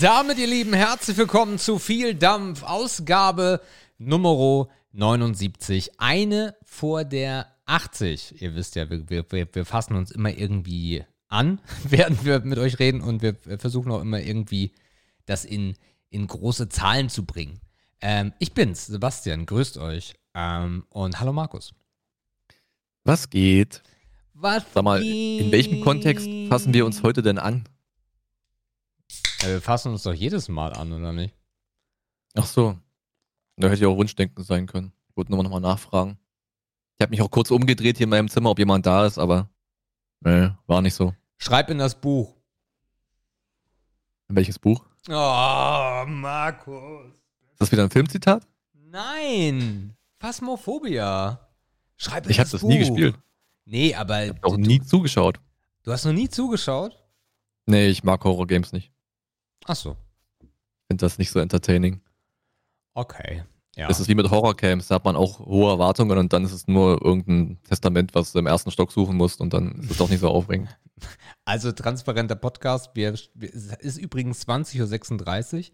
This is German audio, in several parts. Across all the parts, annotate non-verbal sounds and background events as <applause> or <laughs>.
damit, ihr Lieben, herzlich willkommen zu Viel Dampf, Ausgabe Nummer 79. Eine vor der 80. Ihr wisst ja, wir, wir, wir fassen uns immer irgendwie an, <laughs> während wir mit euch reden und wir versuchen auch immer irgendwie das in, in große Zahlen zu bringen. Ähm, ich bin's, Sebastian, grüßt euch. Ähm, und hallo Markus. Was geht? Was Sag mal, in welchem Kontext fassen wir uns heute denn an? Ja, wir fassen uns doch jedes Mal an, oder nicht? Ach so. Da hätte ja auch Wunschdenken sein können. Ich wollte nur noch mal nachfragen. Ich habe mich auch kurz umgedreht hier in meinem Zimmer, ob jemand da ist, aber nee, war nicht so. Schreib in das Buch. In welches Buch? Oh, Markus. Ist das wieder ein Filmzitat? Nein. Phasmophobia. Schreib in Ich habe das das Buch. nie gespielt. Nee, aber Ich habe auch nie zugeschaut. du hast noch nie zugeschaut? Nee, ich mag Horror-Games nicht. Ach so. Finde das nicht so entertaining. Okay. Ja. Das ist wie mit Horror-Games. Da hat man auch hohe Erwartungen und dann ist es nur irgendein Testament, was du im ersten Stock suchen musst und dann ist es doch nicht so aufregend. <laughs> Also transparenter Podcast. Wir, wir, es ist übrigens 20.36 Uhr.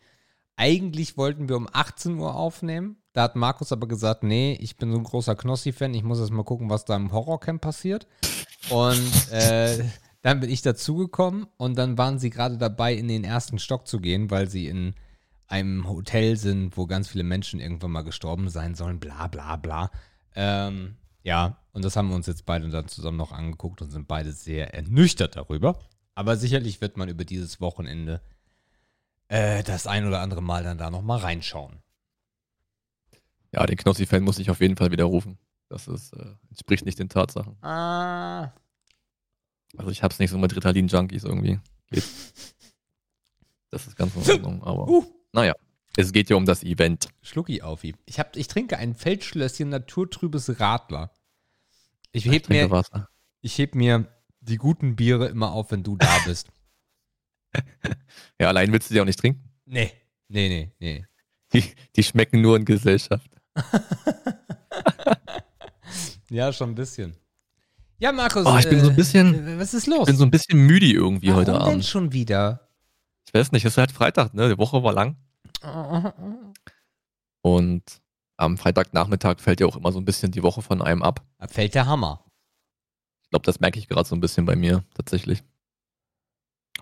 Eigentlich wollten wir um 18 Uhr aufnehmen. Da hat Markus aber gesagt, nee, ich bin so ein großer Knossi-Fan. Ich muss erst mal gucken, was da im Horrorcamp passiert. Und äh, dann bin ich dazugekommen und dann waren sie gerade dabei, in den ersten Stock zu gehen, weil sie in einem Hotel sind, wo ganz viele Menschen irgendwann mal gestorben sein sollen, bla bla bla. Ähm, ja, und das haben wir uns jetzt beide dann zusammen noch angeguckt und sind beide sehr ernüchtert darüber. Aber sicherlich wird man über dieses Wochenende äh, das ein oder andere Mal dann da nochmal reinschauen. Ja, den Knossi-Fan muss ich auf jeden Fall widerrufen. Das ist, äh, entspricht nicht den Tatsachen. Ah. Also ich hab's nicht so mit Ritalin-Junkies irgendwie. Geht. Das ist ganz in Ordnung, aber Uh. naja. Es geht ja um das Event. Schlucki auf ihm. Ich, hab, ich trinke ein Feldschlösschen naturtrübes Radler. Ich Ich heb, trinke mir, Wasser. ich heb mir die guten Biere immer auf, wenn du da <laughs> bist. <laughs> Ja, allein willst du die auch nicht trinken. nee, nee, nee, nee. Die, die schmecken nur in Gesellschaft. <laughs> Ja, schon ein bisschen. Ja, Markus. Oh, ich bin so ein bisschen- äh, Was ist los? Ich bin so ein bisschen müde irgendwie Warum heute denn Abend. schon wieder? Ich weiß nicht, es ist halt Freitag, ne? Die Woche war lang. Und am Freitagnachmittag fällt ja auch immer so ein bisschen die Woche von einem ab. Da fällt der Hammer. Ich glaube, das merke ich gerade so ein bisschen bei mir, tatsächlich.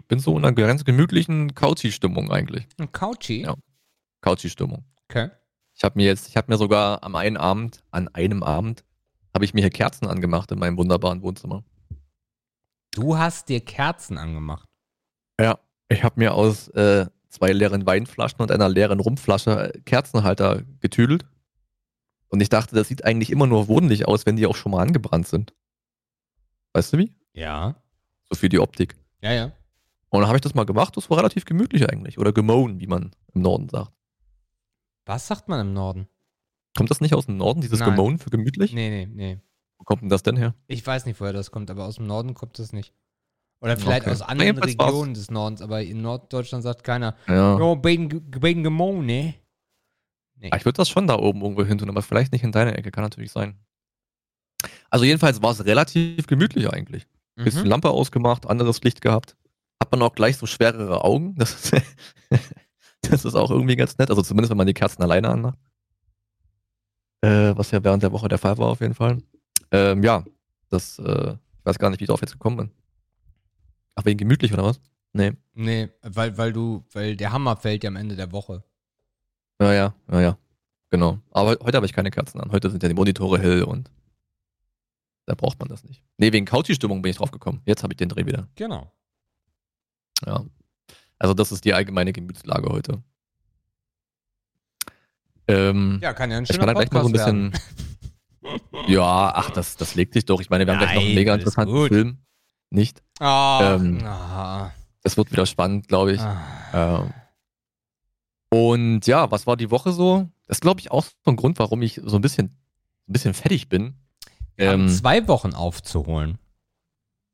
Bin so in einer ganz gemütlichen Couchy-Stimmung eigentlich. Ein Couchy? Ja. Couchy-Stimmung. Okay. Ich habe mir jetzt, ich habe mir sogar am einen Abend, an einem Abend, habe ich mir hier Kerzen angemacht in meinem wunderbaren Wohnzimmer. Du hast dir Kerzen angemacht. Ja. Ich habe mir aus äh, zwei leeren Weinflaschen und einer leeren Rumflasche äh, Kerzenhalter getüdelt. Und ich dachte, das sieht eigentlich immer nur wohnlich aus, wenn die auch schon mal angebrannt sind. Weißt du wie? Ja. So für die Optik. Ja, ja. Und dann habe ich das mal gemacht. Das war relativ gemütlich eigentlich. Oder gemoan, wie man im Norden sagt. Was sagt man im Norden? Kommt das nicht aus dem Norden, dieses Nein. Gemoan für gemütlich? Nee, nee, nee. Wo kommt denn das denn her? Ich weiß nicht, woher das kommt, aber aus dem Norden kommt das nicht. Oder vielleicht Okay. aus anderen Jedenfalls war's- Regionen des Nordens, aber in Norddeutschland sagt keiner, Ja. jo, wegen, wegen Gemon, ne? Nee. Ah, Ich würde das schon da oben irgendwo hin tun, aber vielleicht nicht in deine Ecke, kann natürlich sein. Also jedenfalls war es relativ gemütlich eigentlich. Bisschen Mhm. Lampe ausgemacht, anderes Licht gehabt. Hat man auch gleich so schwerere Augen. Das ist, <laughs> das ist auch irgendwie ganz nett. Also zumindest, wenn man die Kerzen alleine anmacht. Äh, was ja während der Woche der Fall war auf jeden Fall. Ähm, ja, das, äh, ich weiß gar nicht, wie ich darauf jetzt gekommen bin. Ach, wegen gemütlich oder was? Nee. Nee, weil, weil du, weil der Hammer fällt ja am Ende der Woche. Ja, ja, ja, ja. Genau. Aber heute habe ich keine Kerzen an. Heute sind ja die Monitore hell und da braucht man das nicht. Nee, wegen Couchy-Stimmung bin ich drauf gekommen. Jetzt habe ich den Dreh wieder. Genau. Ja. Also das ist die allgemeine Gemütslage heute. Ähm, Ja, kann ja ein schöner da gleich mal so ein Podcast bisschen. Ja, ach, das, das legt sich doch. Ich meine, wir haben gleich noch einen Nein, mega interessanten gut. Film. Nicht? Ah, Ähm, ah, Das wird wieder spannend, glaube ich. ah. Ähm, und ja, was war die Woche so? Das ist, glaube ich, auch so ein Grund, warum ich so ein bisschen, ein bisschen fertig bin. Ähm, zwei Wochen aufzuholen.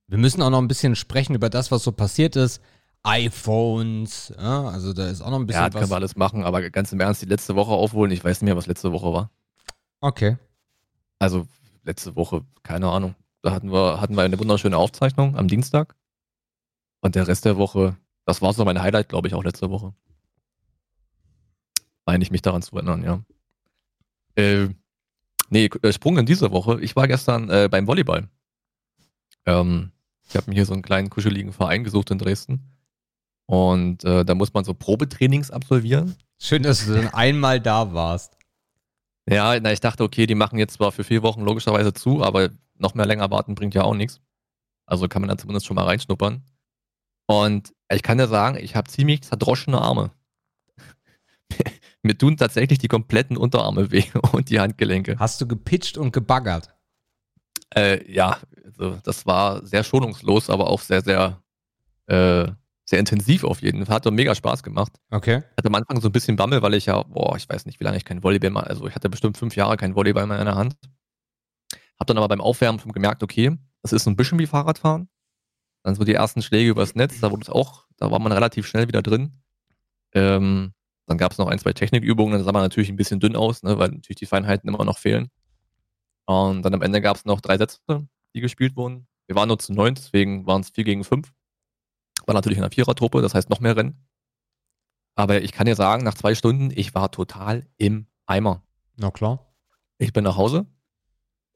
Wir müssen auch noch ein bisschen sprechen über das, was so passiert ist. iPhones, ja, also da ist auch noch ein bisschen ja, das können wir alles machen, aber ganz im Ernst, die letzte Woche aufholen, ich weiß nicht mehr, was letzte Woche war. Okay. Also letzte Woche, keine Ahnung. Da hatten wir, hatten wir eine wunderschöne Aufzeichnung am Dienstag. Und der Rest der Woche, das war so mein Highlight, glaube ich, auch letzte Woche. Meine ich mich daran zu erinnern, ja. Äh, nee, äh, Sprung in diese Woche. Ich war gestern äh, beim Volleyball. Ähm, ich habe mir hier so einen kleinen kuscheligen Verein gesucht in Dresden. Und äh, da muss man so Probetrainings absolvieren. Schön, dass du dann einmal da warst. Ja, na, ich dachte, okay, die machen jetzt zwar für vier Wochen logischerweise zu, aber noch mehr länger warten bringt ja auch nichts. Also kann man da zumindest schon mal reinschnuppern. Und ich kann dir sagen, ich habe ziemlich zerdroschene Arme. <laughs> Mir tun tatsächlich die kompletten Unterarme weh <laughs> und die Handgelenke. Hast du gepitcht und gebaggert? Äh, ja, also das war sehr schonungslos, aber auch sehr, sehr, äh, sehr intensiv auf jeden Fall. Hat so mega Spaß gemacht. Okay. Hatte am Anfang so ein bisschen Bammel, weil ich ja, boah, ich weiß nicht, wie lange ich kein Volleyball mal, also ich hatte bestimmt fünf Jahre kein Volleyball mehr in der Hand. Hab dann aber beim Aufwärmen gemerkt, okay, das ist so ein bisschen wie Fahrradfahren. Dann so die ersten Schläge übers Netz, da wurde es auch, da war man relativ schnell wieder drin. Ähm, dann gab es noch ein, zwei Technikübungen, da sah man natürlich ein bisschen dünn aus, ne, weil natürlich die Feinheiten immer noch fehlen. Und dann am Ende gab es noch drei Sätze, die gespielt wurden. Wir waren nur zu neun, deswegen waren es vier gegen fünf. War natürlich in einer Vierertruppe, das heißt noch mehr Rennen. Aber ich kann dir sagen, nach zwei Stunden, ich war total im Eimer. Na klar. Ich bin nach Hause.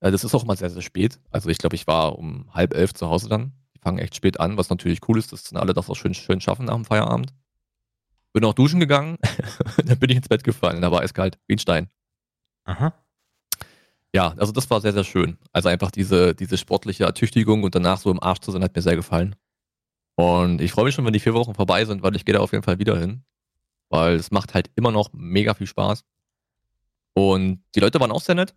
Äh, Das ist auch immer sehr, sehr spät. Also ich glaube, ich war um halb elf zu Hause dann. Die fangen echt spät an, was natürlich cool ist, dass dann alle das auch schön, schön schaffen nach dem Feierabend. Bin auch duschen gegangen, <laughs> dann bin ich ins Bett gefallen, da war es kalt, wie ein Stein. Aha. Ja, also das war sehr, sehr schön. Also einfach diese, diese sportliche Ertüchtigung und danach so im Arsch zu sein, hat mir sehr gefallen. Und ich freue mich schon, wenn die vier Wochen vorbei sind, weil ich gehe da auf jeden Fall wieder hin. Weil es macht halt immer noch mega viel Spaß. Und die Leute waren auch sehr nett.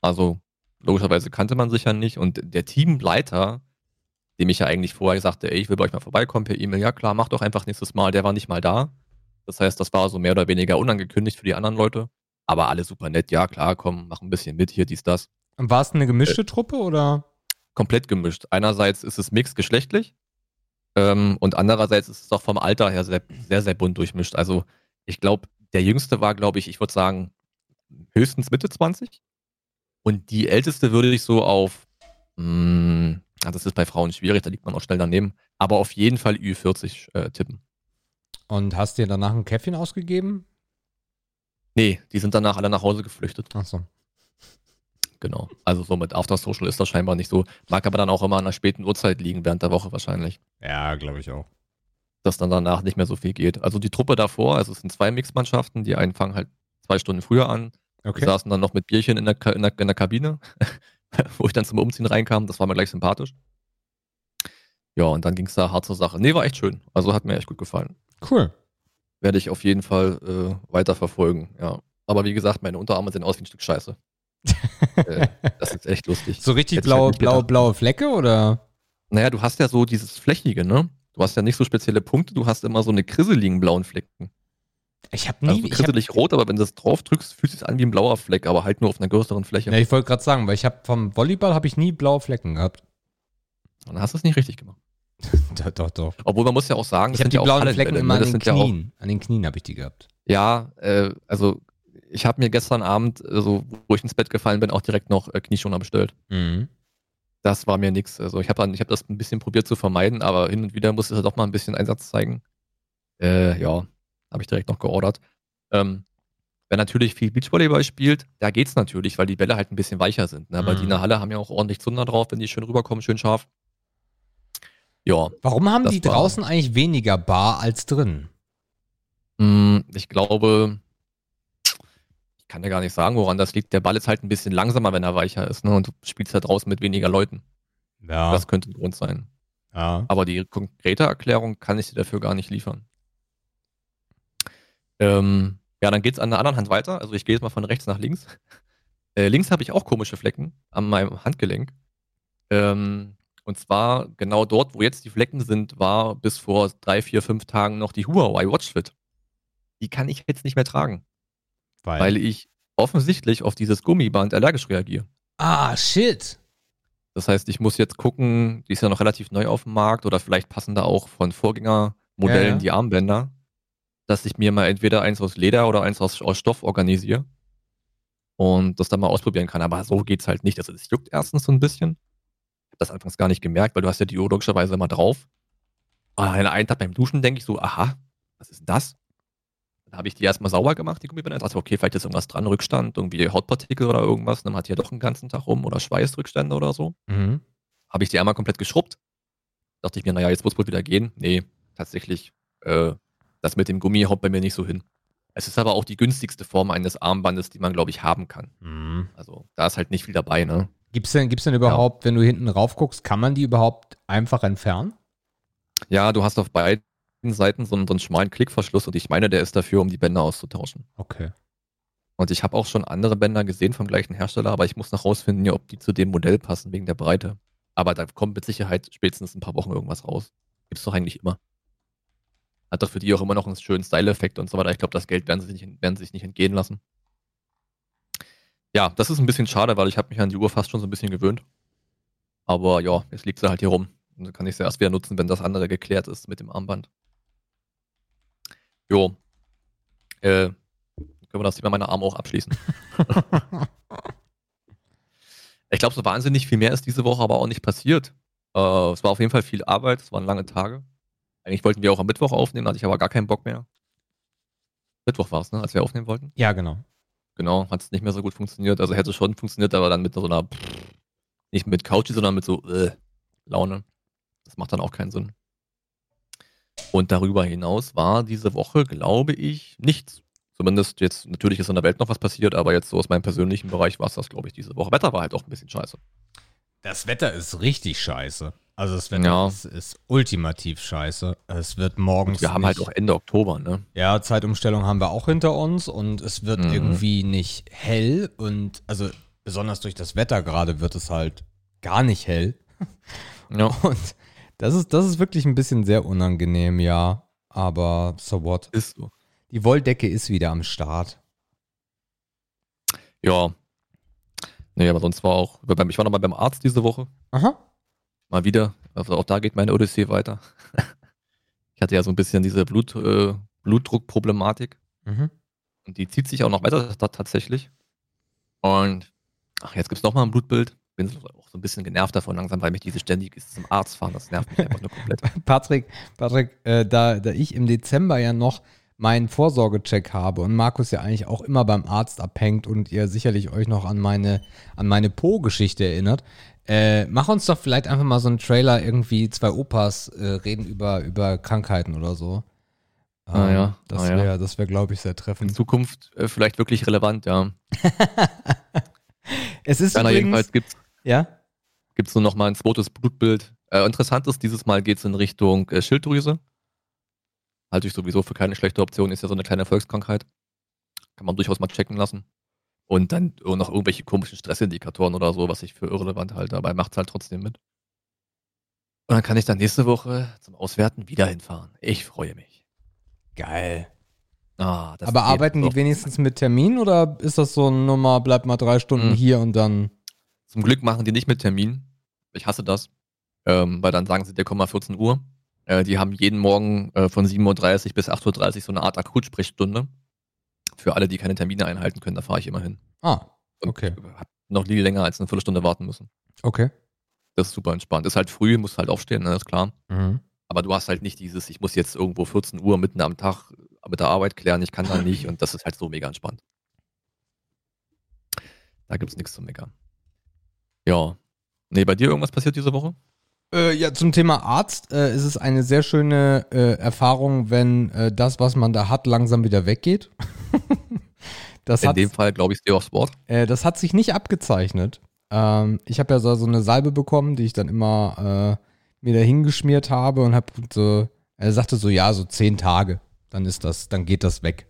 Also logischerweise kannte man sich ja nicht. Und der Teamleiter, dem ich ja eigentlich vorher sagte, ey, ich will bei euch mal vorbeikommen per E-Mail, ja klar, mach doch einfach nächstes Mal, der war nicht mal da. Das heißt, das war so mehr oder weniger unangekündigt für die anderen Leute. Aber alle super nett, ja klar, komm, mach ein bisschen mit hier, dies, das. Und war es eine gemischte Truppe oder? Komplett gemischt. Einerseits ist es mixed geschlechtlich ähm, und andererseits ist es auch vom Alter her sehr, sehr, sehr bunt durchmischt. Also ich glaube, der jüngste war, glaube ich, ich würde sagen, höchstens Mitte 20. Und die älteste würde ich so auf, mh, ah, das ist bei Frauen schwierig, da liegt man auch schnell daneben, aber auf jeden Fall Ü40 äh, tippen. Und hast dir danach ein Käffchen ausgegeben? Nee, die sind danach alle nach Hause geflüchtet. Achso. Genau. Also so mit After Social ist das scheinbar nicht so. Mag aber dann auch immer an einer späten Uhrzeit liegen, während der Woche wahrscheinlich. Ja, glaube ich auch. Dass dann danach nicht mehr so viel geht. Also die Truppe davor, also es sind zwei Mixmannschaften, die einen fangen halt zwei Stunden früher an. Die Okay. saßen dann noch mit Bierchen in der, in der, in der Kabine, <laughs> wo ich dann zum Umziehen reinkam. Das war mir gleich sympathisch. Ja, und dann ging es da hart zur Sache. Nee, war echt schön. Also hat mir echt gut gefallen. Cool. Werde ich auf jeden Fall äh, weiter verfolgen, ja. Aber wie gesagt, meine Unterarme sehen aus wie ein Stück Scheiße. Äh, das ist echt lustig. So richtig ich halt blaue, blaue, blaue Flecke oder? Naja, du hast ja so dieses Flächige, ne? Du hast ja nicht so spezielle Punkte, du hast immer so eine krisseligen blauen Flecken. Ich habe nie. Also ich hab, rot, aber wenn du das drauf drückst, fühlt es sich an wie ein blauer Fleck, aber halt nur auf einer größeren Fläche. ja, ich wollte gerade sagen, weil ich habe vom Volleyball habe ich nie blaue Flecken gehabt. Und dann hast du es nicht richtig gemacht. <laughs> doch, doch, doch. Obwohl man muss ja auch sagen, Ich habe die ja blauen Flecken ne? immer an den sind ja auch, Knien. An den Knien habe ich die gehabt. Ja, äh, also ich habe mir gestern Abend, also, wo ich ins Bett gefallen bin, auch direkt noch äh, Knieschoner bestellt. Mhm. Das war mir nix. Also ich habe hab das ein bisschen probiert zu vermeiden, aber hin und wieder musste es doch mal ein bisschen Einsatz zeigen. Äh, ja, habe ich direkt noch geordert. Ähm, wer natürlich viel Beachvolleyball spielt, da geht's natürlich, weil die Bälle halt ein bisschen weicher sind. Ne? Aber Mhm. die in der Halle haben ja auch ordentlich Zunder drauf, wenn die schön rüberkommen, schön scharf. Ja, Warum haben die draußen eigentlich weniger Bar als drin? mh, ich glaube, ich kann ja gar nicht sagen, woran das liegt. Der Ball ist halt ein bisschen langsamer, wenn er weicher ist. Ne? Und du spielst halt draußen mit weniger Leuten. Ja. Das könnte ein Grund sein. ja. Aber die konkrete Erklärung kann ich dir dafür gar nicht liefern. Ähm, ja, dann geht's an der anderen Hand weiter. Also ich gehe jetzt mal von rechts nach links. <laughs> Äh, links habe ich auch komische Flecken an meinem Handgelenk. Ähm, und zwar genau dort, wo jetzt die Flecken sind, war bis vor drei, vier, fünf Tagen noch die Huawei Watchfit. Die kann ich jetzt nicht mehr tragen, Weil, weil ich offensichtlich auf dieses Gummiband allergisch reagiere. ah, shit. Das heißt, ich muss jetzt gucken, die ist ja noch relativ neu auf dem Markt oder vielleicht passen da auch von Vorgängermodellen Ja, ja. die Armbänder, dass ich mir mal entweder eins aus Leder oder eins aus, aus Stoff organisiere und das dann mal ausprobieren kann. Aber so geht's halt nicht. Also es juckt erstens so ein bisschen. Ich hab das anfangs gar nicht gemerkt, weil du hast ja die Uhr logischerweise immer drauf. Und an einen Tag beim Duschen denke ich so, aha, was ist denn das? Dann habe ich die erstmal sauber gemacht, die Gummibänder. Dachte, okay, vielleicht ist irgendwas dran, Rückstand, irgendwie Hautpartikel oder irgendwas. Dann hat die ja doch einen ganzen Tag rum oder Schweißrückstände oder so. Mhm. Habe ich die einmal komplett geschrubbt. Dachte ich mir, naja, jetzt muss wohl wieder gehen. Nee, tatsächlich, äh, das mit dem Gummi haut bei mir nicht so hin. Es ist aber auch die günstigste Form eines Armbandes, die man, glaube ich, haben kann. Mhm. Also da ist halt nicht viel dabei, ne? Gibt es denn, gibt's denn überhaupt, wenn du hinten rauf guckst, kann man die überhaupt einfach entfernen? Ja, du hast auf beiden Seiten so einen, so einen schmalen Klickverschluss und ich meine, der ist dafür, um die Bänder auszutauschen. Okay. Und ich habe auch schon andere Bänder gesehen vom gleichen Hersteller, aber ich muss noch rausfinden, ja, ob die zu dem Modell passen, wegen der Breite. Aber da kommt mit Sicherheit spätestens ein paar Wochen irgendwas raus. Gibt's doch eigentlich immer. Hat doch für die auch immer noch einen schönen Style-Effekt und so weiter. Ich glaube, das Geld werden sie, nicht, werden sie sich nicht entgehen lassen. Ja, das ist ein bisschen schade, weil ich habe mich an die Uhr fast schon so ein bisschen gewöhnt. Aber ja, jetzt liegt sie halt hier rum. Und dann kann ich sie erst wieder nutzen, wenn das andere geklärt ist mit dem Armband. Jo. Äh, können wir das Thema meiner Arme auch abschließen. <laughs> ich glaube, so wahnsinnig viel mehr ist diese Woche aber auch nicht passiert. Äh, es war auf jeden Fall viel Arbeit, es waren lange Tage. Eigentlich wollten wir auch am Mittwoch aufnehmen, hatte ich aber gar keinen Bock mehr. Mittwoch war es, ne, als wir aufnehmen wollten. Ja, genau. Genau, hat es nicht mehr so gut funktioniert. Also hätte schon funktioniert, aber dann mit so einer, nicht mit Couchy, sondern mit so äh, Laune. Das macht dann auch keinen Sinn. Und darüber hinaus war diese Woche, glaube ich, nichts. Zumindest jetzt, natürlich ist in der Welt noch was passiert, aber jetzt so aus meinem persönlichen Bereich war es das, glaube ich, diese Woche. Wetter war halt auch ein bisschen scheiße. Das Wetter ist richtig scheiße. Also das Wetter Ja. ist, ist ultimativ scheiße. Es wird morgens. Wir haben halt nicht- auch Ende Oktober, ne? Ja, Zeitumstellung haben wir auch hinter uns und es wird Mhm. irgendwie nicht hell und also besonders durch das Wetter gerade wird es halt gar nicht hell. Ja. <laughs> Und das ist, das ist wirklich ein bisschen sehr unangenehm, ja. Aber so what? Ist so. Die Wolldecke ist wieder am Start. Ja. Nee, aber sonst war auch, ich war nochmal beim Arzt diese Woche. Aha. Mal wieder. Also auch da geht meine Odyssee weiter. <laughs> Ich hatte ja so ein bisschen diese Blut, äh, Blutdruckproblematik. Mhm. Und die zieht sich auch noch weiter ta- tatsächlich. Und ach, jetzt gibt's noch mal ein Blutbild. Bin auch so ein bisschen genervt davon langsam, weil mich diese ständig zum Arzt fahren. Das nervt mich <laughs> einfach nur komplett. Patrick, Patrick, äh, da, da ich im Dezember ja noch meinen Vorsorgecheck habe und Markus ja eigentlich auch immer beim Arzt abhängt und ihr sicherlich euch noch an meine, an meine Po-Geschichte erinnert, äh, mach uns doch vielleicht einfach mal so einen Trailer, irgendwie zwei Opas äh, reden über, über Krankheiten oder so. Ähm, Ah ja, Das ah ja. wäre, das glaube ich, sehr In treffend. Zukunft äh, vielleicht wirklich relevant, ja. <laughs> Es ist Keiner übrigens, jedenfalls gibt's ja, gibt's nur noch mal ein zweites Blutbild. Äh, interessant ist, dieses Mal geht's in Richtung äh, Schilddrüse. Halte ich sowieso für keine schlechte Option, ist ja so eine kleine Volkskrankheit. Kann man durchaus mal checken lassen. Und dann noch irgendwelche komischen Stressindikatoren oder so, was ich für irrelevant halte, aber er macht's halt trotzdem mit. Und dann kann ich dann nächste Woche zum Auswerten wieder hinfahren. Ich freue mich. geil. Ah, Aber geht arbeiten die wenigstens mit Termin oder ist das so eine Nummer, bleib mal drei Stunden Mhm. hier und dann. Zum Glück machen die nicht mit Termin. Ich hasse das. Ähm, weil dann sagen sie, der kommt mal 14 Uhr. Äh, die haben jeden Morgen äh, von 7.30 Uhr bis 8.30 Uhr so eine Art Akutsprechstunde. Für alle, die keine Termine einhalten können, da fahre ich immer hin. Ah, Und Okay. hab noch nie länger als eine Viertelstunde warten müssen. okay. Das ist super entspannt. Ist halt früh, musst halt aufstehen, ne, ist klar. Mhm. Aber du hast halt nicht dieses, ich muss jetzt irgendwo 14 Uhr mitten am Tag mit der Arbeit klären, ich kann da nicht <laughs> und das ist halt so mega entspannt. Da gibt's nichts zu meckern. Ja. Nee, bei dir irgendwas passiert diese Woche? Äh, ja, zum Thema Arzt äh, ist es eine sehr schöne äh, Erfahrung, wenn äh, das, was man da hat, langsam wieder weggeht. <laughs> das, In dem Fall, glaube ich, Wort. äh, das hat sich nicht abgezeichnet. Ähm, ich habe ja so, so eine Salbe bekommen, die ich dann immer äh, mir da hingeschmiert habe und habe so, er sagte so, ja, so zehn Tage, dann ist das, dann geht das weg.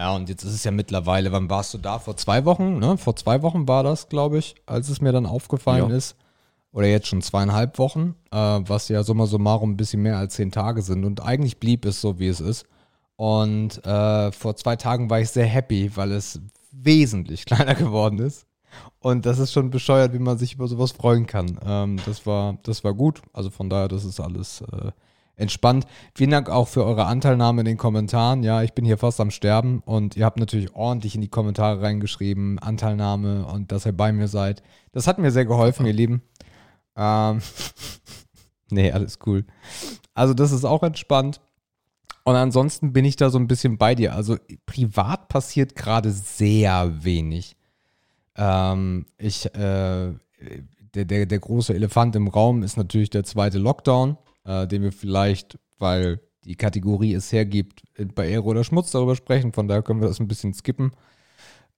Ja, und jetzt ist es ja mittlerweile, wann warst du da? Vor zwei Wochen, ne? Vor zwei Wochen war das, glaube ich, als es mir dann aufgefallen Ja. ist. Oder jetzt schon zweieinhalb Wochen, äh, was ja summa summarum ein bisschen mehr als zehn Tage sind. Und eigentlich blieb es so, wie es ist. Und äh, vor zwei Tagen war ich sehr happy, weil es wesentlich <laughs> kleiner geworden ist. Und das ist schon bescheuert, wie man sich über sowas freuen kann. Ähm, das, war, das war gut. Also von daher, das ist alles äh, entspannt. Vielen Dank auch für eure Anteilnahme in den Kommentaren. Ja, ich bin hier fast am Sterben und ihr habt natürlich ordentlich in die Kommentare reingeschrieben, Anteilnahme und dass ihr bei mir seid. Das hat mir sehr geholfen, ihr Lieben. Ähm, <laughs> Nee, alles cool. Also das ist auch entspannt. Und ansonsten bin ich da so ein bisschen bei dir. Also privat passiert gerade sehr wenig. Ähm, ich, äh, der, der, der große Elefant im Raum ist natürlich der zweite Lockdown, äh, den wir vielleicht, weil die Kategorie es hergibt, bei Ehre oder Schmutz darüber sprechen. Von daher können wir das ein bisschen skippen.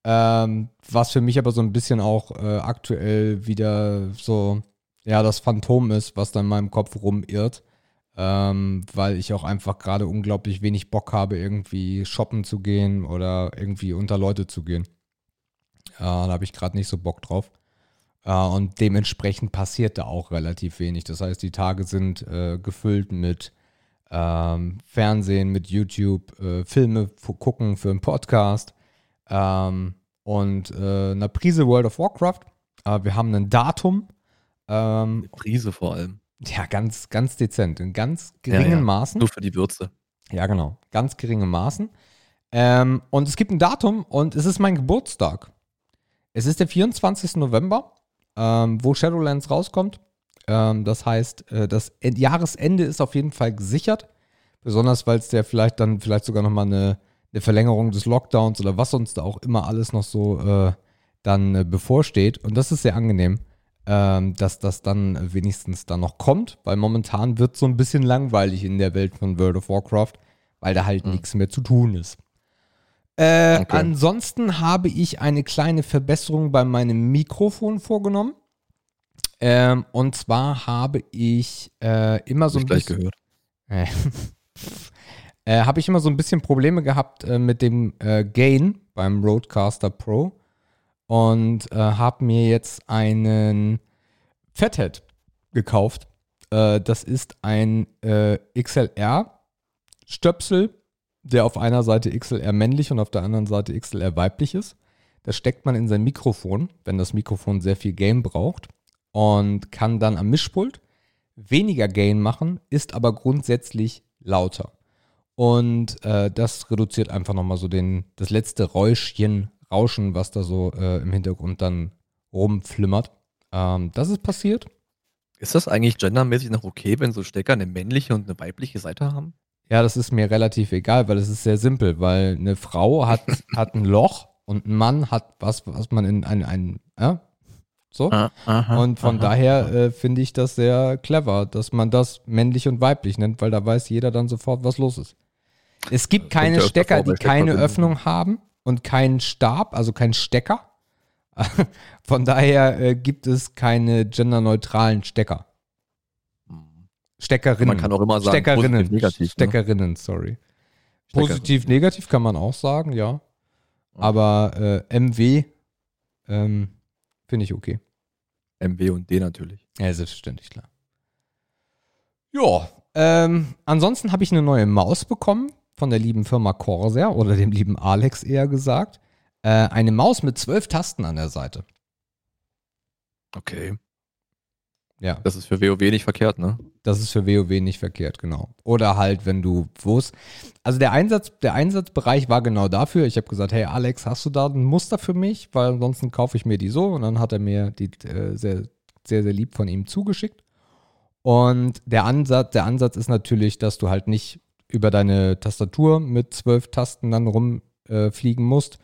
Ähm, was für mich aber so ein bisschen auch äh, aktuell wieder so, ja, das Phantom ist, was da in meinem Kopf rumirrt. Ähm, weil ich auch einfach gerade unglaublich wenig Bock habe, irgendwie shoppen zu gehen oder irgendwie unter Leute zu gehen. Äh, da habe ich gerade nicht so Bock drauf. Äh, und dementsprechend passiert da auch relativ wenig. Das heißt, die Tage sind äh, gefüllt mit ähm, Fernsehen, mit YouTube, äh, Filme gucken für einen Podcast ähm, und äh, einer Prise World of Warcraft. Äh, wir haben ein Datum. Ähm, Eine Prise vor allem. Ja, ganz, ganz dezent, in ganz geringen ja, ja. Maßen. Nur für die Würze. Ja, genau. Ganz geringe Maßen. Ähm, und es gibt ein Datum und es ist mein Geburtstag. Es ist der 24. November, ähm, wo Shadowlands rauskommt. Ähm, das heißt, äh, das Jahresende ist auf jeden Fall gesichert. Besonders, weil es der vielleicht dann vielleicht sogar nochmal eine eine Verlängerung des Lockdowns oder was sonst da auch immer alles noch so äh, dann äh, bevorsteht. Und das ist sehr angenehm, ähm, dass das dann wenigstens dann noch kommt, weil momentan wird so ein bisschen langweilig in der Welt von World of Warcraft, weil da halt mhm. nichts mehr zu tun ist. Äh, okay. Ansonsten habe ich eine kleine Verbesserung bei meinem Mikrofon vorgenommen. Ähm, und zwar habe ich äh, immer so ein bisschen. <laughs> äh, habe ich immer so ein bisschen Probleme gehabt äh, mit dem äh, Gain beim Roadcaster Pro und äh, habe mir jetzt einen Fathead gekauft. Das ist ein XLR-Stöpsel, der auf einer Seite XLR männlich und auf der anderen Seite XLR weiblich ist. Das steckt man in sein Mikrofon, wenn das Mikrofon sehr viel Gain braucht und kann dann am Mischpult weniger Gain machen, ist aber grundsätzlich lauter. Und äh, das reduziert einfach nochmal so den, das letzte Räuschchen, Rauschen, was da so äh, im Hintergrund dann rumflimmert. Ähm, das ist passiert. Ist das eigentlich gendermäßig noch okay, wenn so Stecker eine männliche und eine weibliche Seite haben? Ja, das ist mir relativ egal, weil es ist sehr simpel, weil eine Frau hat, <laughs> hat ein Loch und ein Mann hat was, was man in ein, ein äh, so. Ah, aha, und von aha, daher äh, finde ich das sehr clever, dass man das männlich und weiblich nennt, weil da weiß jeder dann sofort, was los ist. Es gibt keine Stecker, die keine Öffnung haben und keinen Stab, also keinen Stecker. <laughs> Von daher äh, gibt es keine genderneutralen Stecker. Steckerinnen. Man kann auch immer sagen, Steckerinnen. Positiv, negativ, ne? Steckerinnen, ne? sorry. Positiv, negativ kann man auch sagen, ja. Aber äh, MW ähm, finde ich okay. MW und D natürlich. Ja, selbstverständlich, klar. Ja, ähm, ansonsten habe ich eine neue Maus bekommen von der lieben Firma Corsair oder dem lieben Alex eher gesagt. Äh, eine Maus mit zwölf Tasten an der Seite. Okay. Ja. Das ist für WoW nicht verkehrt, ne? Das ist für WoW nicht verkehrt, genau. Oder halt, wenn du wo es. Also der Einsatz, der Einsatzbereich war genau dafür. Ich habe gesagt, hey Alex, hast du da ein Muster für mich? Weil ansonsten kaufe ich mir die so. Und dann hat er mir die äh, sehr, sehr, sehr lieb von ihm zugeschickt. Und der Ansatz, der Ansatz ist natürlich, dass du halt nicht über deine Tastatur mit zwölf Tasten dann rumfliegen äh, musst.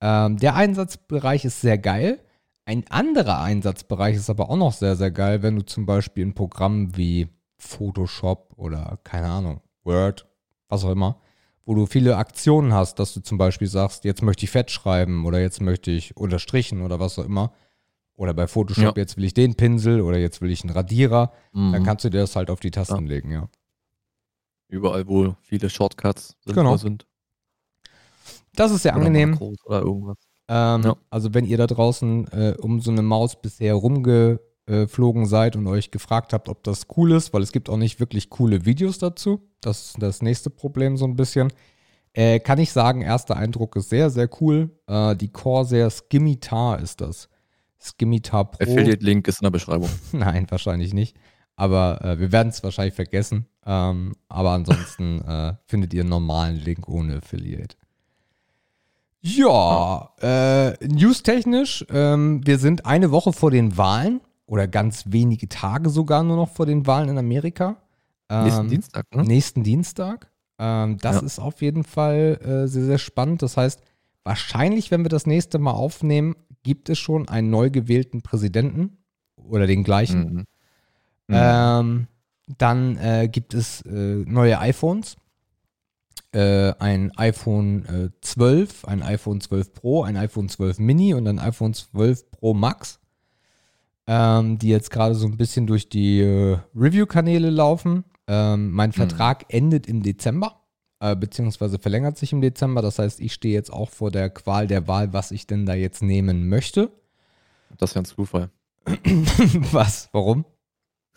Ähm, der Einsatzbereich ist sehr geil. Ein anderer Einsatzbereich ist aber auch noch sehr, sehr geil, wenn du zum Beispiel ein Programm wie Photoshop oder keine Ahnung, Word, was auch immer, wo du viele Aktionen hast, dass du zum Beispiel sagst, jetzt möchte ich fett schreiben oder jetzt möchte ich unterstrichen oder was auch immer. Oder bei Photoshop, ja. jetzt will ich den Pinsel oder jetzt will ich einen Radierer. Mhm. Dann kannst du dir das halt auf die Tasten ja. legen, ja. Überall, wo viele Shortcuts genau. sind. Das ist sehr oder angenehm. Oder irgendwas. Ähm, ja. Also wenn ihr da draußen äh, um so eine Maus bisher rumgeflogen seid und euch gefragt habt, ob das cool ist, weil es gibt auch nicht wirklich coole Videos dazu. Das ist das nächste Problem so ein bisschen. Äh, kann ich sagen, erster Eindruck ist sehr, sehr cool. Äh, die Corsair Skimitar ist das. Skimitar Pro. Affiliate-Link ist in der Beschreibung. <laughs> Nein, wahrscheinlich nicht. Aber äh, wir werden es wahrscheinlich vergessen. Ähm, aber ansonsten <laughs> äh, findet ihr einen normalen Link ohne Affiliate. Ja, äh, newstechnisch, ähm, wir sind eine Woche vor den Wahlen oder ganz wenige Tage sogar nur noch vor den Wahlen in Amerika. Nächsten Ähm, Dienstag, ne? Nächsten Dienstag. Ähm, das Ja. ist auf jeden Fall äh, sehr, sehr spannend. Das heißt, wahrscheinlich, wenn wir das nächste Mal aufnehmen, gibt es schon einen neu gewählten Präsidenten oder den gleichen. Mhm. Mhm. Ähm, dann äh, gibt es äh, neue iPhones. Äh, ein iPhone äh, 12, ein iPhone 12 Pro, ein iPhone 12 Mini und ein iPhone 12 Pro Max, ähm, die jetzt gerade so ein bisschen durch die äh, Review-Kanäle laufen. Ähm, mein Vertrag endet im Dezember, äh, beziehungsweise verlängert sich im Dezember. Das heißt, ich stehe jetzt auch vor der Qual der Wahl, was ich denn da jetzt nehmen möchte. Das ist ja ein Zufall. <laughs> was? Warum?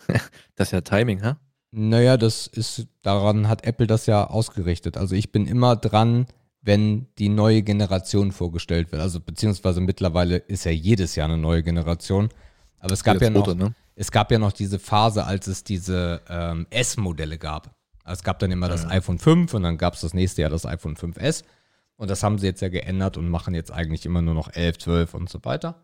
<laughs> Das ist ja Timing, hä? Naja, das ist, daran hat Apple das ja ausgerichtet. Also ich bin immer dran, wenn die neue Generation vorgestellt wird. Also beziehungsweise mittlerweile ist ja jedes Jahr eine neue Generation. Aber es gab ja noch, zweite, ne? es gab ja noch diese Phase, als es diese ähm, S-Modelle gab. Also es gab dann immer das Mhm. iPhone 5 und dann gab es das nächste Jahr das iPhone 5S. Und das haben sie jetzt ja geändert und machen jetzt eigentlich immer nur noch 11, 12 und so weiter.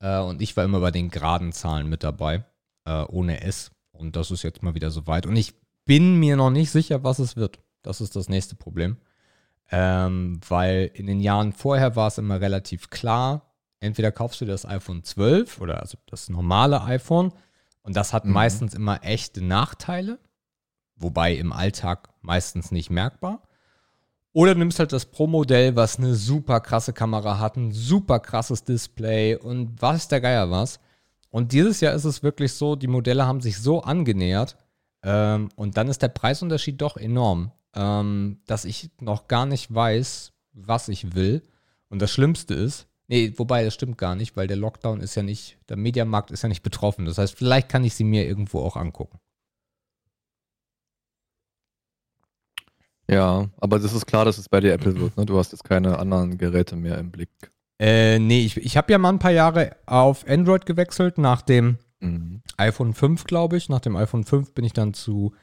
Äh, und ich war immer bei den geraden Zahlen mit dabei, äh, ohne S. Und das ist jetzt mal wieder soweit. Und ich bin mir noch nicht sicher, was es wird. Das ist das nächste Problem. Ähm, weil in den Jahren vorher war es immer relativ klar, entweder kaufst du das iPhone 12 oder also das normale iPhone und das hat Mhm. meistens immer echte Nachteile, wobei im Alltag meistens nicht merkbar. Oder du nimmst halt das Pro-Modell, was eine super krasse Kamera hat, ein super krasses Display und was der Geier was. Und dieses Jahr ist es wirklich so, die Modelle haben sich so angenähert ähm, und dann ist der Preisunterschied doch enorm, ähm, dass ich noch gar nicht weiß, was ich will. Und das Schlimmste ist, nee, wobei das stimmt gar nicht, weil der Lockdown ist ja nicht, der Mediamarkt ist ja nicht betroffen. Das heißt, vielleicht kann ich sie mir irgendwo auch angucken. Ja, aber das ist klar, dass es bei dir Apple wird, ne? Du hast jetzt keine anderen Geräte mehr im Blick. Äh, nee, ich, ich habe ja mal ein paar Jahre auf Android gewechselt. Nach dem Mhm. iPhone 5, glaube ich. Nach dem iPhone 5 bin ich dann zu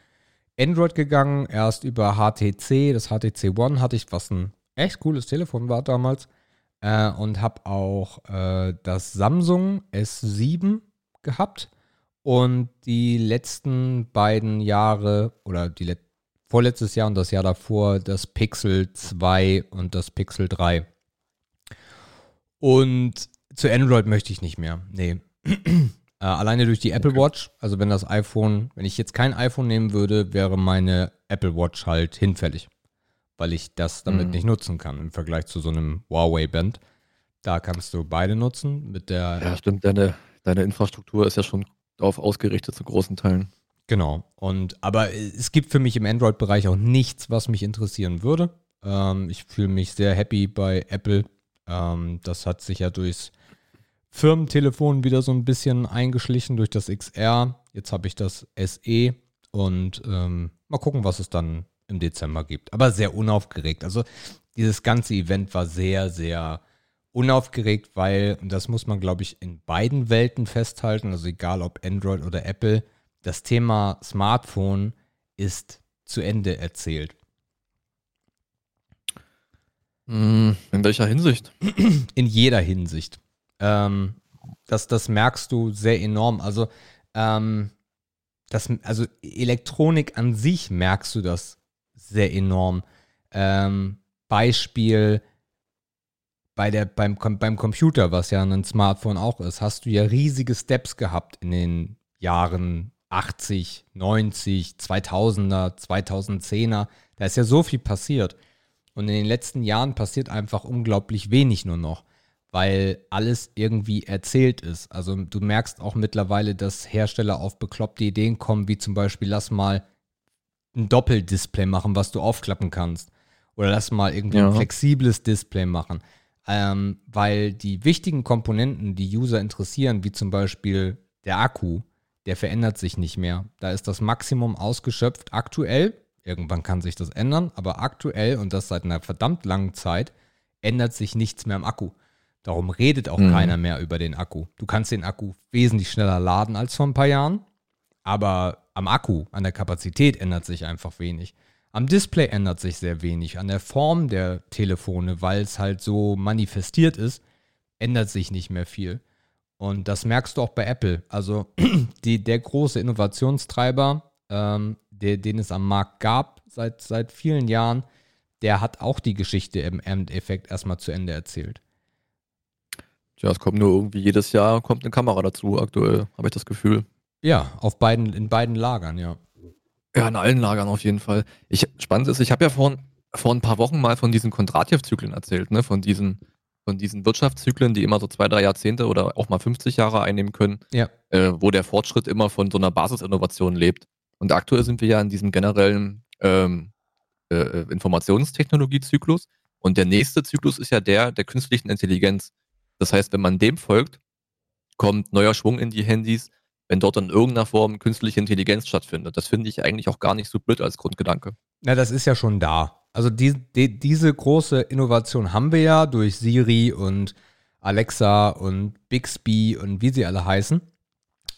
Android gegangen. Erst über HTC, das HTC One hatte ich, was ein echt cooles Telefon war damals. Äh, und habe auch äh, das Samsung S7 gehabt. Und die letzten beiden Jahre oder die let vorletztes Jahr und das Jahr davor das Pixel 2 und das Pixel 3. Und zu Android möchte ich nicht mehr. Nee. <clears throat> äh, alleine durch die Apple Okay. Watch. Also wenn das iPhone, wenn ich jetzt kein iPhone nehmen würde, wäre meine Apple Watch halt hinfällig. Weil ich das damit Mhm. nicht nutzen kann im Vergleich zu so einem Huawei Band. Da kannst du beide nutzen mit der Ja, stimmt, deine, deine Infrastruktur ist ja schon darauf ausgerichtet zu großen Teilen. Genau. Und aber es gibt für mich im Android-Bereich auch nichts, was mich interessieren würde. Ähm, ich fühle mich sehr happy bei Apple. Ähm, das hat sich ja durchs Firmentelefon wieder so ein bisschen eingeschlichen durch das XR. Jetzt habe ich das SE und ähm, mal gucken, was es dann im Dezember gibt. Aber sehr unaufgeregt. Also dieses ganze Event war sehr, sehr unaufgeregt, weil, und das muss man, glaube ich, in beiden Welten festhalten, also egal ob Android oder Apple, das Thema Smartphone ist zu Ende erzählt. Mhm. In welcher Hinsicht? In jeder Hinsicht. Ähm, das, das merkst du sehr enorm. Also, ähm, das, also Elektronik an sich merkst du das sehr enorm. Ähm, Beispiel bei der, beim, beim Computer, was ja ein Smartphone auch ist, hast du ja riesige Steps gehabt in den Jahren 80, 90, 2000er, 2010er. Da ist ja so viel passiert. Und in den letzten Jahren passiert einfach unglaublich wenig nur noch, weil alles irgendwie erzählt ist. Also du merkst auch mittlerweile, dass Hersteller auf bekloppte Ideen kommen, wie zum Beispiel, lass mal ein Doppeldisplay machen, was du aufklappen kannst. Oder lass mal irgendwie Ja. ein flexibles Display machen. Ähm, weil die wichtigen Komponenten, die User interessieren, wie zum Beispiel der Akku, der verändert sich nicht mehr. Da ist das Maximum ausgeschöpft aktuell. Irgendwann kann sich das ändern, aber aktuell und das seit einer verdammt langen Zeit ändert sich nichts mehr am Akku. Darum redet auch Mhm. keiner mehr über den Akku. Du kannst den Akku wesentlich schneller laden als vor ein paar Jahren, aber am Akku, an der Kapazität ändert sich einfach wenig. Am Display ändert sich sehr wenig. An der Form der Telefone, weil es halt so manifestiert ist, ändert sich nicht mehr viel. Und das merkst du auch bei Apple. Also <clears throat> die, der große Innovationstreiber, ähm, der, den es am Markt gab seit, seit vielen Jahren, der hat auch die Geschichte im Endeffekt erstmal zu Ende erzählt. Tja, es kommt nur irgendwie jedes Jahr kommt eine Kamera dazu, aktuell, habe ich das Gefühl. Ja, auf beiden, in beiden Lagern, ja. Ja, in allen Lagern auf jeden Fall. Ich, spannend ist, ich habe ja vor, vor ein paar Wochen mal von diesen Kondratjew-Zyklen erzählt, ne? Von diesen, von diesen Wirtschaftszyklen, die immer so zwei, drei Jahrzehnte oder auch mal 50 Jahre einnehmen können, Ja. äh, wo der Fortschritt immer von so einer Basisinnovation lebt. Und aktuell sind wir ja in diesem generellen ähm, äh, äh, Informationstechnologiezyklus. Und der nächste Zyklus ist ja der der künstlichen Intelligenz. Das heißt, wenn man dem folgt, kommt neuer Schwung in die Handys, wenn dort in irgendeiner Form künstliche Intelligenz stattfindet. Das finde ich eigentlich auch gar nicht so blöd als Grundgedanke. Na, das ist ja schon da. Also die, die, diese große Innovation haben wir ja durch Siri und Alexa und Bixby und wie sie alle heißen.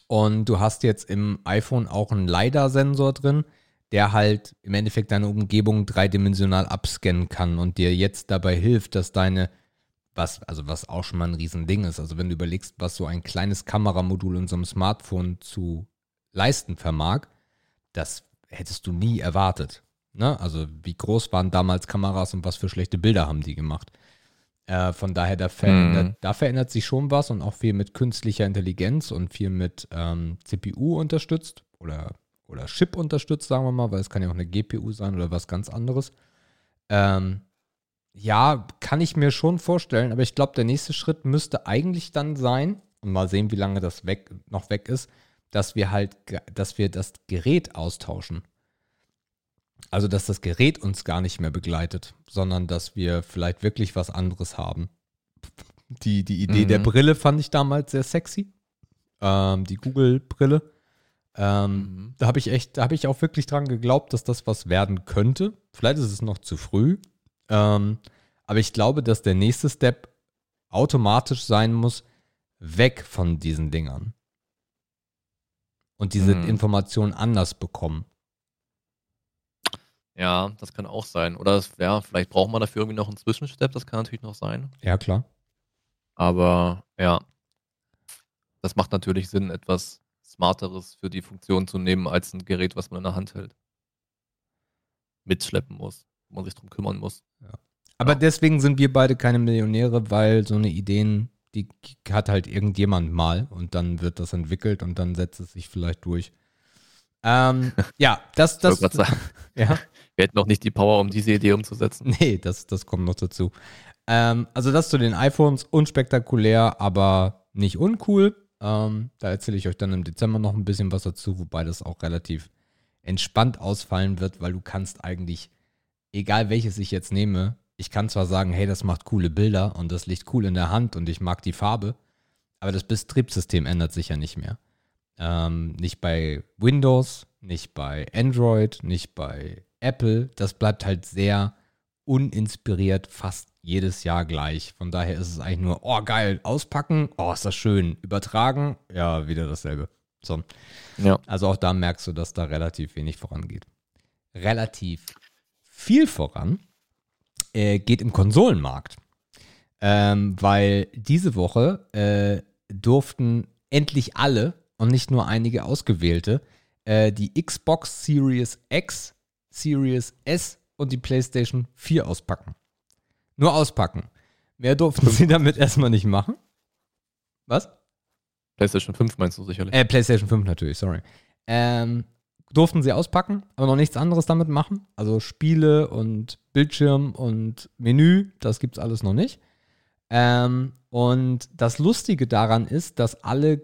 Und du hast jetzt im iPhone auch einen LiDAR-Sensor drin, der halt im Endeffekt deine Umgebung dreidimensional abscannen kann und dir jetzt dabei hilft, dass deine, was, also was auch schon mal ein Riesending ist, also wenn du überlegst, was so ein kleines Kameramodul in so einem Smartphone zu leisten vermag, das hättest du nie erwartet. Ne? Also wie groß waren damals Kameras und was für schlechte Bilder haben die gemacht. Äh, von daher, da verändert, Mhm. da verändert sich schon was und auch viel mit künstlicher Intelligenz und viel mit ähm, CPU unterstützt oder, oder Chip unterstützt, sagen wir mal, weil es kann ja auch eine GPU sein oder was ganz anderes. Ähm, ja, kann ich mir schon vorstellen, aber ich glaube, der nächste Schritt müsste eigentlich dann sein, und mal sehen, wie lange das weg, noch weg ist, dass wir halt, dass wir das Gerät austauschen. Also, dass das Gerät uns gar nicht mehr begleitet, sondern dass wir vielleicht wirklich was anderes haben. Die, die Idee Mhm. der Brille fand ich damals sehr sexy. Ähm, die Google-Brille. Ähm, Mhm. da habe ich echt, da habe ich auch wirklich dran geglaubt, dass das was werden könnte. Vielleicht ist es noch zu früh. Ähm, aber ich glaube, dass der nächste Step automatisch sein muss, weg von diesen Dingern. Und diese Mhm. Informationen anders bekommen. Ja, das kann auch sein. Oder es, ja, vielleicht braucht man dafür irgendwie noch einen Zwischenstep, das kann natürlich noch sein. Ja, klar. Aber ja, das macht natürlich Sinn, etwas Smarteres für die Funktion zu nehmen, als ein Gerät, was man in der Hand hält. Mitschleppen muss, wo man sich drum kümmern muss. Aber Ja. deswegen sind wir beide keine Millionäre, weil so eine Ideen, die hat halt irgendjemand mal und dann wird das entwickelt und dann setzt es sich vielleicht durch. Ähm, ja, das, <laughs> das, <laughs> ja, wir hätten noch nicht die Power, um diese Idee umzusetzen. nee, das, das kommt noch dazu. Ähm, also das zu den iPhones, unspektakulär, aber nicht uncool. Ähm, da erzähle ich euch dann im Dezember noch ein bisschen was dazu, wobei das auch relativ entspannt ausfallen wird, weil du kannst eigentlich, egal welches ich jetzt nehme, ich kann zwar sagen, hey, das macht coole Bilder und das liegt cool in der Hand und ich mag die Farbe, aber das Betriebssystem ändert sich ja nicht mehr. Ähm, nicht bei Windows, nicht bei Android, nicht bei Apple. Das bleibt halt sehr uninspiriert fast jedes Jahr gleich. Von daher ist es eigentlich nur, oh geil, auspacken, oh ist das schön, übertragen, ja, wieder dasselbe. So. Ja. Also auch da merkst du, dass da relativ wenig vorangeht. Relativ viel voran äh, geht im Konsolenmarkt. Ähm, weil diese Woche äh, durften endlich alle und nicht nur einige Ausgewählte äh, die Xbox Series X, Series S und die PlayStation 4 auspacken. Nur auspacken. Mehr durften sie damit erstmal nicht machen. Was? PlayStation 5 meinst du sicherlich. Äh, PlayStation 5 natürlich, sorry. Ähm, durften sie auspacken, aber noch nichts anderes damit machen. Also Spiele und Bildschirm und Menü, das gibt's alles noch nicht. Ähm, und das Lustige daran ist, dass alle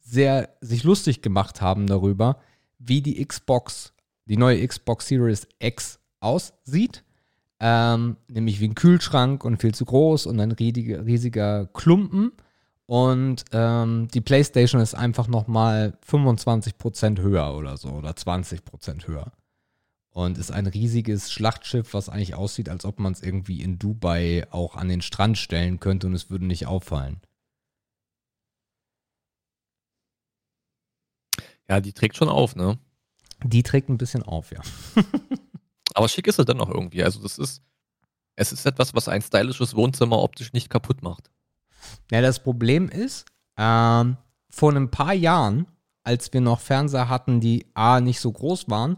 sehr sich lustig gemacht haben darüber, wie die Xbox, die neue Xbox Series X aussieht. Ähm, nämlich wie ein Kühlschrank und viel zu groß und ein riesiger, riesiger Klumpen. Und ähm, die PlayStation ist einfach nochmal 25% höher oder so oder 20% höher. Und ist ein riesiges Schlachtschiff, was eigentlich aussieht, als ob man es irgendwie in Dubai auch an den Strand stellen könnte und es würde nicht auffallen. Ja, die trägt schon auf, ne? Die trägt ein bisschen auf, ja. <laughs> Aber schick ist es dann noch irgendwie. Also das ist, es ist etwas, was ein stylisches Wohnzimmer optisch nicht kaputt macht. Ja, das Problem ist, Ähm, vor ein paar Jahren, als wir noch Fernseher hatten, die A nicht so groß waren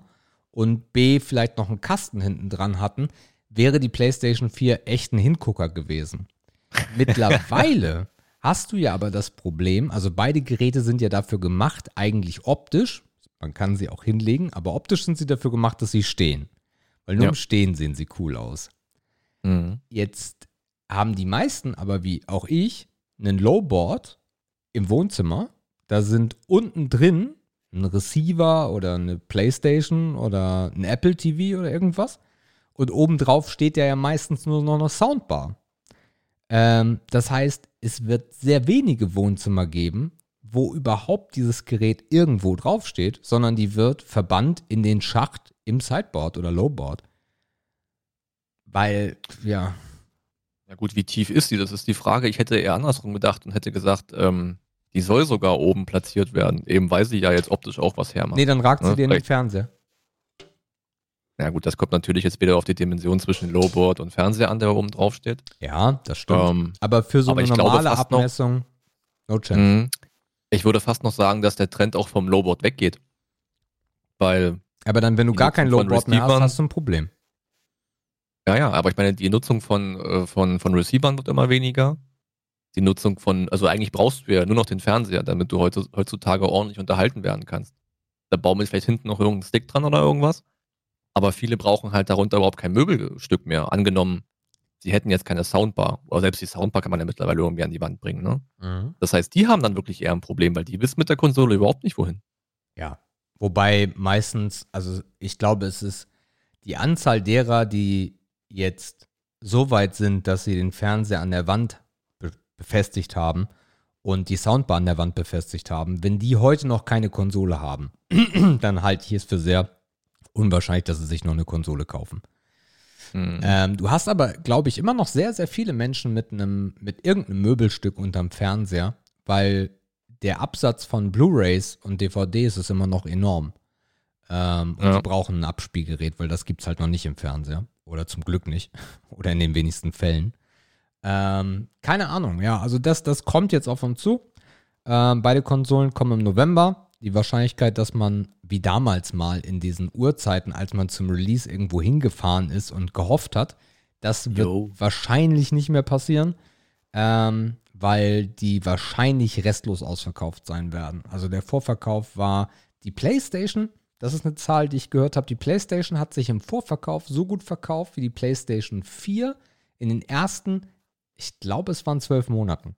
und B vielleicht noch einen Kasten hinten dran hatten, wäre die PlayStation 4 echt ein Hingucker gewesen. <laughs> Mittlerweile hast du ja aber das Problem, also beide Geräte sind ja dafür gemacht, eigentlich optisch, man kann sie auch hinlegen, aber optisch sind sie dafür gemacht, dass sie stehen. Weil nur Ja. im Stehen sehen sie cool aus. Mhm. Jetzt haben die meisten, aber wie auch ich, einen Lowboard im Wohnzimmer. Da sind unten drin ein Receiver oder eine Playstation oder ein Apple TV oder irgendwas. Und obendrauf steht ja, ja meistens nur noch eine Soundbar. Ähm, das heißt, es wird sehr wenige Wohnzimmer geben, wo überhaupt dieses Gerät irgendwo draufsteht, sondern die wird verbannt in den Schacht im Sideboard oder Lowboard. Weil, ja, Ja gut, wie tief ist die? Das ist die Frage. Ich hätte eher andersrum gedacht und hätte gesagt, ähm, die soll sogar oben platziert werden, eben weil sie ja jetzt optisch auch was hermacht. nee, dann ragt sie Ja, dir in den. Fernseher. Ja gut, das kommt natürlich jetzt wieder auf die Dimension zwischen Lowboard und Fernseher an, der oben drauf steht. Ja, das stimmt. Ähm, Aber für so aber eine glaube normale fast noch- Abmessung, no chance. Ich würde fast noch sagen, dass der Trend auch vom Lowboard weggeht. Weil, Aber dann, wenn du gar kein Lowboard mehr hast, hast du ein Problem. ja, ja, aber ich meine, die Nutzung von, äh, von, von Receivern wird immer weniger. Die Nutzung von, also eigentlich brauchst du ja nur noch den Fernseher, damit du heutzutage ordentlich unterhalten werden kannst. Da bauen wir vielleicht hinten noch irgendeinen Stick dran oder irgendwas. Aber viele brauchen halt darunter überhaupt kein Möbelstück mehr. Angenommen, sie hätten jetzt keine Soundbar. Oder selbst die Soundbar kann man ja mittlerweile irgendwie an die Wand bringen. Ne? Mhm. Das heißt, die haben dann wirklich eher ein Problem, weil die wissen mit der Konsole überhaupt nicht wohin. Ja. Wobei meistens, also ich glaube, es ist die Anzahl derer, die jetzt so weit sind, dass sie den Fernseher an der Wand be befestigt haben und die Soundbar an der Wand befestigt haben, wenn die heute noch keine Konsole haben, <clears throat> dann halte ich es für sehr unwahrscheinlich, dass sie sich noch eine Konsole kaufen. Hm. Ähm, du hast aber, glaube ich, immer noch sehr, sehr viele Menschen mit einem, mit irgendeinem Möbelstück unterm Fernseher, weil der Absatz von Blu-Rays und DVDs ist immer noch enorm. Ähm, und Ja. die brauchen ein Abspielgerät, weil das gibt es halt noch nicht im Fernseher. Oder zum Glück nicht. <laughs> Oder in den wenigsten Fällen. Ähm, keine Ahnung, ja, also das, das kommt jetzt auf uns zu. Ähm, beide Konsolen kommen im November. Die Wahrscheinlichkeit, dass man wie damals mal in diesen Uhrzeiten, als man zum Release irgendwo hingefahren ist und gehofft hat, das wird Jo. wahrscheinlich nicht mehr passieren, ähm, weil die wahrscheinlich restlos ausverkauft sein werden. Also der Vorverkauf war die PlayStation. Das ist eine Zahl, die ich gehört habe. Die PlayStation hat sich im Vorverkauf so gut verkauft wie die PlayStation 4 in den ersten, ich glaube, es waren zwölf Monaten.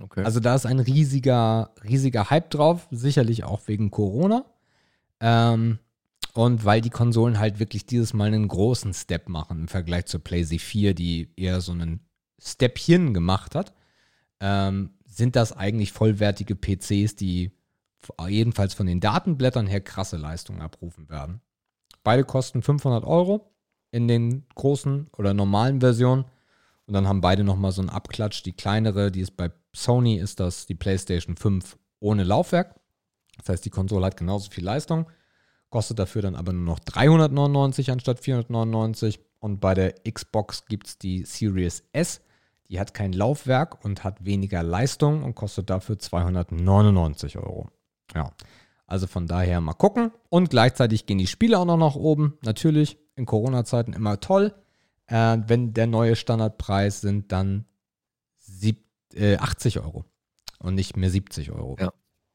Okay. Also da ist ein riesiger, riesiger Hype drauf, sicherlich auch wegen Corona. Ähm, und weil die Konsolen halt wirklich dieses Mal einen großen Step machen im Vergleich zur PlayStation 4, die eher so einen Stepchen gemacht hat, ähm, sind das eigentlich vollwertige PCs, die jedenfalls von den Datenblättern her krasse Leistungen abrufen werden. Beide kosten 500 Euro in den großen oder normalen Versionen. Und dann haben beide nochmal so einen Abklatsch. Die kleinere, die ist bei Sony, ist das die PlayStation 5 ohne Laufwerk. Das heißt, die Konsole hat genauso viel Leistung, kostet dafür dann aber nur noch 399 anstatt 499. Und bei der Xbox gibt es die Series S. Die hat kein Laufwerk und hat weniger Leistung und kostet dafür 299 Euro. Ja, also von daher mal gucken. Und gleichzeitig gehen die Spiele auch noch nach oben. Natürlich in Corona-Zeiten immer toll. Äh, wenn der neue Standardpreis sind dann sieb, äh, 80 Euro und nicht mehr 70 Euro. Ja.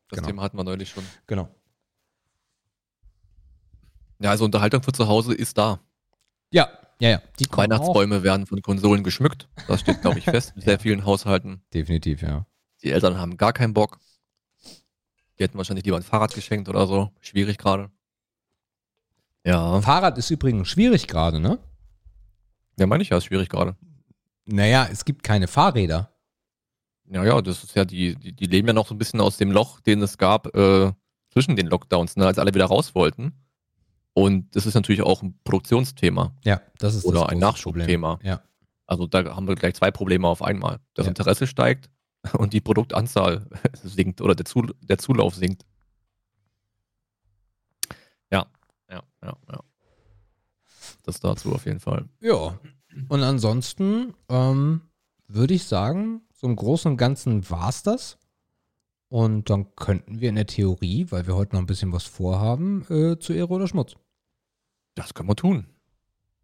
das genau. Thema hatten wir neulich schon. Genau. Ja, also Unterhaltung für zu Hause ist da. Ja, ja, ja. Die kommen auch. Weihnachtsbäume werden von Konsolen geschmückt. Das steht, glaube ich, <laughs> fest in sehr vielen Haushalten. Definitiv, ja. Die Eltern haben gar keinen Bock. Die hätten wahrscheinlich lieber ein Fahrrad geschenkt oder so. Schwierig gerade. Ja, Fahrrad ist übrigens schwierig gerade, ne? Ja, meine ich ja, ist schwierig gerade. Naja, es gibt keine Fahrräder. Ja, ja, das ist ja, die, die, die leben ja noch so ein bisschen aus dem Loch, den es gab äh, zwischen den Lockdowns, ne, als alle wieder raus wollten. Und das ist natürlich auch ein Produktionsthema Ja, das ist oder das ein Nachschubthema. Ja, Also da haben wir gleich zwei Probleme auf einmal. Das Ja. Interesse steigt <laughs> und die Produktanzahl <laughs> sinkt oder der, Zul der Zulauf sinkt. Ja, ja, ja, ja. Das dazu auf jeden Fall. ja. Und ansonsten ähm, würde ich sagen, So im Großen und Ganzen war es das. Und dann könnten wir in der Theorie, weil wir heute noch ein bisschen was vorhaben, äh, zu Ehre oder Schmutz. Das können wir tun.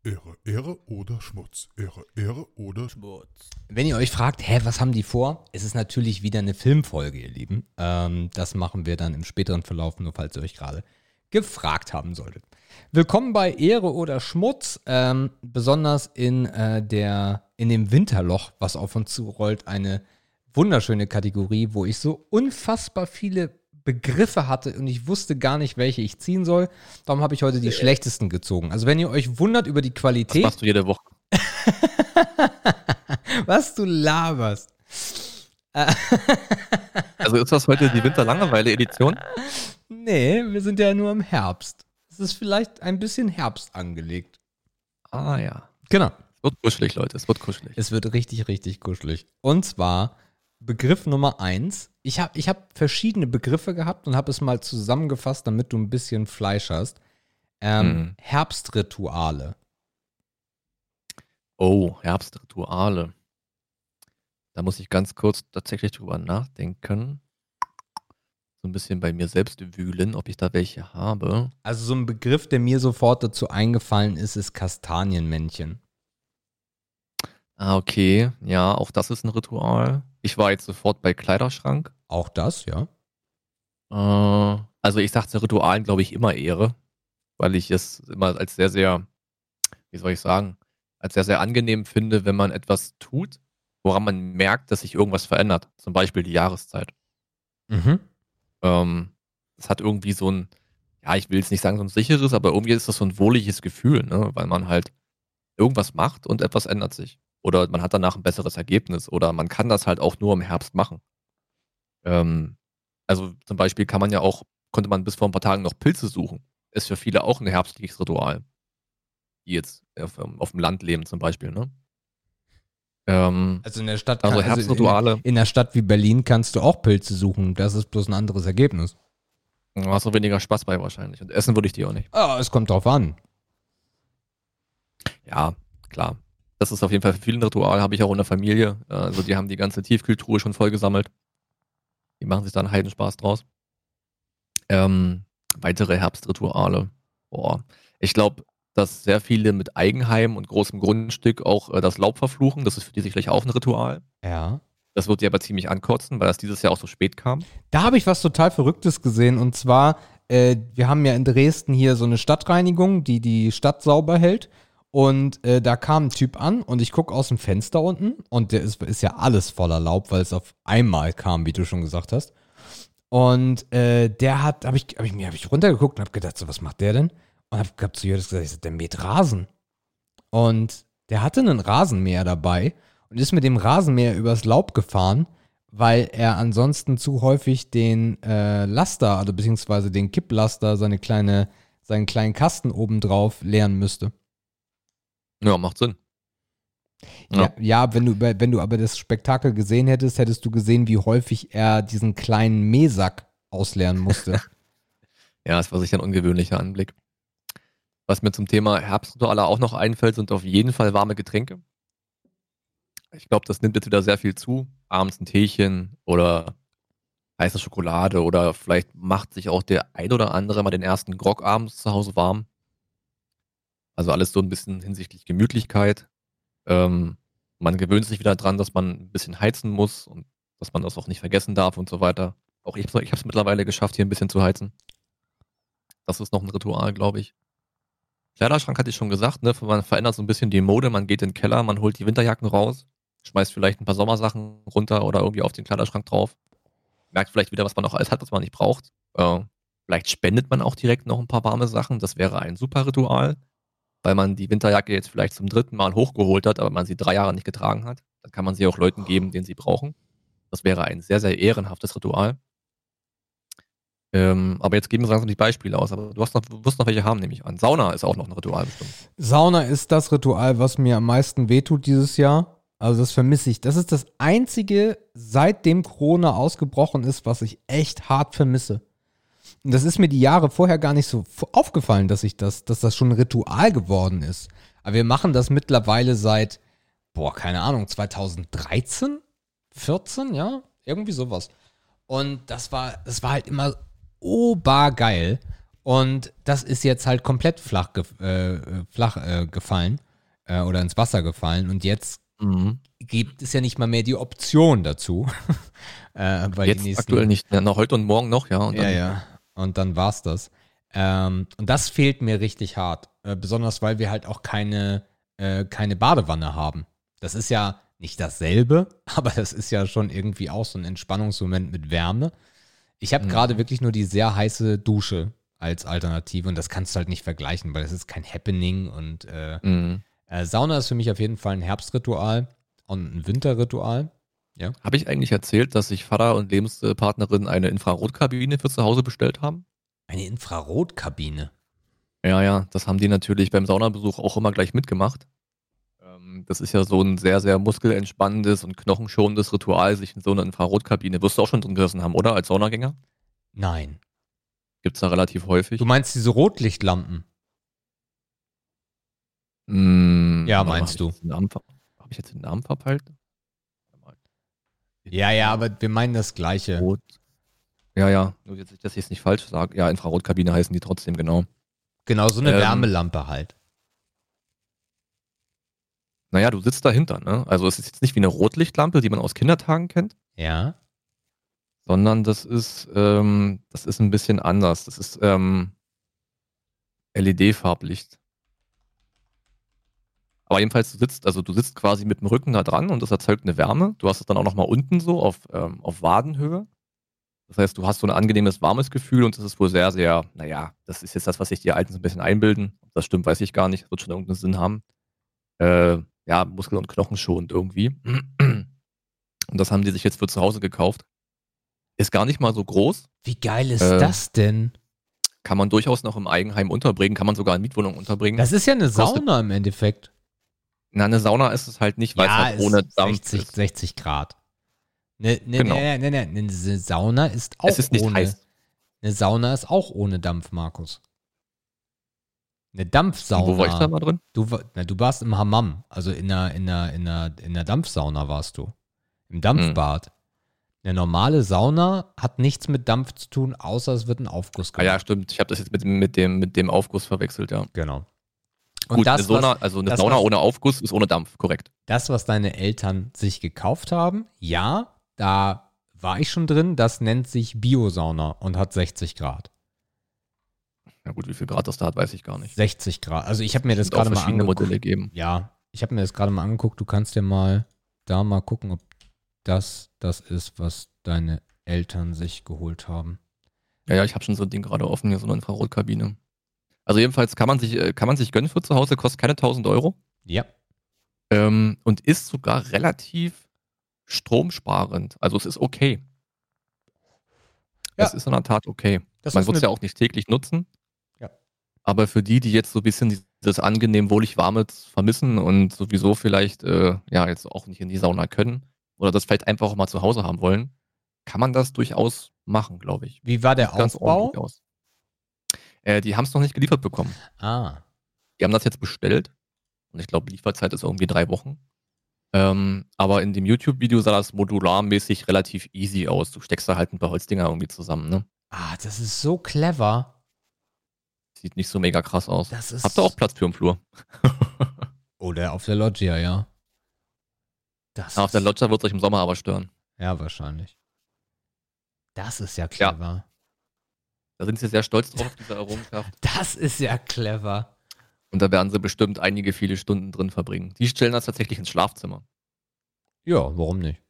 Ehre, Ehre oder Schmutz. Ehre, Ehre oder Schmutz. Wenn ihr euch fragt, hä, was haben die vor? Es ist natürlich wieder eine Filmfolge, ihr Lieben. Ähm, das machen wir dann im späteren Verlauf, nur falls ihr euch gerade gefragt haben solltet. Willkommen bei Ehre oder Schmutz, ähm, besonders in, äh, der, in dem Winterloch, was auf uns zurollt, eine wunderschöne Kategorie, wo ich so unfassbar viele Begriffe hatte und ich wusste gar nicht, welche ich ziehen soll. Darum habe ich heute die schlechtesten gezogen. Also wenn ihr euch wundert über die Das Qualität, machst du jede Woche. <laughs> was du laberst. Also ist das heute die Winterlangeweile-Edition? Nee, wir sind ja nur im Herbst. Es ist vielleicht ein bisschen Herbst angelegt. Ah ja. Genau. Es wird kuschelig, Leute. Es wird kuschelig. Es wird richtig, richtig kuschelig. Und zwar Begriff Nummer eins. Ich habe ich hab verschiedene Begriffe gehabt und habe es mal zusammengefasst, damit du ein bisschen Fleisch hast. Ähm, Mhm. Herbstrituale. Oh, Herbstrituale. Da muss ich ganz kurz tatsächlich drüber nachdenken. So ein bisschen bei mir selbst wühlen, ob ich da welche habe. Also so ein Begriff, der mir sofort dazu eingefallen ist, ist Kastanienmännchen. Ah, okay. Ja, auch das ist ein Ritual. Ich war jetzt sofort bei Kleiderschrank. Auch das, ja. Äh, also ich sage zu Ritualen, glaube ich, immer Ehre, weil ich es immer als sehr, sehr, wie soll ich sagen, als sehr, sehr angenehm finde, wenn man etwas tut, woran man merkt, dass sich irgendwas verändert. Zum Beispiel die Jahreszeit. Mhm. Ähm, es hat irgendwie so ein, ja, ich will jetzt nicht sagen so ein sicheres, aber irgendwie ist das so ein wohliges Gefühl, ne? weil man halt irgendwas macht und etwas ändert sich. Oder man hat danach ein besseres Ergebnis. Oder man kann das halt auch nur im Herbst machen. Ähm, also zum Beispiel kann man ja auch, konnte man bis vor ein paar Tagen noch Pilze suchen. Ist für viele auch ein herbstliches Ritual. Die jetzt auf, ähm, auf dem Land leben zum Beispiel, ne? Ähm, Also in der Stadt also kann- in, Herbstrituale, in einer Stadt wie Berlin kannst du auch Pilze suchen. Das ist bloß ein anderes Ergebnis. da hast du weniger Spaß bei wahrscheinlich. Und essen würde ich die auch nicht. Ah, es kommt drauf an. Ja, klar. Das ist auf jeden Fall für viele ein Ritual, habe ich auch in der Familie. Also die haben die ganze Tiefkühltruhe schon voll gesammelt. Die machen sich da einen Heidenspaß draus. Ähm, weitere Herbstrituale. Boah. Ich glaube, dass sehr viele mit Eigenheim und großem Grundstück auch äh, das Laub verfluchen. Das ist für die sicherlich auch ein Ritual. Ja. Das wird die aber ziemlich ankotzen, weil das dieses Jahr auch so spät kam. Da habe ich was total Verrücktes gesehen und zwar, äh, wir haben ja in Dresden hier so eine Stadtreinigung, die die Stadt sauber hält. Und äh, da kam ein Typ an und ich gucke aus dem Fenster unten und der ist, ist ja alles voller Laub, weil es auf einmal kam, wie du schon gesagt hast. Und äh, der hat, habe ich, hab ich mir hab ich runtergeguckt und habe gedacht, so was macht der denn? Und habe hab zu Jörg gesagt, ich sag, der mäht Rasen. Und der hatte einen Rasenmäher dabei und ist mit dem Rasenmäher übers Laub gefahren, weil er ansonsten zu häufig den äh, Laster, also beziehungsweise den Kipplaster, seine kleine, seinen kleinen Kasten obendrauf leeren müsste. Ja, macht Sinn. Ja, Ja. wenn, du, wenn du aber das Spektakel gesehen hättest, hättest du gesehen, wie häufig er diesen kleinen Mähsack ausleeren musste. <laughs> Ja, es war sicher ein ungewöhnlicher Anblick. Was mir zum Thema Herbstrituale auch noch einfällt, sind auf jeden Fall warme Getränke. Ich glaube, das nimmt jetzt wieder sehr viel zu. Abends ein Teechen oder heiße Schokolade oder vielleicht macht sich auch der ein oder andere mal den ersten Grog abends zu Hause warm. Also alles so ein bisschen hinsichtlich Gemütlichkeit. Ähm, man gewöhnt sich wieder dran, dass man ein bisschen heizen muss und dass man das auch nicht vergessen darf und so weiter. Auch ich, ich habe es mittlerweile geschafft, hier ein bisschen zu heizen. Das ist noch ein Ritual, glaube ich. Kleiderschrank hatte ich schon gesagt, ne? Man verändert so ein bisschen die Mode, man geht in den Keller, man holt die Winterjacken raus, schmeißt vielleicht ein paar Sommersachen runter oder irgendwie auf den Kleiderschrank drauf. Merkt vielleicht wieder, was man noch alles hat, was man nicht braucht. Äh, vielleicht spendet man auch direkt noch ein paar warme Sachen. Das wäre ein super Ritual, weil man die Winterjacke jetzt vielleicht zum dritten Mal hochgeholt hat, aber man sie drei Jahre nicht getragen hat. Dann kann man sie auch Leuten geben, denen sie brauchen. Das wäre ein sehr, sehr ehrenhaftes Ritual. Ähm, aber jetzt geben wir langsam die Beispiele aus. Aber du hast noch, wirst noch welche haben, nehme ich an. Sauna ist auch noch ein Ritual bestimmt. Sauna ist das Ritual, was mir am meisten wehtut dieses Jahr. Also das vermisse ich. Das ist das einzige, seitdem Corona ausgebrochen ist, was ich echt hart vermisse. Und das ist mir die Jahre vorher gar nicht so aufgefallen, dass ich das, dass das schon ein Ritual geworden ist. Aber wir machen das mittlerweile seit, boah, keine Ahnung, 2013, 14, ja, irgendwie sowas. Und das war, das war halt immer obergeil. Und das ist jetzt halt komplett flach, äh, flach äh, gefallen äh, oder ins Wasser gefallen. Und jetzt Mhm. gibt es ja nicht mal mehr die Option dazu. <laughs> äh, Jetzt nächsten, aktuell nicht. Ja, noch heute und morgen noch, ja. Und ja, dann, ja. Und dann war's das. Ähm, und das fehlt mir richtig hart. Äh, besonders weil wir halt auch keine, äh, keine Badewanne haben. Das ist ja nicht dasselbe, <laughs> aber das ist ja schon irgendwie auch so ein Entspannungsmoment mit Wärme. Ich habe Mhm. gerade wirklich nur die sehr heiße Dusche als Alternative und das kannst du halt nicht vergleichen, weil das ist kein Happening und äh, Mhm. äh, Sauna ist für mich auf jeden Fall ein Herbstritual und ein Winterritual. Habe ich eigentlich erzählt, dass sich Vater und Lebenspartnerin eine Infrarotkabine für zu Hause bestellt haben? Eine Infrarotkabine. Ja, ja, das haben die natürlich beim Saunabesuch auch immer gleich mitgemacht. Das ist ja so ein sehr, sehr muskelentspannendes und knochenschonendes Ritual, sich in so einer Infrarotkabine. Wirst du auch schon drin gesessen haben, oder? Als Saunagänger? Nein. Gibt's da relativ häufig. Du meinst diese Rotlichtlampen? Mm, Ja, meinst hab ich jetzt den Namen ver- Hab ich jetzt den Namen verpeilt? Ja, ja, aber wir meinen das Gleiche. Rot. Ja, ja, nur jetzt, dass ich es nicht falsch sage. Ja, Infrarotkabine heißen die trotzdem, genau. Genau, so eine Ähm, Wärmelampe halt. Naja, du sitzt dahinter, ne? Also es ist jetzt nicht wie eine Rotlichtlampe, die man aus Kindertagen kennt, Ja. sondern das ist, ähm, das ist ein bisschen anders. Das ist ähm, LED-Farblicht. Aber jedenfalls, du sitzt, also du sitzt quasi mit dem Rücken da dran und das erzeugt eine Wärme. Du hast es dann auch nochmal unten so auf, ähm, auf Wadenhöhe. Das heißt, du hast so ein angenehmes, warmes Gefühl und das ist wohl sehr, sehr, naja, das ist jetzt das, was sich die Alten so ein bisschen einbilden. Ob das stimmt, weiß ich gar nicht. Das wird schon irgendeinen Sinn haben. Äh, ja, Muskel- und Knochenschonend irgendwie. Und das haben die sich jetzt für zu Hause gekauft. Ist gar nicht mal so groß. Wie geil ist Äh, das denn? Kann man durchaus noch im Eigenheim unterbringen, kann man sogar in Mietwohnungen unterbringen. Das ist ja eine kostet- Sauna im Endeffekt. Na, eine Sauna ist es halt nicht, weil es halt ist ohne Dampf 60, ist. 60 Grad. Ne, ne, Genau. ne, ne, ne, ne, eine Sauna ist auch Es ist nicht ohne. heiß. Eine Sauna ist auch ohne Dampf, Markus. Eine Und Dampfsauna. Wo war ich da mal drin? Du, na, du warst im Hammam, also in der, in der, in der, in der Dampfsauna warst du. Im Dampfbad. Eine normale Sauna hat nichts mit Dampf zu tun, außer es wird ein Aufguss Ah ja, stimmt. Ich habe das jetzt mit, dem- mit, dem, mit dem Aufguss verwechselt, ja. Genau. Und Gut, das, eine Sauna, was, also eine das, Sauna was- ohne Aufguss ist ohne Dampf, korrekt. das, was deine Eltern sich gekauft haben, ja, da war ich schon drin, das nennt sich Biosauna und hat 60 Grad. Ja gut, wie viel Grad das da hat, weiß ich gar nicht. 60 Grad. Also ich habe mir das gerade mal angeguckt. Modelle geben. Ja, ich habe mir das gerade mal angeguckt. Du kannst ja mal da mal gucken, ob das das ist, was deine Eltern sich geholt haben. Ja, ja, ich habe schon so ein Ding gerade offen, hier so eine Infrarotkabine. Also jedenfalls kann man sich, äh, kann man sich gönnen für zu Hause, kostet keine 1000 Euro. Ja. Ähm, und ist sogar relativ stromsparend. Also es ist okay. Ja. Es ist in der Tat okay. Das Man wird es ja auch nicht täglich nutzen. Aber für die, die jetzt so ein bisschen dieses angenehm wohlig warme vermissen und sowieso vielleicht äh, ja jetzt auch nicht in die Sauna können oder das vielleicht einfach auch mal zu Hause haben wollen, kann man das durchaus machen, glaube ich. Wie war der Sieht Aufbau? aus. Äh, die haben es noch nicht geliefert bekommen. Ah, Die haben das jetzt bestellt und ich glaube, Lieferzeit ist irgendwie drei Wochen. Ähm, aber in dem YouTube-Video sah das modularmäßig relativ easy aus. Du steckst da halt ein paar Holzdinger irgendwie zusammen, ne? ah, das ist so clever. Sieht nicht so mega krass aus. Das ist Habt ihr auch Platz für im Flur? <laughs> Oder auf der Loggia, ja. Das Auf der Lodger wird es euch im Sommer aber stören. Ja, wahrscheinlich. Das ist ja clever. Da sind sie sehr stolz drauf, auf diese Errungenschaft. <laughs> Das ist ja clever. Und da werden sie bestimmt einige viele Stunden drin verbringen. Die stellen das tatsächlich ins Schlafzimmer. Ja, warum nicht?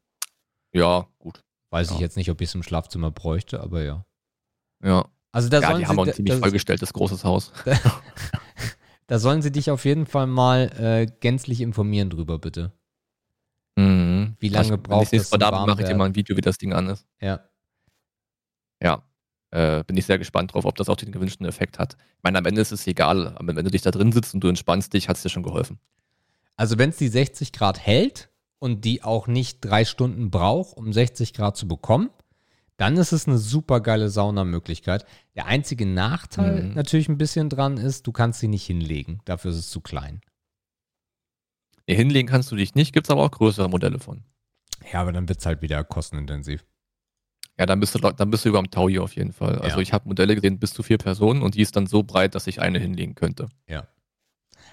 Ja, gut. Weiß Ja. ich jetzt nicht, ob ich es im Schlafzimmer bräuchte, aber ja. Ja, Also da ja sollen die sie, haben auch ein da- ziemlich da- vollgestelltes großes Haus. <laughs> Da sollen sie dich auf jeden Fall mal äh, gänzlich informieren drüber, bitte. Mhm. Wie lange braucht Mal da mache ich dir mal ein Video, wie das Ding an ist. Ja. Ja. Äh, bin ich sehr gespannt drauf, ob das auch den gewünschten Effekt hat. Ich meine, am Ende ist es egal. Aber wenn du dich da drin sitzt und du entspannst dich, hat es dir schon geholfen. Also wenn es die 60 Grad hält und die auch nicht drei Stunden braucht, um 60 Grad zu bekommen, dann ist es eine super geile Saunamöglichkeit. Der einzige Nachteil Mhm. natürlich ein bisschen dran ist, du kannst sie nicht hinlegen. Dafür ist es zu klein. Nee, hinlegen kannst du dich nicht, gibt es aber auch größere Modelle von. Ja, aber dann wird es halt wieder kostenintensiv. Ja, dann bist du, dann bist du über am Taui auf jeden Fall. Also Ja. ich habe Modelle gesehen bis zu vier Personen und die ist dann so breit, dass ich eine hinlegen könnte. Ja.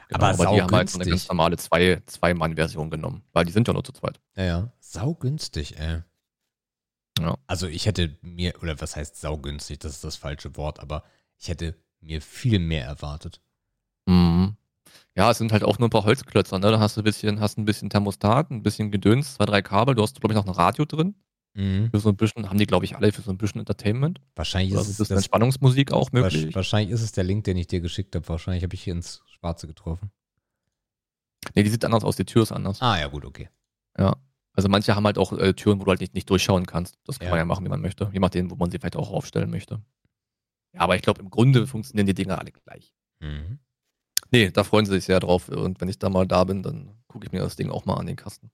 Genau, Aber aber die haben halt so eine ganz normale zwei, Zwei-Mann-Version genommen, weil die sind ja nur zu zweit. Ja, ja. Saugünstig, ey. Ja. Also ich hätte mir, oder was heißt saugünstig, das ist das falsche Wort, aber ich hätte mir viel mehr erwartet. Mhm. Ja, es sind halt auch nur ein paar Holzklötzer, ne? Da hast du ein bisschen, hast ein bisschen Thermostat, ein bisschen Gedöns, zwei, drei Kabel, du hast, glaube ich, noch ein Radio drin. Mhm. Für so ein bisschen, haben die, glaube ich, alle für so ein bisschen Entertainment. Wahrscheinlich Also ist es das, Entspannungsmusik auch möglich. wahrsch- wahrscheinlich ist es der Link, den ich dir geschickt habe. Wahrscheinlich habe ich hier ins Schwarze getroffen. Nee, die sieht anders aus, die Tür ist anders. Ah, ja, gut, okay. Also manche haben halt auch äh, Türen, wo du halt nicht, nicht durchschauen kannst. Das kann Ja. man ja machen, wie man möchte. Je nachdem, wo man sie vielleicht auch aufstellen möchte. Ja, aber ich glaube, im Grunde funktionieren die Dinger alle gleich. Mhm. Nee, da freuen sie sich sehr drauf. Und wenn ich da mal da bin, dann gucke ich mir das Ding auch mal an den Kasten.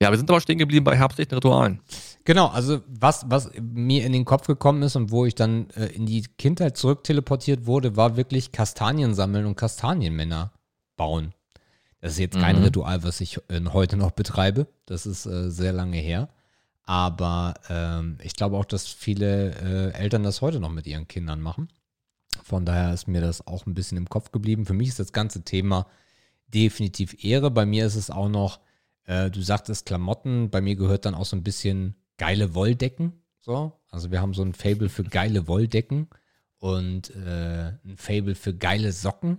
Ja, wir sind aber stehen geblieben bei herbstlichen Ritualen. Genau, also was, was mir in den Kopf gekommen ist und wo ich dann äh, in die Kindheit zurück teleportiert wurde, war wirklich Kastanien sammeln und Kastanienmänner bauen. Das ist jetzt kein Mhm. Ritual, was ich äh, heute noch betreibe. Das ist äh, sehr lange her. Aber ähm, ich glaube auch, dass viele äh, Eltern das heute noch mit ihren Kindern machen. Von daher ist mir das auch ein bisschen im Kopf geblieben. Für mich ist das ganze Thema definitiv Ehre. Bei mir ist es auch noch, äh, du sagtest Klamotten, bei mir gehört dann auch so ein bisschen geile Wolldecken. So, also wir haben so ein Fable für geile <laughs> Wolldecken und äh, ein Fable für geile Socken.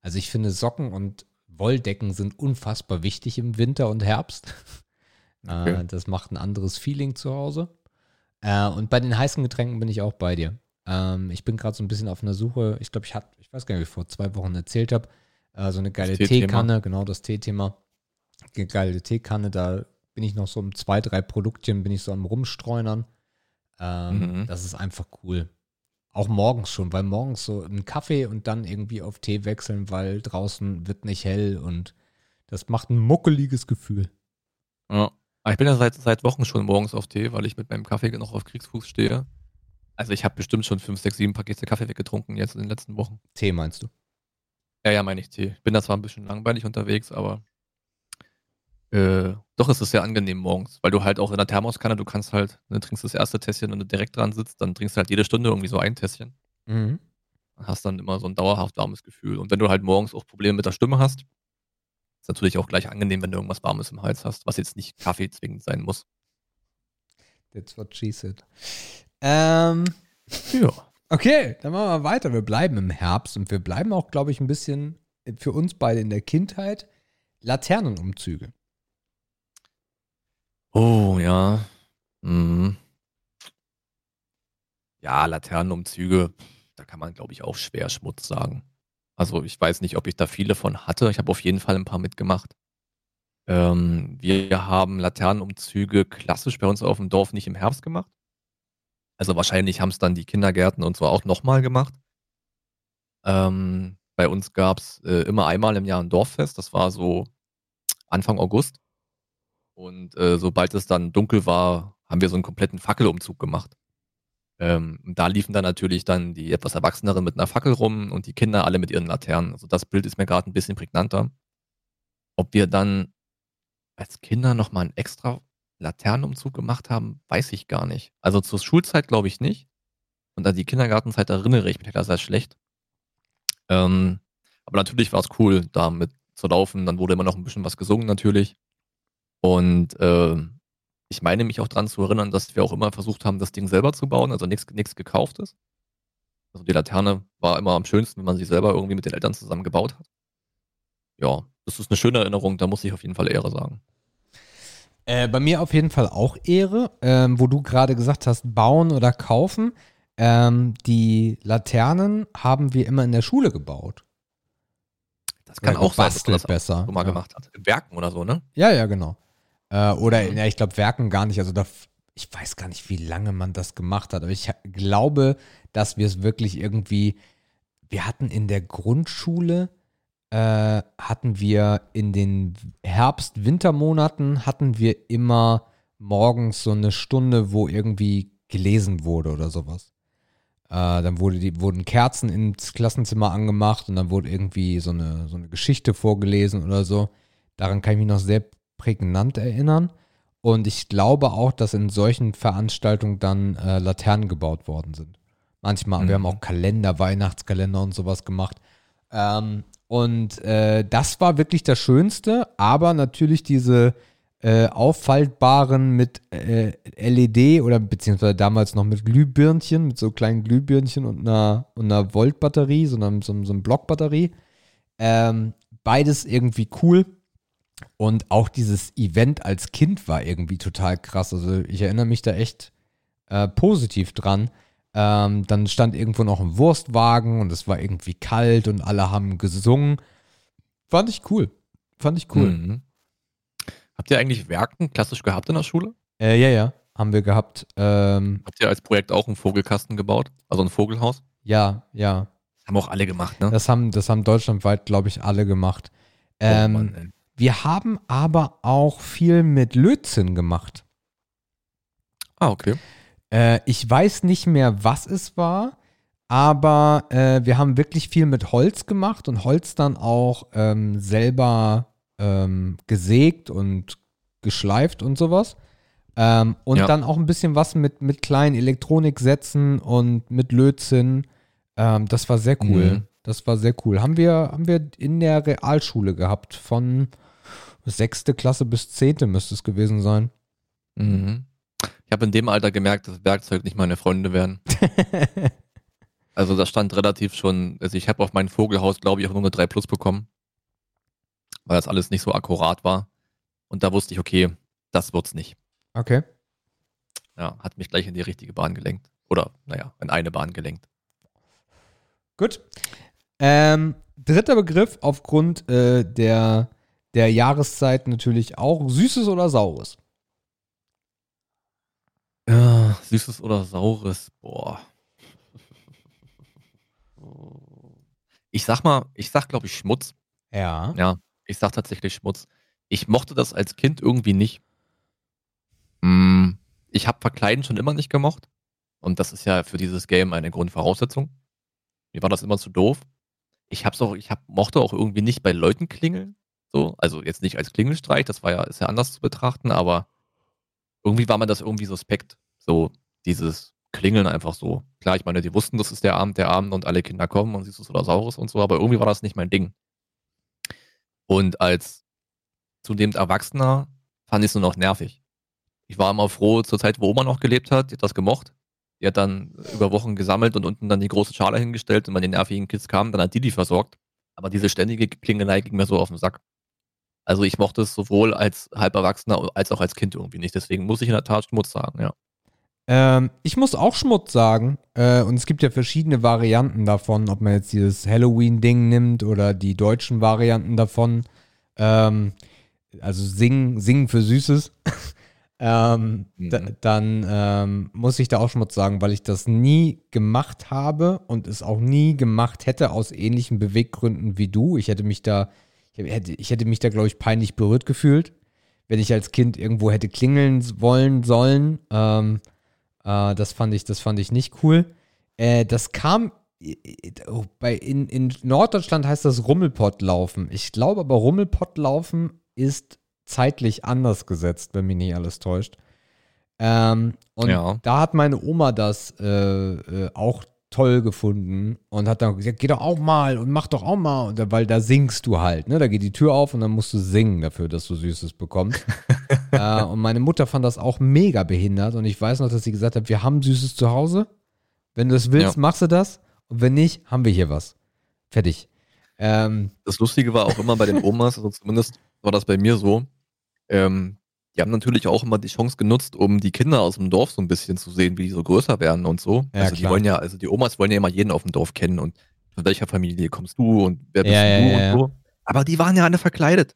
Also ich finde Socken und Wolldecken sind unfassbar wichtig im Winter und Herbst. <laughs> Okay. Äh, das macht ein anderes Feeling zu Hause. Äh, und bei den heißen Getränken bin ich auch bei dir. Ähm, ich bin gerade so ein bisschen auf einer Suche. Ich glaube, ich hatte, ich weiß gar nicht, wie ich vor zwei Wochen erzählt habe, äh, so eine geile. Teekanne, genau das Teethema. Eine geile Teekanne, da bin ich noch so um zwei, drei Produktchen, bin ich so am Rumstreunern. Ähm, Mhm. Das ist einfach cool. Auch morgens schon, weil morgens so einen Kaffee und dann irgendwie auf Tee wechseln, weil draußen wird nicht hell und das macht ein muckeliges Gefühl. Ja. Aber ich bin ja seit, seit Wochen schon morgens auf Tee, weil ich mit meinem Kaffee noch auf Kriegsfuß stehe. Also ich habe bestimmt schon fünf, sechs, sieben Pakete Kaffee weggetrunken jetzt in den letzten Wochen. Tee meinst du? Ja, ja, meine ich Tee. Ich bin da zwar ein bisschen langweilig unterwegs, aber äh, doch ist es sehr angenehm morgens, weil du halt auch in der Thermoskanne, du kannst halt, ne, trinkst das erste Tässchen, wenn du direkt dran sitzt, dann trinkst du halt jede Stunde irgendwie so ein Tässchen. Mhm. und hast dann immer so ein dauerhaft warmes Gefühl. Und wenn du halt morgens auch Probleme mit der Stimme hast, ist natürlich auch gleich angenehm, wenn du irgendwas Warmes im Hals hast, was jetzt nicht Kaffee zwingend sein muss. That's what she said. Ähm, Ja. okay, dann machen wir weiter. Wir bleiben im Herbst und wir bleiben auch, glaube ich, ein bisschen für uns beide in der Kindheit. Laternenumzüge. Oh, ja. Mhm. Ja, Laternenumzüge, da kann man, glaube ich, auch schwer Schmutz sagen. Also ich weiß nicht, ob ich da viele von hatte. Ich habe auf jeden Fall ein paar mitgemacht. Ähm, wir haben Laternenumzüge klassisch bei uns auf dem Dorf nicht im Herbst gemacht. Also wahrscheinlich haben es dann die Kindergärten und so auch nochmal gemacht. Ähm, bei uns gab es äh, immer einmal im Jahr ein Dorffest. Das war so Anfang August. Und äh, sobald es dann dunkel war, haben wir so einen kompletten Fackelumzug gemacht. Ähm, da liefen dann natürlich dann die etwas Erwachseneren mit einer Fackel rum und die Kinder alle mit ihren Laternen. Also das Bild ist mir gerade ein bisschen prägnanter. Ob wir dann als Kinder nochmal einen extra Laternenumzug gemacht haben, weiß ich gar nicht. Also zur Schulzeit glaube ich nicht. Und an die Kindergartenzeit erinnere ich mich da sehr schlecht. Ähm, aber natürlich war es cool, da mit zu laufen. Dann wurde immer noch ein bisschen was gesungen natürlich. Und ähm, ich meine mich auch dran zu erinnern, dass wir auch immer versucht haben, das Ding selber zu bauen, also nichts gekauftes. Also die Laterne war immer am schönsten, wenn man sie selber irgendwie mit den Eltern zusammen gebaut hat. Ja, das ist eine schöne Erinnerung, da muss ich auf jeden Fall Ehre sagen. Äh, bei mir auf jeden Fall auch Ehre, ähm, wo du gerade gesagt hast, bauen oder kaufen. Ähm, die Laternen haben wir immer in der Schule gebaut. Das kann Oder auch sein, dass man das besser. auch mal ja. gemacht hat. In Werken oder so, ne? Ja, ja, genau. Äh, oder, Mhm. ja, ich glaube, Werken gar nicht. Also da, ich weiß gar nicht, wie lange man das gemacht hat, aber ich glaube, dass wir es wirklich irgendwie, wir hatten in der Grundschule, äh, hatten wir in den Herbst-Wintermonaten, hatten wir immer morgens so eine Stunde, wo irgendwie gelesen wurde oder sowas. Äh, dann wurde die, wurden Kerzen ins Klassenzimmer angemacht und dann wurde irgendwie so eine, so eine Geschichte vorgelesen oder so. Daran kann ich mich noch sehr prägnant erinnern. Und ich glaube auch, dass in solchen Veranstaltungen dann äh, Laternen gebaut worden sind. Manchmal, wir haben Mhm. auch Kalender, Weihnachtskalender und sowas gemacht. Ähm, und äh, das war wirklich das Schönste, aber natürlich diese äh, auffaltbaren mit äh, LED oder beziehungsweise damals noch mit Glühbirnchen, mit so kleinen Glühbirnchen und einer, und einer Voltbatterie, so einer, so, so einer Blockbatterie. Ähm, beides irgendwie cool. Und auch dieses Event als Kind war irgendwie total krass. Also ich erinnere mich da echt äh, positiv dran. Ähm, dann stand irgendwo noch ein Wurstwagen und es war irgendwie kalt und alle haben gesungen. Fand ich cool. Fand ich cool. Mhm. Habt ihr eigentlich Werken klassisch gehabt in der Schule? Äh, ja, ja, haben wir gehabt. Ähm, Habt ihr als Projekt auch einen Vogelkasten gebaut? Also ein Vogelhaus? ja, ja. Haben auch alle gemacht, ne? Das haben, das haben deutschlandweit, glaube ich, alle gemacht. Ähm, oh Mann, ey. Wir haben aber auch viel mit Lötzinn gemacht. Ah, okay. Äh, ich weiß nicht mehr, was es war, aber äh, wir haben wirklich viel mit Holz gemacht und Holz dann auch ähm, selber ähm, gesägt und geschleift und sowas. Ähm, und Ja. dann auch ein bisschen was mit, mit kleinen Elektroniksätzen und mit Lötzinn. Ähm, das war sehr cool. Mhm. Das war sehr cool. Haben wir, haben wir in der Realschule gehabt. Von sechste Klasse bis zehnte müsste es gewesen sein. Mhm. Ich habe in dem Alter gemerkt, dass Werkzeug nicht meine Freunde wären. <laughs> Also da stand relativ schon, also ich habe auf mein Vogelhaus, glaube ich, auch nur eine 3 Plus bekommen, weil das alles nicht so akkurat war. Und da wusste ich, okay, das wird's nicht. okay. Ja, hat mich gleich in die richtige Bahn gelenkt. Oder, naja, in eine Bahn gelenkt. Gut. Ähm, dritter Begriff aufgrund äh, der, der Jahreszeit natürlich auch. Süßes oder Saures? Ja, süßes oder saures, boah. Ich sag mal, ich sag, glaube ich, Schmutz. Ja. Ja, ich sag tatsächlich Schmutz. Ich mochte das als Kind irgendwie nicht. Mm, Ich habe Verkleiden schon immer nicht gemocht. Und das ist ja für dieses Game eine Grundvoraussetzung. Mir war das immer zu doof. Ich hab's auch, ich hab, mochte auch irgendwie nicht bei Leuten klingeln. So, also jetzt nicht als Klingelstreich, das war ja, ist ja anders zu betrachten, aber irgendwie war mir das irgendwie suspekt. So, dieses Klingeln einfach so. Klar, ich meine, die wussten, das ist der Abend, der Abend und alle Kinder kommen und Süßes oder Saures und so, aber irgendwie war das nicht mein Ding. Und als zunehmend Erwachsener fand ich es nur noch nervig. Ich war immer froh, zur Zeit, wo Oma noch gelebt hat, die hat das gemocht. Die hat dann über Wochen gesammelt und unten dann die große Schale hingestellt und wenn die nervigen Kids kamen, dann hat die die versorgt. Aber diese ständige Klingelei ging mir so auf den Sack. Also ich mochte es sowohl als Halberwachsener als auch als Kind irgendwie nicht. Deswegen muss ich in der Tat Schmutz sagen, ja. Ähm, ich muss auch Schmutz sagen. Äh, und es gibt ja verschiedene Varianten davon, ob man jetzt dieses Halloween-Ding nimmt oder die deutschen Varianten davon. Ähm, also singen, singen für Süßes. <laughs> ähm, da, Mhm. dann ähm, muss ich da auch Schmutz sagen, weil ich das nie gemacht habe und es auch nie gemacht hätte aus ähnlichen Beweggründen wie du. Ich hätte mich da, ich hätte, ich hätte mich da, glaube ich, peinlich berührt gefühlt, wenn ich als Kind irgendwo hätte klingeln wollen sollen. Ähm, äh, das fand ich, das fand ich nicht cool. Äh, das kam oh, bei in, in Norddeutschland heißt das Rummelpottlaufen. Ich glaube aber Rummelpottlaufen ist zeitlich anders gesetzt, wenn mich nicht alles täuscht. Ähm, und Ja. da hat meine Oma das äh, äh, auch toll gefunden und hat dann gesagt, geh doch auch mal und mach doch auch mal, und, da- weil da singst du halt, ne? Da geht die Tür auf und dann musst du singen dafür, dass du Süßes bekommst. <laughs> äh, und meine Mutter fand das auch mega behindert und ich weiß noch, dass sie gesagt hat, wir haben Süßes zu Hause. Wenn du es willst, Ja. machst du das. Und wenn nicht, haben wir hier was. Fertig. Ähm, Das Lustige war auch immer bei den Omas, also zumindest war das bei mir so, ähm, die haben natürlich auch immer die Chance genutzt, um die Kinder aus dem Dorf so ein bisschen zu sehen, wie die so größer werden und so. Ja, also die klar. wollen ja, also die Omas wollen ja immer jeden auf dem Dorf kennen und von welcher Familie kommst du und wer bist Ja, du ja, und so. Aber die waren ja alle verkleidet.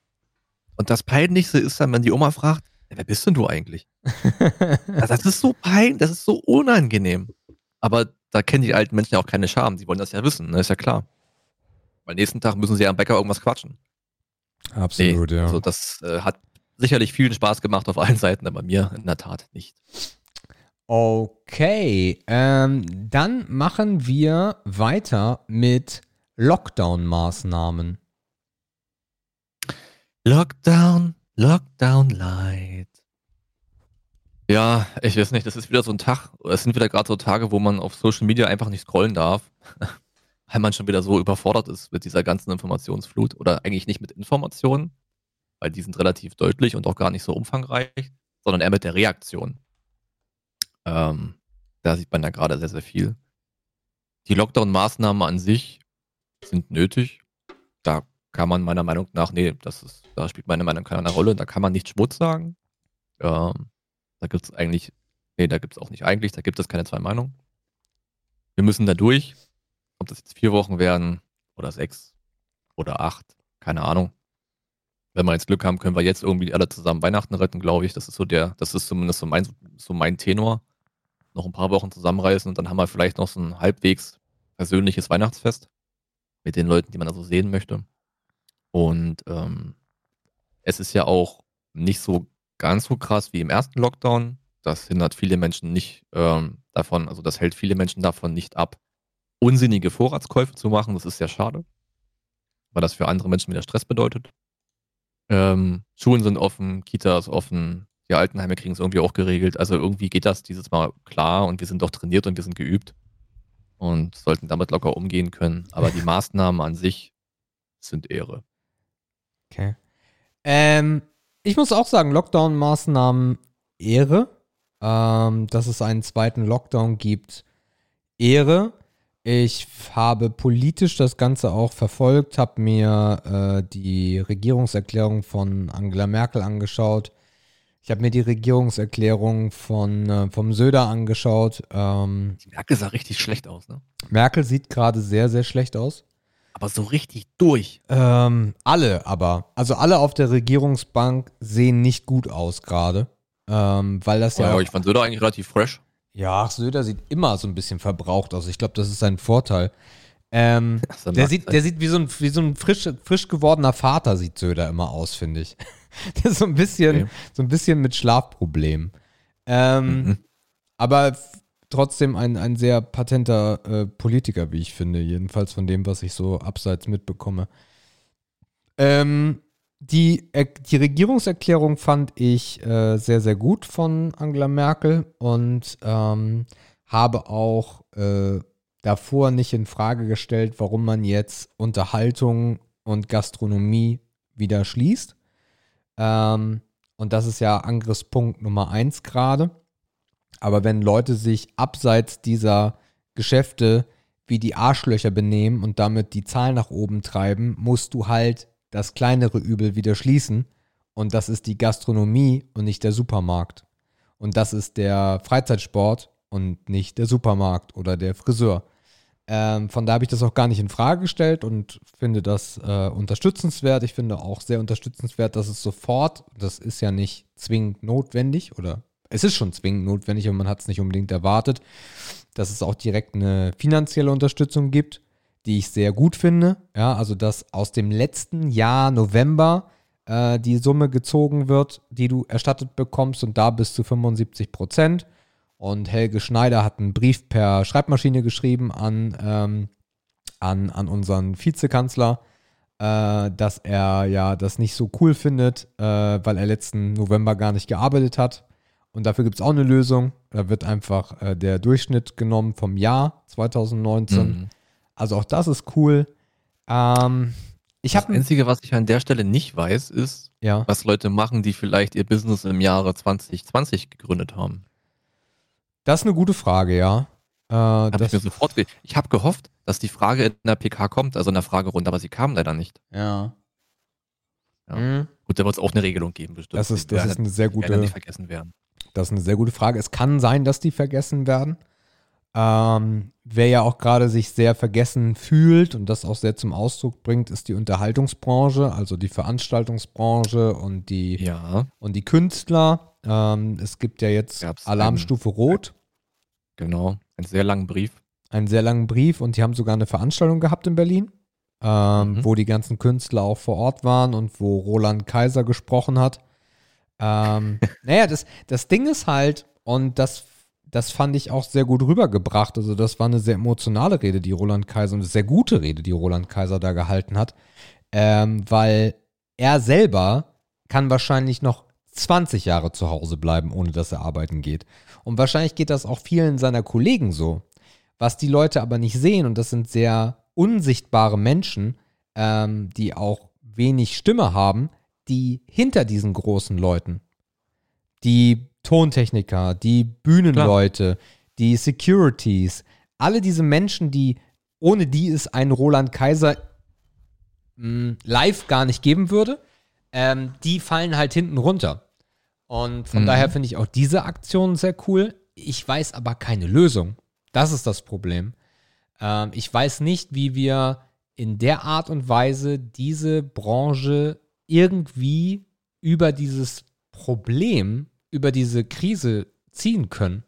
Und das Peinlichste ist dann, wenn die Oma fragt, "Ja, wer bist denn du eigentlich? <laughs> Also das ist so pein, das ist so unangenehm. Aber da kennen die alten Menschen ja auch keine Scham. Die wollen das ja wissen, ne? ist ja klar. Weil nächsten Tag müssen sie ja am Bäcker irgendwas quatschen. absolut, ja. Also das äh, hat sicherlich vielen Spaß gemacht auf allen Seiten, aber mir in der Tat nicht. Okay, ähm, dann machen wir weiter mit Lockdown-Maßnahmen. Lockdown, Lockdown Light. Ja, ich weiß nicht, das ist wieder so ein Tag, es sind wieder gerade so Tage, wo man auf Social Media einfach nicht scrollen darf, <laughs> weil man schon wieder so überfordert ist mit dieser ganzen Informationsflut oder eigentlich nicht mit Informationen, weil die sind relativ deutlich und auch gar nicht so umfangreich, sondern eher mit der Reaktion. Ähm, da sieht man ja gerade sehr, sehr viel. Die Lockdown-Maßnahmen an sich sind nötig. Da kann man meiner Meinung nach, nee, das ist, da spielt meine Meinung keine Rolle, da kann man nicht Schmutz sagen. Ähm, da gibt es eigentlich, nee, da gibt es auch nicht eigentlich, da gibt es keine zwei Meinungen. Wir müssen da durch. Ob das jetzt vier Wochen werden oder sechs oder acht, keine Ahnung. Wenn wir jetzt Glück haben, können wir jetzt irgendwie alle zusammen Weihnachten retten, glaube ich. Das ist so der, das ist zumindest so mein, so mein Tenor. Noch ein paar Wochen zusammenreißen und dann haben wir vielleicht noch so ein halbwegs persönliches Weihnachtsfest mit den Leuten, die man also sehen möchte. Und ähm, es ist ja auch nicht so ganz so krass wie im ersten Lockdown. Das hindert viele Menschen nicht ähm, davon, also das hält viele Menschen davon nicht ab, unsinnige Vorratskäufe zu machen. Das ist sehr schade, weil das für andere Menschen wieder Stress bedeutet. Ähm, Schulen sind offen, Kitas offen, die Altenheime kriegen es irgendwie auch geregelt. Also irgendwie geht das dieses Mal klar und wir sind doch trainiert und wir sind geübt und sollten damit locker umgehen können. Aber die <laughs> Maßnahmen an sich sind Ehre. Okay. Ähm, ich muss auch sagen, Lockdown-Maßnahmen Ehre. Ähm, dass es einen zweiten Lockdown gibt, Ehre. Ich habe politisch das Ganze auch verfolgt, habe mir äh, die Regierungserklärung von Angela Merkel angeschaut. Ich habe mir die Regierungserklärung von äh, vom Söder angeschaut. Ähm, Die Merkel sah richtig schlecht aus, ne? Merkel sieht gerade sehr, sehr schlecht aus. Aber so richtig durch. Ähm, alle aber. Also alle auf der Regierungsbank sehen nicht gut aus gerade. Ähm, weil das ja. Ja, ich fand Söder eigentlich relativ fresh. Ja, Söder sieht immer so ein bisschen verbraucht aus. Ich glaube, das ist sein Vorteil. Ähm, <laughs> ein der, sieht, der sieht wie so ein, wie so ein frisch, frisch gewordener Vater, sieht Söder immer aus, finde ich. <laughs> Der ist so ein bisschen, Okay. so ein bisschen mit Schlafproblemen. Ähm, Mhm. aber trotzdem ein, ein sehr patenter äh, Politiker, wie ich finde, jedenfalls von dem, was ich so abseits mitbekomme. Ähm, die, die Regierungserklärung fand ich äh, sehr, sehr gut von Angela Merkel und ähm, habe auch äh, davor nicht in Frage gestellt, warum man jetzt Unterhaltung und Gastronomie wieder schließt. Ähm, und das ist ja Angriffspunkt Nummer eins gerade. Aber wenn Leute sich abseits dieser Geschäfte wie die Arschlöcher benehmen und damit die Zahlen nach oben treiben, musst du halt das kleinere Übel wieder schließen. Und das ist die Gastronomie und nicht der Supermarkt. Und das ist der Freizeitsport und nicht der Supermarkt oder der Friseur. Ähm, von da habe ich das auch gar nicht in Frage gestellt und finde das äh, unterstützenswert. Ich finde auch sehr unterstützenswert, dass es sofort, das ist ja nicht zwingend notwendig oder es ist schon zwingend notwendig, aber man hat es nicht unbedingt erwartet, dass es auch direkt eine finanzielle Unterstützung gibt, die ich sehr gut finde. Ja, also dass aus dem letzten Jahr November äh, die Summe gezogen wird, die du erstattet bekommst und da bis zu 75 Prozent. Und Helge Schneider hat einen Brief per Schreibmaschine geschrieben an, ähm, an, an unseren Vizekanzler, äh, dass er ja das nicht so cool findet, äh, weil er letzten November gar nicht gearbeitet hat. Und dafür gibt es auch eine Lösung. Da wird einfach äh, der Durchschnitt genommen vom Jahr 2019. Mhm. Also auch das ist cool. Ähm, ich Das habe Einzige, was ich an der Stelle nicht weiß, ist, ja. was Leute machen, die vielleicht ihr Business im Jahre 2020 gegründet haben. Das ist eine gute Frage, ja. Äh, Hab das, ich mir sofort. Ich habe gehofft, dass die Frage in der PK kommt, also in der Fragerunde, aber sie kam leider nicht. ja. Ja. Mhm. Gut, da wird es auch eine Regelung geben, bestimmt. Das ist, das ist eine sehr gute, nicht vergessen werden. das ist eine sehr gute Frage. Es kann sein, dass die vergessen werden. Ähm, wer ja auch gerade sich sehr vergessen fühlt und das auch sehr zum Ausdruck bringt, ist die Unterhaltungsbranche, also die Veranstaltungsbranche und die, Ja, und die Künstler. Ähm, es gibt ja jetzt Gab's Alarmstufe Rot, genau. Einen sehr langen Brief. einen sehr langen Brief und die haben sogar eine Veranstaltung gehabt in Berlin, ähm, Mhm. wo die ganzen Künstler auch vor Ort waren und wo Roland Kaiser gesprochen hat. Ähm, <laughs> naja, das, das Ding ist halt, und das, das fand ich auch sehr gut rübergebracht. Also, das war eine sehr emotionale Rede, die Roland Kaiser, und eine sehr gute Rede, die Roland Kaiser da gehalten hat, ähm, weil er selber kann wahrscheinlich noch 20 Jahre zu Hause bleiben, ohne dass er arbeiten geht. Und wahrscheinlich geht das auch vielen seiner Kollegen so. Was die Leute aber nicht sehen, und das sind sehr unsichtbare Menschen, ähm, die auch wenig Stimme haben, die hinter diesen großen Leuten, die Tontechniker, die Bühnenleute, die Securities, alle diese Menschen, die ohne die es einen Roland Kaiser mh, live gar nicht geben würde, ähm, die fallen halt hinten runter. Und von Mhm. daher finde ich auch diese Aktion sehr cool. Ich weiß aber keine Lösung. Das ist das Problem. Ähm, ich weiß nicht, wie wir in der Art und Weise diese Branche irgendwie über dieses Problem, über diese Krise ziehen können.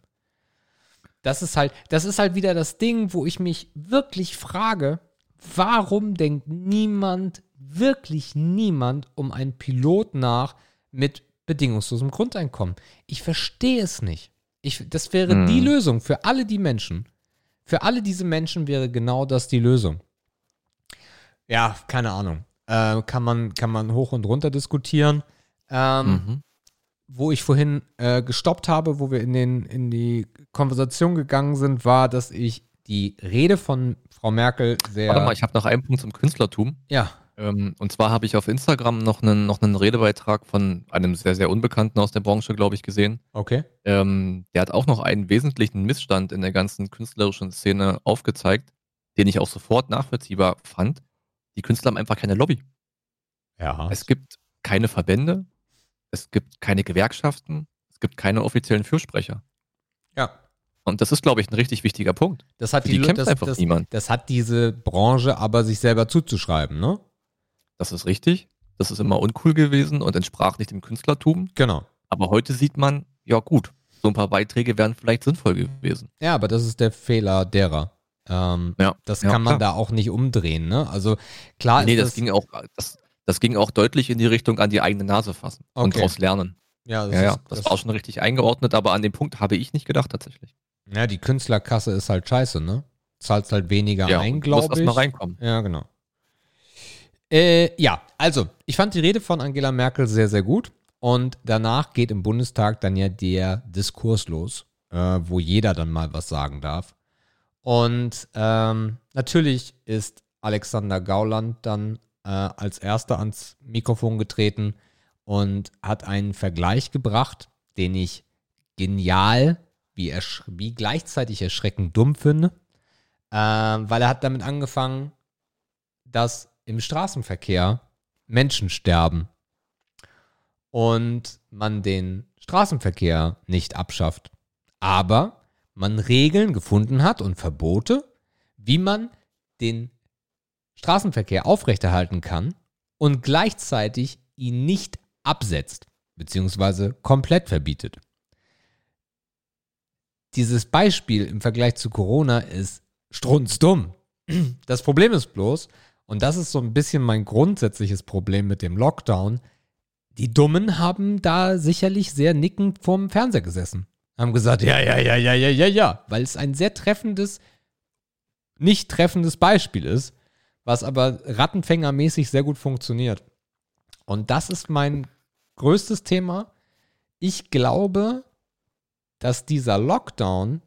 Das ist halt, das ist halt wieder das Ding, wo ich mich wirklich frage, warum denkt niemand, wirklich niemand um einen Pilot nach mit bedingungslosem Grundeinkommen? Ich verstehe es nicht. Ich, das wäre Hm. die Lösung für alle die Menschen. Für alle diese Menschen wäre genau das die Lösung. Ja, keine Ahnung. Äh, kann, man, kann man hoch und runter diskutieren. Ähm, Mhm. Wo ich vorhin äh, gestoppt habe, wo wir in, den, in die Konversation gegangen sind, war, dass ich die Rede von Frau Merkel sehr. Warte mal, ich habe noch einen Punkt zum Künstlertum. ja, Ähm, und zwar habe ich auf Instagram noch einen, noch einen Redebeitrag von einem sehr, sehr Unbekannten aus der Branche, glaube ich, gesehen. okay. Ähm, der hat auch noch einen wesentlichen Missstand in der ganzen künstlerischen Szene aufgezeigt, den ich auch sofort nachvollziehbar fand. Die Künstler haben einfach keine Lobby. Ja. Es gibt keine Verbände, es gibt keine Gewerkschaften, es gibt keine offiziellen Fürsprecher. ja. Und das ist, glaube ich, ein richtig wichtiger Punkt. Das hat Für die die, kämpft das, einfach das, niemand. das hat diese Branche aber sich selber zuzuschreiben, ne? Das ist richtig. Das ist immer uncool gewesen und entsprach nicht dem Künstlertum. Genau. Aber heute sieht man, ja gut, so ein paar Beiträge wären vielleicht sinnvoll gewesen. Ja, aber das ist der Fehler derer. Ähm, Ja, das ja, kann man klar. da auch nicht umdrehen, ne? Also klar nee, ist das, ging auch, das, das ging auch deutlich in die Richtung an die eigene Nase fassen und Okay. daraus lernen. ja, das Ja, ja, ist, das, war auch schon richtig eingeordnet, aber an dem Punkt habe ich nicht gedacht tatsächlich. ja, die Künstlerkasse ist halt scheiße, ne? Zahlst halt weniger Ja, ein, und muss glaube erst ich. mal reinkommen. Ja, genau. Äh, ja, also, ich fand die Rede von Angela Merkel sehr, sehr gut. Und danach geht im Bundestag dann ja der Diskurs los, äh, wo jeder dann mal was sagen darf. Und ähm, natürlich ist Alexander Gauland dann äh, als erster ans Mikrofon getreten und hat einen Vergleich gebracht, den ich genial, wie, ersch wie gleichzeitig erschreckend dumm finde. Ähm, weil er hat damit angefangen, dass im Straßenverkehr Menschen sterben und man den Straßenverkehr nicht abschafft. Aber man Regeln gefunden hat und Verbote, wie man den Straßenverkehr aufrechterhalten kann und gleichzeitig ihn nicht absetzt beziehungsweise komplett verbietet. Dieses Beispiel im Vergleich zu Corona ist strunzdumm. Das Problem ist bloß, und das ist so ein bisschen mein grundsätzliches Problem mit dem Lockdown, die Dummen haben da sicherlich sehr nickend vorm Fernseher gesessen. Haben gesagt, ja, ja, ja, ja, ja, ja, ja, weil es ein sehr treffendes, nicht treffendes Beispiel ist, was aber rattenfängermäßig sehr gut funktioniert. Und das ist mein größtes Thema. Ich glaube, dass dieser Lockdown,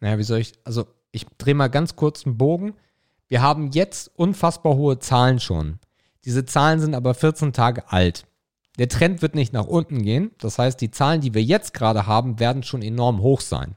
naja, wie soll ich, also ich drehe mal ganz kurz einen Bogen. Wir haben jetzt unfassbar hohe Zahlen schon. Diese Zahlen sind aber 14 Tage alt. Der Trend wird nicht nach unten gehen. Das heißt, die Zahlen, die wir jetzt gerade haben, werden schon enorm hoch sein.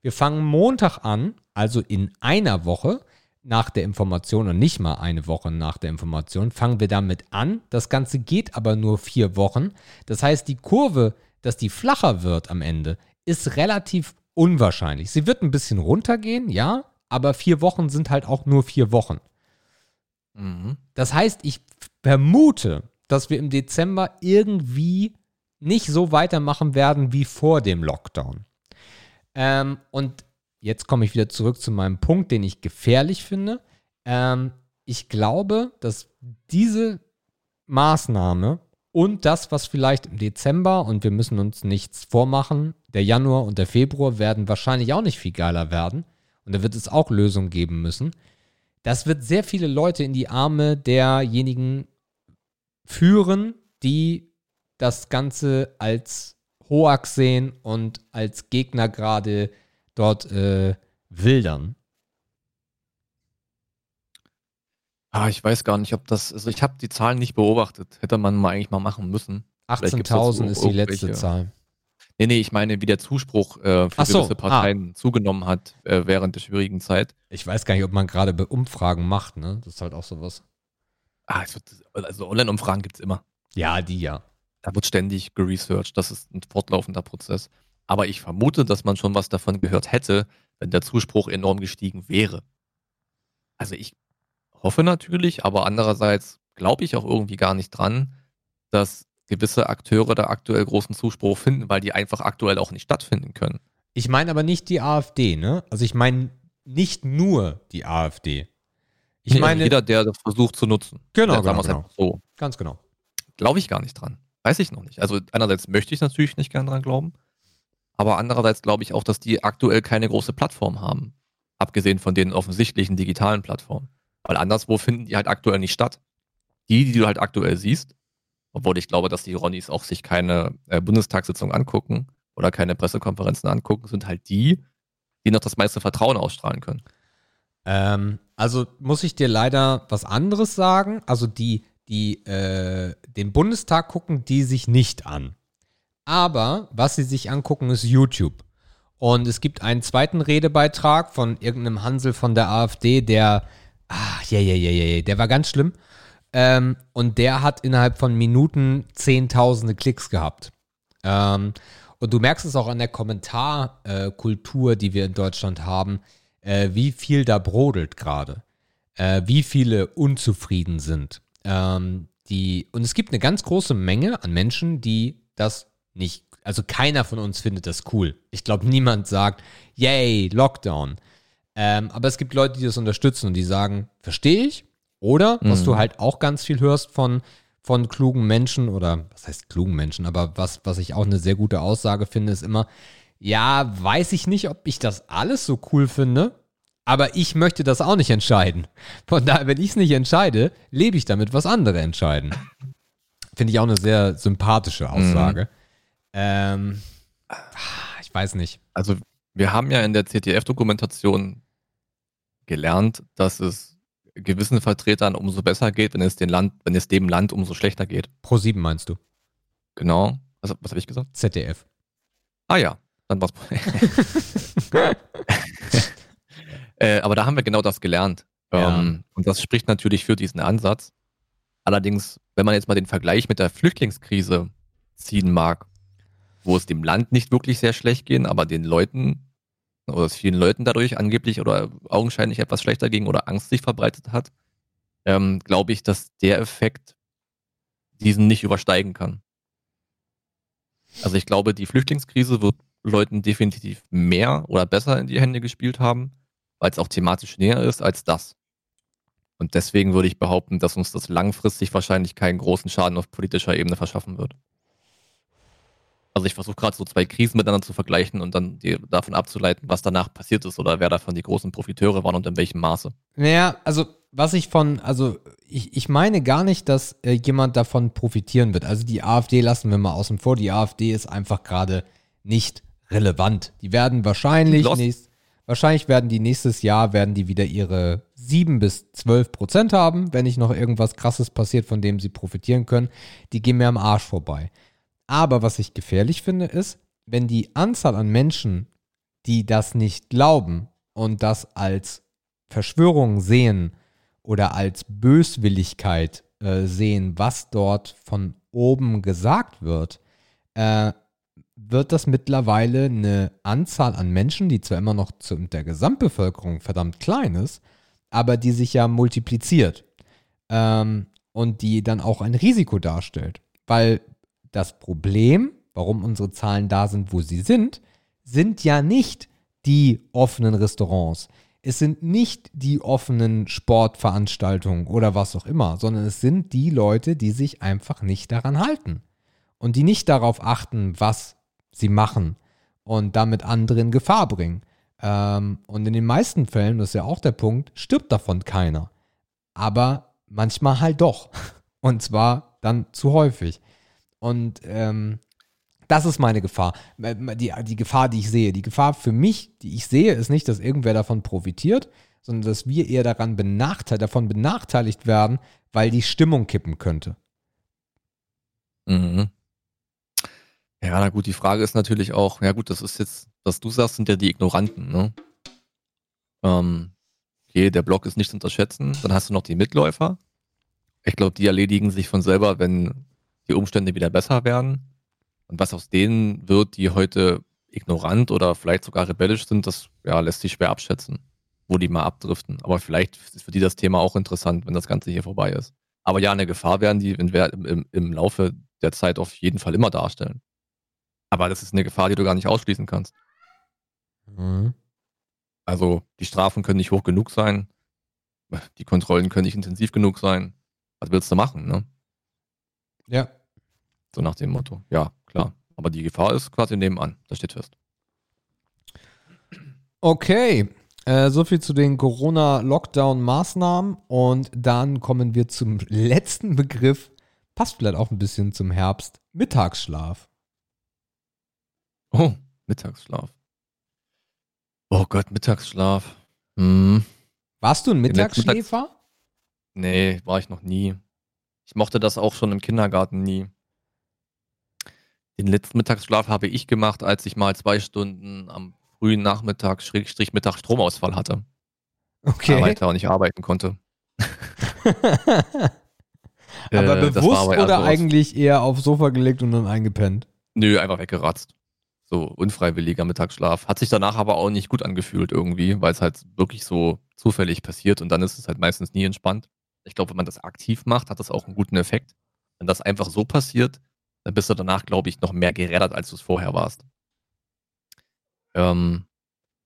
Wir fangen Montag an, also in einer Woche nach der Information und nicht mal eine Woche nach der Information, fangen wir damit an. Das Ganze geht aber nur vier Wochen. Das heißt, die Kurve, dass die flacher wird am Ende, ist relativ unwahrscheinlich. Sie wird ein bisschen runtergehen, ja, aber vier Wochen sind halt auch nur vier Wochen. Mhm. Das heißt, ich vermute, dass wir im Dezember irgendwie nicht so weitermachen werden wie vor dem Lockdown. Ähm, und jetzt komme ich wieder zurück zu meinem Punkt, den ich gefährlich finde. Ähm, ich glaube, dass diese Maßnahme und das, was vielleicht im Dezember, und wir müssen uns nichts vormachen, der Januar und der Februar werden wahrscheinlich auch nicht viel geiler werden. Und da wird es auch Lösungen geben müssen. Das wird sehr viele Leute in die Arme derjenigen führen, die das Ganze als Hoax sehen und als Gegner gerade dort äh, wildern. Ah, ich weiß gar nicht, ob das, also ich habe die Zahlen nicht beobachtet. Hätte man mal eigentlich mal machen müssen. Vielleicht gibt's dazu 18.000 ist die letzte Zahl. Nee, nee, ich meine, wie der Zuspruch äh, für Ach so, gewisse Parteien zugenommen hat äh, während der schwierigen Zeit. Ich weiß gar nicht, ob man gerade Umfragen macht, ne? Das ist halt auch sowas. Ah, es wird, also Online-Umfragen gibt's immer. Ja, die ja. Da wird ständig geresearched. Das ist ein fortlaufender Prozess. Aber ich vermute, dass man schon was davon gehört hätte, wenn der Zuspruch enorm gestiegen wäre. Also ich hoffe natürlich, aber andererseits glaube ich auch irgendwie gar nicht dran, dass gewisse Akteure da aktuell großen Zuspruch finden, weil die einfach aktuell auch nicht stattfinden können. Ich meine aber nicht die AfD, ne? Also ich meine nicht nur die AfD. Ich Nee, also meine, jeder, der das versucht zu nutzen. Genau, genau, einfach so. ganz genau. Glaube ich gar nicht dran. Weiß ich noch nicht. Also einerseits möchte ich natürlich nicht gern dran glauben, aber andererseits glaube ich auch, dass die aktuell keine große Plattform haben. Abgesehen von den offensichtlichen digitalen Plattformen. Weil anderswo finden die halt aktuell nicht statt. Die, die du halt aktuell siehst, obwohl ich glaube, dass die Ronnies auch sich keine äh, Bundestagssitzung angucken oder keine Pressekonferenzen angucken, sind halt die, die noch das meiste Vertrauen ausstrahlen können. Ähm, also muss ich dir leider was anderes sagen. Also die, die äh, den Bundestag gucken, die sich nicht an. Aber was sie sich angucken, ist YouTube. Und es gibt einen zweiten Redebeitrag von irgendeinem Hansel von der AfD, der, ah, ja, ja, ja, ja, der war ganz schlimm. Ähm, und der hat innerhalb von Minuten zehntausende Klicks gehabt. Ähm, und du merkst es auch an der Kommentarkultur, die wir in Deutschland haben, äh, wie viel da brodelt gerade, äh, wie viele unzufrieden sind. Ähm, die, und es gibt eine ganz große Menge an Menschen, die das nicht, also keiner von uns findet das cool. Ich glaube, niemand sagt, yay, Lockdown. Ähm, aber es gibt Leute, die das unterstützen und die sagen, verstehe ich. Oder, was Mhm. du halt auch ganz viel hörst von, von klugen Menschen oder was heißt klugen Menschen, aber was, was ich auch eine sehr gute Aussage finde, ist immer, ja, weiß ich nicht, ob ich das alles so cool finde, aber ich möchte das auch nicht entscheiden. Von daher, wenn ich es nicht entscheide, lebe ich damit, was andere entscheiden. Finde ich auch eine sehr sympathische Aussage. Ähm, ich weiß nicht. Also wir haben ja in der CTF-Dokumentation gelernt, dass es gewissen Vertretern umso besser geht, wenn es, den Land, wenn es dem Land umso schlechter geht. Pro 7 meinst du? Genau. Also, was habe ich gesagt? ZDF. Ah ja, dann war's. <laughs> äh, aber da haben wir genau das gelernt. Ja. Ähm, und das spricht natürlich für diesen Ansatz. Allerdings, wenn man jetzt mal den Vergleich mit der Flüchtlingskrise ziehen mag, wo es dem Land nicht wirklich sehr schlecht ging, aber den Leuten oder es vielen Leuten dadurch angeblich oder augenscheinlich etwas schlechter ging oder Angst sich verbreitet hat, ähm, glaube ich, dass der Effekt diesen nicht übersteigen kann. Also ich glaube, die Flüchtlingskrise wird Leuten definitiv mehr oder besser in die Hände gespielt haben, weil es auch thematisch näher ist als das. Und deswegen würde ich behaupten, dass uns das langfristig wahrscheinlich keinen großen Schaden auf politischer Ebene verschaffen wird. Also ich versuche gerade so zwei Krisen miteinander zu vergleichen und dann die, davon abzuleiten, was danach passiert ist oder wer davon die großen Profiteure waren und in welchem Maße. Naja, also was ich von, also ich, ich meine gar nicht, dass äh, jemand davon profitieren wird. Also die AfD lassen wir mal außen vor. Die AfD ist einfach gerade nicht relevant. Die werden wahrscheinlich nächst, wahrscheinlich werden die nächstes Jahr werden die wieder ihre 7 bis 12 Prozent haben, wenn nicht noch irgendwas krasses passiert, von dem sie profitieren können. Die gehen mir am Arsch vorbei. Aber was ich gefährlich finde, ist, wenn die Anzahl an Menschen, die das nicht glauben und das als Verschwörung sehen oder als Böswilligkeit äh, sehen, was dort von oben gesagt wird, äh, wird das mittlerweile eine Anzahl an Menschen, die zwar immer noch zu der Gesamtbevölkerung verdammt klein ist, aber die sich ja multipliziert ähm, und die dann auch ein Risiko darstellt. Weil das Problem, warum unsere Zahlen da sind, wo sie sind, sind ja nicht die offenen Restaurants. Es sind nicht die offenen Sportveranstaltungen oder was auch immer, sondern es sind die Leute, die sich einfach nicht daran halten und die nicht darauf achten, was sie machen und damit andere in Gefahr bringen. Ähm, und in den meisten Fällen, das ist ja auch der Punkt, stirbt davon keiner. Aber manchmal halt doch. <laughs> Und zwar dann zu häufig. Und ähm, das ist meine Gefahr. Die, die Gefahr, die ich sehe. Die Gefahr für mich, die ich sehe, ist nicht, dass irgendwer davon profitiert, sondern dass wir eher daran benachteil davon benachteiligt werden, weil die Stimmung kippen könnte. Mhm. Ja, na gut, die Frage ist natürlich auch, ja gut, das ist jetzt, was du sagst, sind ja die Ignoranten, ne? Ähm, okay, der Block ist nicht zu unterschätzen. Dann hast du noch die Mitläufer. Ich glaube, die erledigen sich von selber, wenn die Umstände wieder besser werden. Und was aus denen wird, die heute ignorant oder vielleicht sogar rebellisch sind, das ja, lässt sich schwer abschätzen, wo die mal abdriften. Aber vielleicht ist für die das Thema auch interessant, wenn das Ganze hier vorbei ist. Aber ja, eine Gefahr werden die im, im, im Laufe der Zeit auf jeden Fall immer darstellen. Aber das ist eine Gefahr, die du gar nicht ausschließen kannst. Mhm. Also die Strafen können nicht hoch genug sein, die Kontrollen können nicht intensiv genug sein. Was willst du machen, ne? Ja. So nach dem Motto. Ja, klar. Aber die Gefahr ist quasi nebenan. Das steht fest. Okay. Äh, so viel zu den Corona-Lockdown-Maßnahmen. Und dann kommen wir zum letzten Begriff. Passt vielleicht auch ein bisschen zum Herbst. Mittagsschlaf. Oh, Mittagsschlaf. Oh Gott, Mittagsschlaf. Hm. Warst du ein Mittagsschläfer? Nee, war ich noch nie. Ich mochte das auch schon im Kindergarten nie. Den letzten Mittagsschlaf habe ich gemacht, als ich mal zwei Stunden am frühen Nachmittag, Schrägstrich Mittag Stromausfall hatte. Okay. Weiter und nicht arbeiten konnte. <laughs> aber Äh, bewusst aber oder eigentlich eher aufs Sofa gelegt und dann eingepennt? Nö, einfach weggeratzt. So unfreiwilliger Mittagsschlaf. Hat sich danach aber auch nicht gut angefühlt irgendwie, weil es halt wirklich so zufällig passiert und dann ist es halt meistens nie entspannt. Ich glaube, wenn man das aktiv macht, hat das auch einen guten Effekt. Wenn das einfach so passiert, dann bist du danach, glaube ich, noch mehr gerädert, als du es vorher warst. Ähm,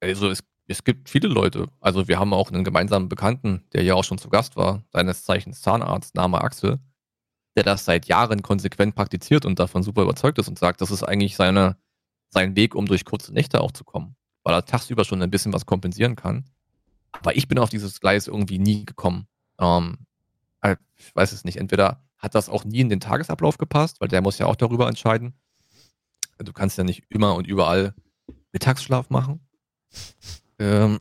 also es, es gibt viele Leute. Also wir haben auch einen gemeinsamen Bekannten, der ja auch schon zu Gast war, seines Zeichens Zahnarzt, Name Axel, der das seit Jahren konsequent praktiziert und davon super überzeugt ist und sagt, das ist eigentlich seine, sein Weg, um durch kurze Nächte auch zu kommen, weil er tagsüber schon ein bisschen was kompensieren kann. Aber ich bin auf dieses Gleis irgendwie nie gekommen. Ähm, äh, ich weiß es nicht. Entweder hat das auch nie in den Tagesablauf gepasst, weil der muss ja auch darüber entscheiden. Du kannst ja nicht immer und überall Mittagsschlaf machen. Ähm,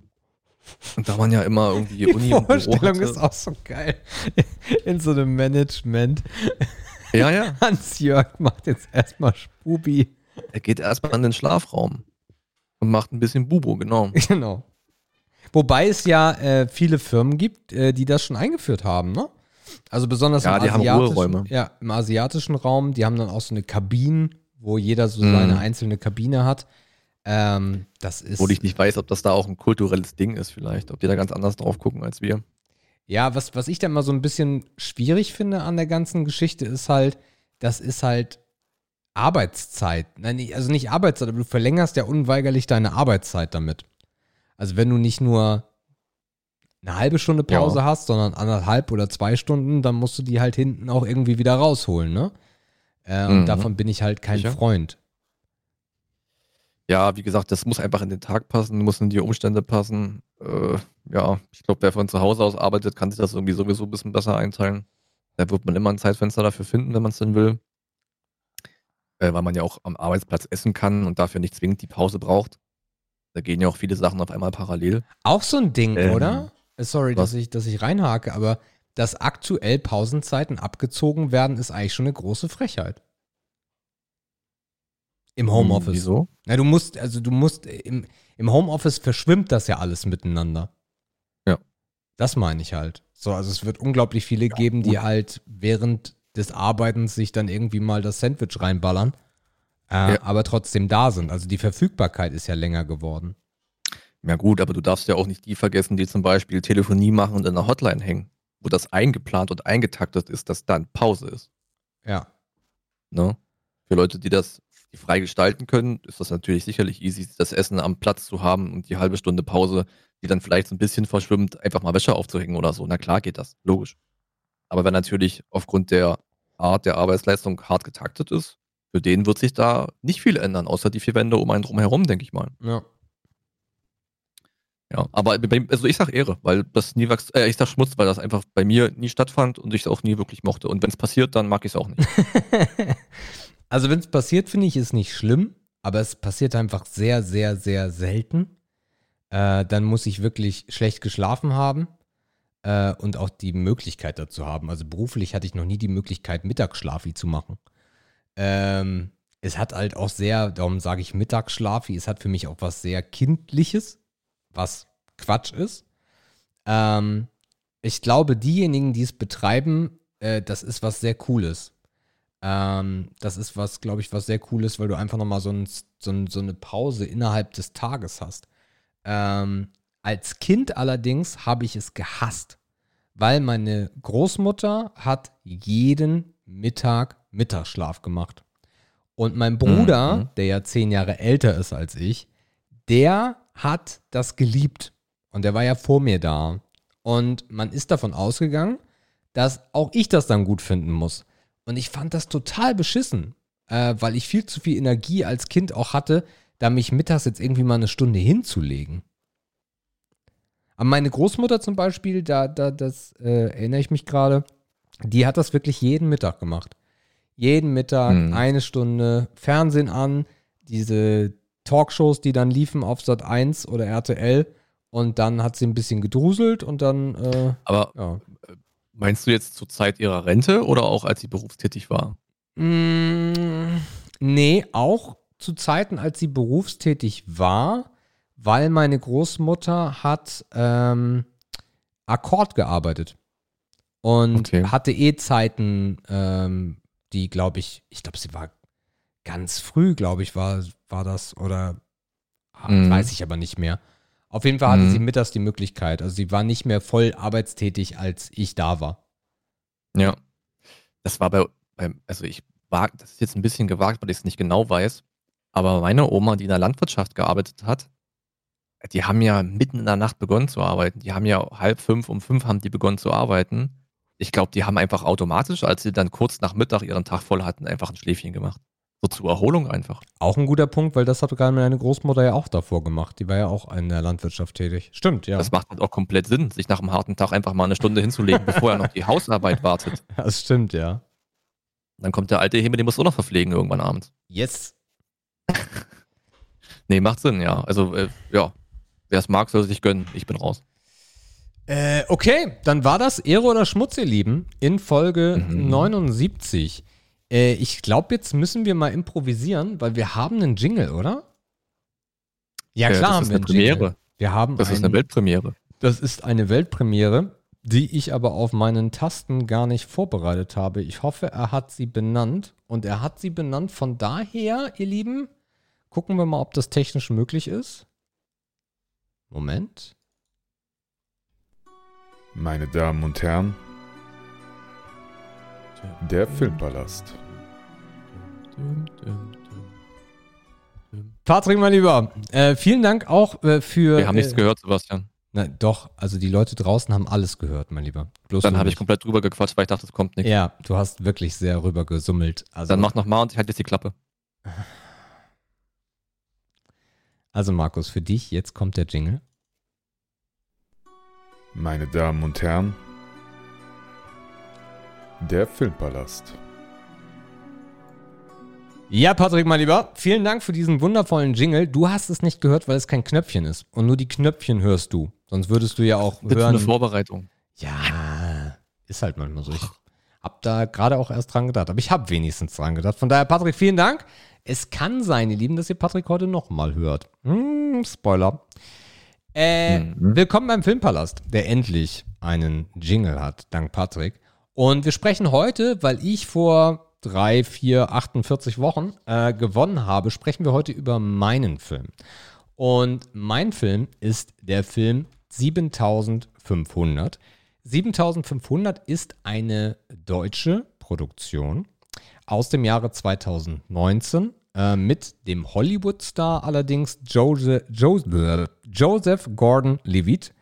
und da man ja immer irgendwie <laughs> Die Uni und Büro Vorstellung hatte, ist auch so geil. <laughs> In so einem Management. ja, ja. <laughs> Hans-Jörg macht jetzt erstmal Spubi. Er geht erstmal in den Schlafraum und macht ein bisschen Bubo, genau. Genau. Wobei es ja äh, viele Firmen gibt, äh, die das schon eingeführt haben, ne? Also besonders Ja, im, asiatischen, ja, im asiatischen Raum, die haben dann auch so eine Kabine, wo jeder so Mhm. seine einzelne Kabine hat. Ähm, das ist. Obwohl ich nicht weiß, ob das da auch ein kulturelles Ding ist vielleicht, ob die da ganz anders drauf gucken als wir. Ja, was, was ich da mal so ein bisschen schwierig finde an der ganzen Geschichte ist halt, das ist halt Arbeitszeit. Nein, also nicht Arbeitszeit, aber du verlängerst ja unweigerlich deine Arbeitszeit damit. Also wenn du nicht nur eine halbe Stunde Pause hast, sondern anderthalb oder zwei Stunden, dann musst du die halt hinten auch irgendwie wieder rausholen, ne? Äh, Und Mhm. davon bin ich halt kein Sicher. Freund. Ja, wie gesagt, das muss einfach in den Tag passen, muss in die Umstände passen. Äh, ja, ich glaube, wer von zu Hause aus arbeitet, kann sich das irgendwie sowieso ein bisschen besser einteilen. Da wird man immer ein Zeitfenster dafür finden, wenn man es denn will. Äh, weil man ja auch am Arbeitsplatz essen kann und dafür nicht zwingend die Pause braucht. Da gehen ja auch viele Sachen auf einmal parallel. Auch so ein Ding, Ähm, oder? Äh, Sorry, was? dass ich, dass ich reinhake, aber dass aktuell Pausenzeiten abgezogen werden, ist eigentlich schon eine große Frechheit. Im Homeoffice. Hm, wieso? Na, du musst, also du musst, äh, im, im Homeoffice verschwimmt das ja alles miteinander. Ja. Das meine ich halt. So, also es wird unglaublich viele geben, die gut. halt während des Arbeitens sich dann irgendwie mal das Sandwich reinballern, äh, Ja. aber trotzdem da sind. Also die Verfügbarkeit ist ja länger geworden. Ja gut, aber du darfst ja auch nicht die vergessen, die zum Beispiel Telefonie machen und in der Hotline hängen, wo das eingeplant und eingetaktet ist, dass dann Pause ist. Ja. Ne? Für Leute, die das die frei gestalten können, ist das natürlich sicherlich easy, das Essen am Platz zu haben und die halbe Stunde Pause, die dann vielleicht so ein bisschen verschwimmt, einfach mal Wäsche aufzuhängen oder so. Na klar geht das, logisch. Aber wenn natürlich aufgrund der Art der Arbeitsleistung hart getaktet ist, für den wird sich da nicht viel ändern, außer die vier Wände um einen drum herum, denke ich mal. Ja. Ja, aber bei, also ich sag Ehre, weil das nie wachs, äh, ich sag Schmutz, weil das einfach bei mir nie stattfand und ich es auch nie wirklich mochte. Und wenn es passiert, dann mag ich es auch nicht. <laughs> also wenn es passiert, finde ich, ist nicht schlimm, aber es passiert einfach sehr, sehr, sehr selten. Äh, dann muss ich wirklich schlecht geschlafen haben äh, und auch die Möglichkeit dazu haben. Also beruflich hatte ich noch nie die Möglichkeit, Mittagsschlafi zu machen. Ähm, es hat halt auch sehr, darum sage ich Mittagsschlafi, es hat für mich auch was sehr Kindliches was Quatsch ist. Ähm, ich glaube, diejenigen, die es betreiben, äh, das ist was sehr Cooles. Ähm, das ist was, glaube ich, was sehr Cooles, weil du einfach nochmal so, ein, so, ein, so eine Pause innerhalb des Tages hast. Ähm, als Kind allerdings habe ich es gehasst, weil meine Großmutter hat jeden Mittag Mittagsschlaf gemacht. Und mein Bruder, mhm. der ja zehn Jahre älter ist als ich, der hat das geliebt. Und der war ja vor mir da. Und man ist davon ausgegangen, dass auch ich das dann gut finden muss. Und ich fand das total beschissen, äh, weil ich viel zu viel Energie als Kind auch hatte, da mich mittags jetzt irgendwie mal eine Stunde hinzulegen. Aber meine Großmutter zum Beispiel, da, da, das äh, erinnere ich mich gerade, die hat das wirklich jeden Mittag gemacht. Jeden Mittag hm. eine Stunde Fernsehen an, diese Talkshows, die dann liefen auf Sat 1 oder RTL. Und dann hat sie ein bisschen gedruselt und dann. Äh, Aber ja. meinst du jetzt zur Zeit ihrer Rente oder auch als sie berufstätig war? Mm, nee, auch zu Zeiten, als sie berufstätig war, weil meine Großmutter hat ähm, Akkord gearbeitet. Und okay. hatte eh Zeiten, ähm, die, glaube ich, ich glaube, sie war ganz früh, glaube ich, war, war das oder mhm. weiß ich aber nicht mehr. Auf jeden Fall hatte mhm. sie mittags die Möglichkeit. Also sie war nicht mehr voll arbeitstätig, als ich da war. Ja. Das war bei, beim, also ich war, das ist jetzt ein bisschen gewagt, weil ich es nicht genau weiß, aber meine Oma, die in der Landwirtschaft gearbeitet hat, die haben ja mitten in der Nacht begonnen zu arbeiten. Die haben ja halb fünf, um fünf haben die begonnen zu arbeiten. Ich glaube, die haben einfach automatisch, als sie dann kurz nach Mittag ihren Tag voll hatten, einfach ein Schläfchen gemacht. So zur Erholung einfach. Auch ein guter Punkt, weil das hat gerade meine Großmutter ja auch davor gemacht. Die war ja auch in der Landwirtschaft tätig. Stimmt, ja. Das macht halt auch komplett Sinn, sich nach einem harten Tag einfach mal eine Stunde hinzulegen, <laughs> bevor er noch die Hausarbeit wartet. Das stimmt, ja. Dann kommt der alte Himmel, den muss auch noch verpflegen irgendwann abends. Yes. <laughs> nee, macht Sinn, ja. Also, äh, ja. Wer es mag, soll sich gönnen. Ich bin raus. Äh, okay, dann war das Ehre oder Schmutz, ihr Lieben, in Folge mhm. 79. Äh, ich glaube, jetzt müssen wir mal improvisieren, weil wir haben einen Jingle, oder? Ja, klar, ja, haben wir einen Premiere. Jingle. Wir haben das ist eine Weltpremiere. Das ist eine Weltpremiere, die ich aber auf meinen Tasten gar nicht vorbereitet habe. Ich hoffe, er hat sie benannt. Und er hat sie benannt. Von daher, ihr Lieben, gucken wir mal, ob das technisch möglich ist. Moment. Meine Damen und Herren, der Filmpalast. Patrick, mein Lieber, äh, vielen Dank auch äh, für. Wir haben nichts äh, gehört, Sebastian. Na, doch, also die Leute draußen haben alles gehört, mein Lieber. Bloß Dann habe ich komplett drüber gequatscht, weil ich dachte, es kommt nichts. Ja, du hast wirklich sehr rüber gesummelt. Also, Dann mach nochmal und ich halte jetzt die Klappe. Also Markus, für dich, jetzt kommt der Jingle. Meine Damen und Herren, der Filmpalast. Ja, Patrick, mein Lieber, vielen Dank für diesen wundervollen Jingle. Du hast es nicht gehört, weil es kein Knöpfchen ist. Und nur die Knöpfchen hörst du. Sonst würdest du ja auch Bitte hören. eine Vorbereitung. Ja, ist halt manchmal so. Ich hab da gerade auch erst dran gedacht. Aber ich habe wenigstens dran gedacht. Von daher, Patrick, vielen Dank. Es kann sein, ihr Lieben, dass ihr Patrick heute nochmal hört. Hm, Spoiler. Äh, mhm. Willkommen beim Filmpalast, der endlich einen Jingle hat, dank Patrick. Und wir sprechen heute, weil ich vor drei, vier, 48 Wochen äh, gewonnen habe, sprechen wir heute über meinen Film. Und mein Film ist der Film 7500. 7500 ist eine deutsche Produktion aus dem Jahre 2019 äh, mit dem Hollywood-Star allerdings Joseph, Joseph, Joseph Gordon-Levitt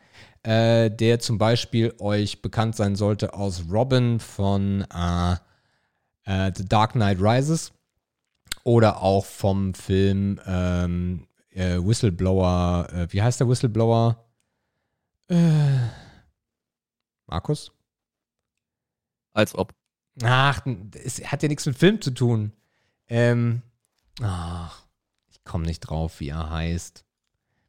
äh, der zum Beispiel euch bekannt sein sollte aus Robin von äh, äh, The Dark Knight Rises oder auch vom Film ähm, äh, Whistleblower, äh, wie heißt der Whistleblower? Äh, Markus? Als ob. Ach, es hat ja nichts mit Film zu tun. Ähm, ach, ich komme nicht drauf, wie er heißt.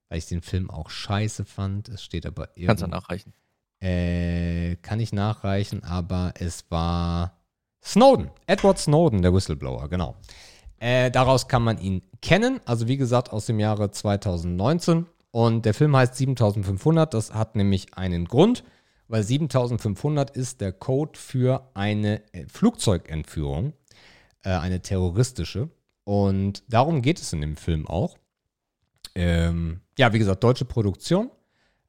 Weil ich den Film auch scheiße fand. Es steht aber Kannst du irgendwo. nachreichen. Äh, kann ich nachreichen, aber es war Snowden. Edward Snowden, der Whistleblower, genau. Äh, daraus kann man ihn kennen. Also wie gesagt, aus dem Jahre 2019. Und der Film heißt 7500. Das hat nämlich einen Grund, weil 7500 ist der Code für eine äh, Flugzeugentführung, äh, eine terroristische. Und darum geht es in dem Film auch. Ähm, ja, wie gesagt, deutsche Produktion.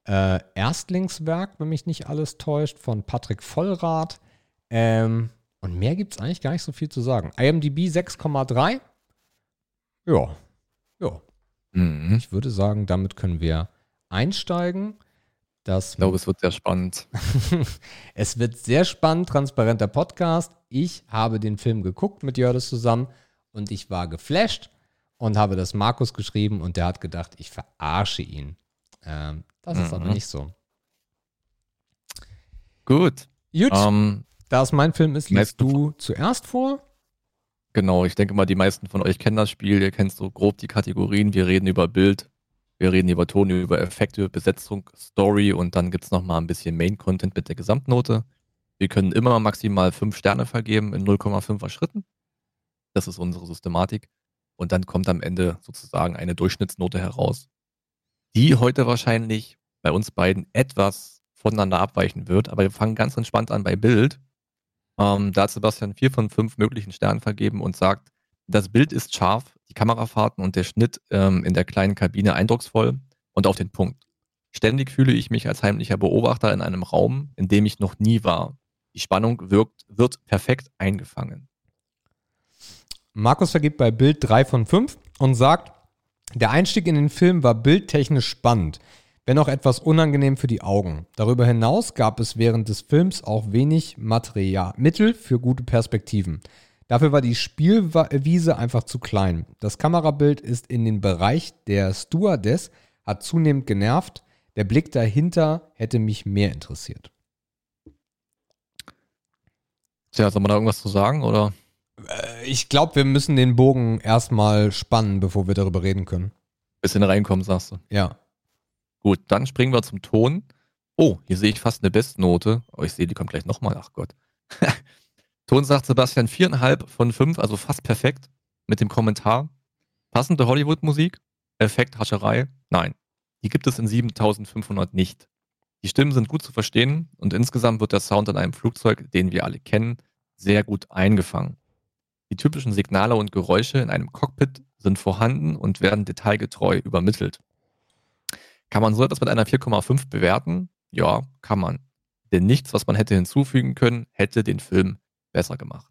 Äh, Erstlingswerk, wenn mich nicht alles täuscht, von Patrick Vollrath. Ähm, und mehr gibt es eigentlich gar nicht so viel zu sagen. IMDb 6,3. Ja. Ja. Mhm. Ich würde sagen, damit können wir einsteigen. Das Ich glaube, es wird sehr spannend. <laughs> es wird sehr spannend, transparenter Podcast. Ich habe den Film geguckt mit Jördis zusammen und ich war geflasht und habe das Markus geschrieben und der hat gedacht, ich verarsche ihn. Ähm, das ist aber Mhm. nicht so. Gut. Gut, Ähm, da es mein Film ist, liest du zuerst vor. genau, ich denke mal, die meisten von euch kennen das Spiel. Ihr kennt so grob die Kategorien. Wir reden über Bild, wir reden über Ton, über Effekte, Besetzung, Story und dann gibt's noch mal ein bisschen Main-Content mit der Gesamtnote. Wir können immer maximal fünf Sterne vergeben in 0,5er Schritten. Das ist unsere Systematik. Und dann kommt am Ende sozusagen eine Durchschnittsnote heraus, die heute wahrscheinlich bei uns beiden etwas voneinander abweichen wird. Aber wir fangen ganz entspannt an bei Bild. Ähm, da hat Sebastian vier von fünf möglichen Sternen vergeben und sagt, das Bild ist scharf, die Kamerafahrten und der Schnitt ähm, in der kleinen Kabine eindrucksvoll und auf den Punkt. Ständig fühle ich mich als heimlicher Beobachter in einem Raum, in dem ich noch nie war. Die Spannung wirkt, wird perfekt eingefangen. Markus vergibt bei Bild 3 von 5 und sagt, der Einstieg in den Film war bildtechnisch spannend, wenn auch etwas unangenehm für die Augen. Darüber hinaus gab es während des Films auch wenig Material, Mittel für gute Perspektiven. Dafür war die Spielwiese einfach zu klein. Das Kamerabild ist in den Bereich der Stewardess, hat zunehmend genervt. Der Blick dahinter hätte mich mehr interessiert. Tja, soll man da irgendwas zu sagen oder? Ich glaube, wir müssen den Bogen erstmal spannen, bevor wir darüber reden können. Bisschen reinkommen, sagst du. Ja. Gut, dann springen wir zum Ton. Oh, hier sehe ich fast eine Bestnote. Oh, ich sehe, die kommt gleich nochmal. Ach Gott. <laughs> Ton sagt Sebastian viereinhalb von fünf, also fast perfekt. Mit dem Kommentar. Passende Hollywood-Musik? Effekt, Hascherei? Nein. Die gibt es in 7500 nicht. Die Stimmen sind gut zu verstehen und insgesamt wird der Sound in einem Flugzeug, den wir alle kennen, sehr gut eingefangen. Die typischen Signale und Geräusche in einem Cockpit sind vorhanden und werden detailgetreu übermittelt. Kann man so etwas mit einer 4,5 bewerten? Ja, kann man. Denn nichts, was man hätte hinzufügen können, hätte den Film besser gemacht.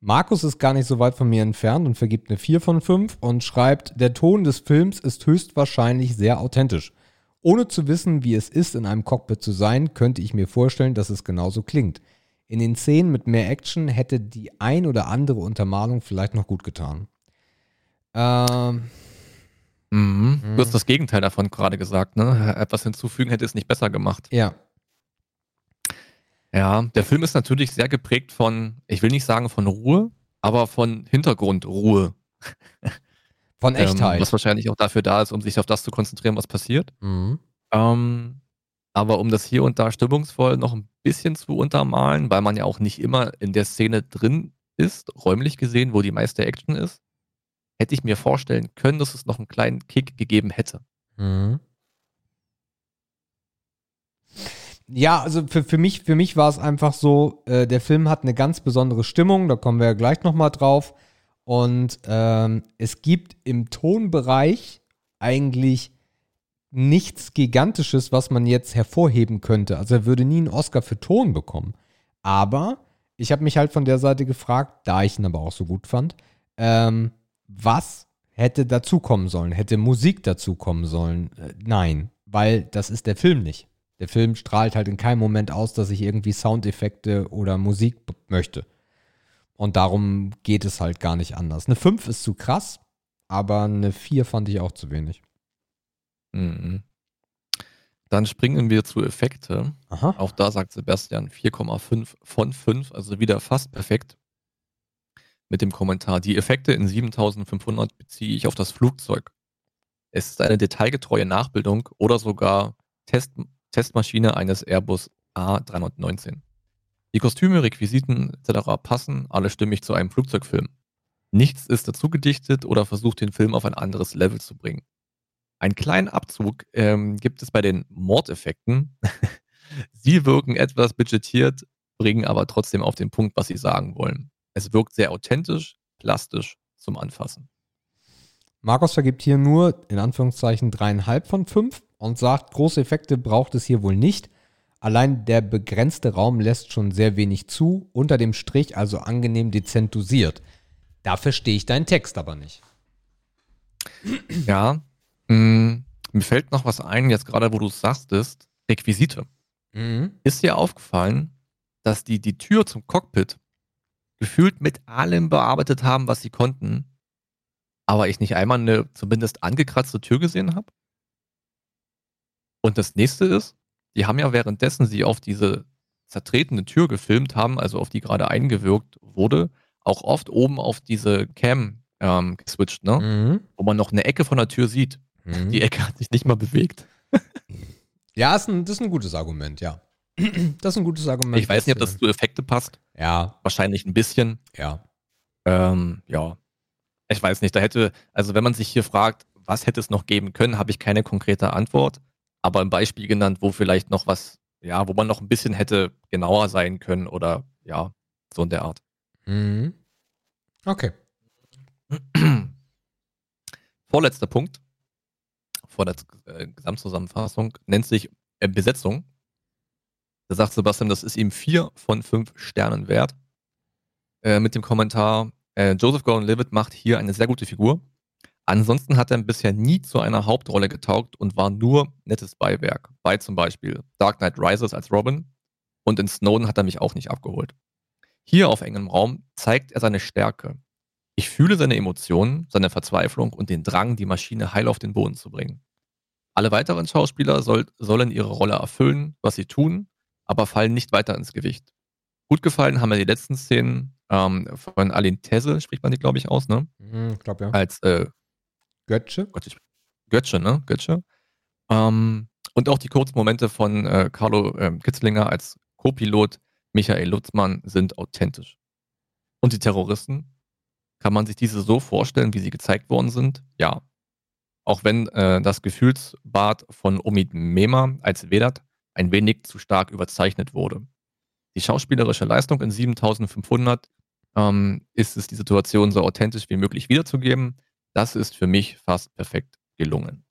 Markus ist gar nicht so weit von mir entfernt und vergibt eine 4 von 5 und schreibt, der Ton des Films ist höchstwahrscheinlich sehr authentisch. Ohne zu wissen, wie es ist, in einem Cockpit zu sein, könnte ich mir vorstellen, dass es genauso klingt. In den Szenen mit mehr Action hätte die ein oder andere Untermalung vielleicht noch gut getan. Ähm, Mhm. Mhm. Du hast das Gegenteil davon gerade gesagt, ne? Etwas hinzufügen hätte es nicht besser gemacht. ja. Ja, der Film ist natürlich sehr geprägt von, ich will nicht sagen von Ruhe, aber von Hintergrundruhe. Von Ähm, Echtheit. was wahrscheinlich auch dafür da ist, um sich auf das zu konzentrieren, was passiert. mhm. Ähm, aber um das hier und da stimmungsvoll noch ein bisschen zu untermalen, weil man ja auch nicht immer in der Szene drin ist, räumlich gesehen, wo die meiste Action ist, hätte ich mir vorstellen können, dass es noch einen kleinen Kick gegeben hätte. Mhm. Ja, also für, für mich, für mich war es einfach so, äh, der Film hat eine ganz besondere Stimmung, da kommen wir ja gleich nochmal drauf. Und ähm, es gibt im Tonbereich eigentlich nichts Gigantisches, was man jetzt hervorheben könnte. Also er würde nie einen Oscar für Ton bekommen. Aber ich habe mich halt von der Seite gefragt, da ich ihn aber auch so gut fand, ähm, was hätte dazukommen sollen? Hätte Musik dazukommen sollen? Äh, nein, weil das ist der Film nicht. Der Film strahlt halt in keinem Moment aus, dass ich irgendwie Soundeffekte oder Musik möchte. Und darum geht es halt gar nicht anders. Eine 5 ist zu krass, aber eine 4 fand ich auch zu wenig. Mhm. Dann springen wir zu Effekte. Aha. Auch da sagt Sebastian 4,5 von 5, also wieder fast perfekt. Mit dem Kommentar, die Effekte in 7500 beziehe ich auf das Flugzeug. Es ist eine detailgetreue Nachbildung oder sogar Test, Testmaschine eines Airbus A319. Die Kostüme, Requisiten etc. passen alle stimmig zu einem Flugzeugfilm. Nichts ist dazu gedichtet oder versucht den Film auf ein anderes Level zu bringen. Einen kleinen Abzug ähm, gibt es bei den Mordeffekten. <laughs> sie wirken etwas budgetiert, bringen aber trotzdem auf den Punkt, was sie sagen wollen. Es wirkt sehr authentisch, plastisch zum Anfassen. Markus vergibt hier nur in Anführungszeichen dreieinhalb von fünf und sagt, große Effekte braucht es hier wohl nicht. Allein der begrenzte Raum lässt schon sehr wenig zu, unter dem Strich also angenehm dezent dosiert. Da verstehe ich deinen Text aber nicht. Ja, mh, mir fällt noch was ein, jetzt gerade wo du es sagst, ist Requisite. Mhm. Ist dir aufgefallen, dass die die Tür zum Cockpit gefühlt mit allem bearbeitet haben, was sie konnten, aber ich nicht einmal eine zumindest angekratzte Tür gesehen habe? Und das nächste ist, die haben ja währenddessen sie auf diese zertretene Tür gefilmt haben, also auf die gerade eingewirkt wurde, auch oft oben auf diese Cam ähm, geswitcht, ne? Mhm. Wo man noch eine Ecke von der Tür sieht. Mhm. Die Ecke hat sich nicht mal bewegt. <laughs> Ja, ist ein, das ist ein gutes Argument, ja. <clears throat> Das ist ein gutes Argument. Ich weiß nicht, ob das zu Effekte passt. Ja, Wahrscheinlich ein bisschen. ja. Ähm, ja. Ich weiß nicht. Da hätte, also wenn man sich hier fragt, was hätte es noch geben können, habe ich keine konkrete Antwort. Aber ein Beispiel genannt, wo vielleicht noch was, ja, wo man noch ein bisschen hätte genauer sein können oder ja, so in der Art. Mhm. Okay. <clears throat> Vorletzter Punkt vor der äh, Gesamtzusammenfassung nennt sich äh, Besetzung. Da sagt Sebastian, das ist ihm vier von fünf Sternen wert. Äh, mit dem Kommentar, äh, Joseph Gordon-Levitt macht hier eine sehr gute Figur. Ansonsten hat er bisher nie zu einer Hauptrolle getaugt und war nur nettes Beiwerk. Bei zum Beispiel Dark Knight Rises als Robin und in Snowden hat er mich auch nicht abgeholt. Hier auf engem Raum zeigt er seine Stärke. Ich fühle seine Emotionen, seine Verzweiflung und den Drang, die Maschine heil auf den Boden zu bringen. Alle weiteren Schauspieler soll, sollen ihre Rolle erfüllen, was sie tun, aber fallen nicht weiter ins Gewicht. Gut gefallen haben mir die letzten Szenen ähm, von Aline Tesse, spricht man die, glaube ich, aus, ne? Mhm, ich glaube ja. Als äh, Götze? Gott, Götze, ne? Götze. Ähm, und auch die kurzen Momente von äh, Carlo ähm, Kitzlinger als Co-Pilot Michael Lutzmann sind authentisch. Und die Terroristen? Kann man sich diese so vorstellen, wie sie gezeigt worden sind? Ja. Auch wenn äh, das Gefühlsbad von Omid Mema als Vedat ein wenig zu stark überzeichnet wurde. Die schauspielerische Leistung in 7500 ähm, ist es, die Situation so authentisch wie möglich wiederzugeben. Das ist für mich fast perfekt gelungen.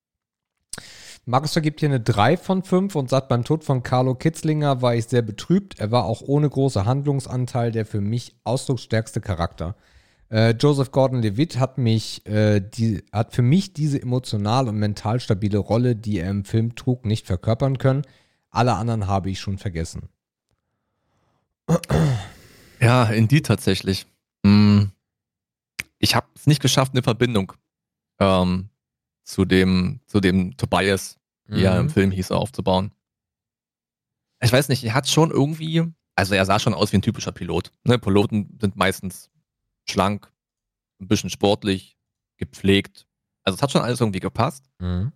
Markus vergibt hier eine 3 von 5 und sagt, beim Tod von Carlo Kitzlinger war ich sehr betrübt. Er war auch ohne große Handlungsanteil der für mich ausdrucksstärkste Charakter. Äh, Joseph Gordon-Levitt hat äh, hat für mich diese emotional und mental stabile Rolle, die er im Film trug, nicht verkörpern können. Alle anderen habe ich schon vergessen. Ja, Indeed tatsächlich. Hm. Ich habe es nicht geschafft, eine Verbindung ähm, zu dem, zu dem Tobias, wie er im Mhm. Film hieß, aufzubauen. Ich weiß nicht, er hat schon irgendwie, also er sah schon aus wie ein typischer Pilot. Ne? Piloten sind meistens schlank, ein bisschen sportlich, gepflegt. Also es hat schon alles irgendwie gepasst. Mhm.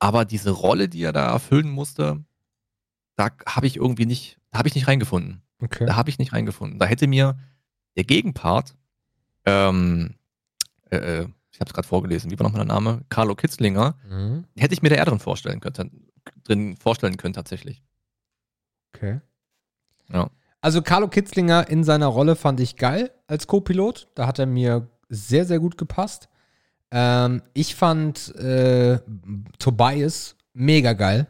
Aber diese Rolle, die er da erfüllen musste, da habe ich irgendwie nicht, da habe ich nicht reingefunden. Okay. Da habe ich nicht reingefunden. Da hätte mir der Gegenpart, ähm, äh, äh, ich habe es gerade vorgelesen, wie war nochmal der Name? Carlo Kitzlinger, Mhm. hätte ich mir da eher drin vorstellen können, drin vorstellen können tatsächlich. Okay. Ja. Also Carlo Kitzlinger in seiner Rolle fand ich geil als Co-Pilot. Da hat er mir sehr, sehr gut gepasst. Ähm, ich fand äh, Tobias mega geil.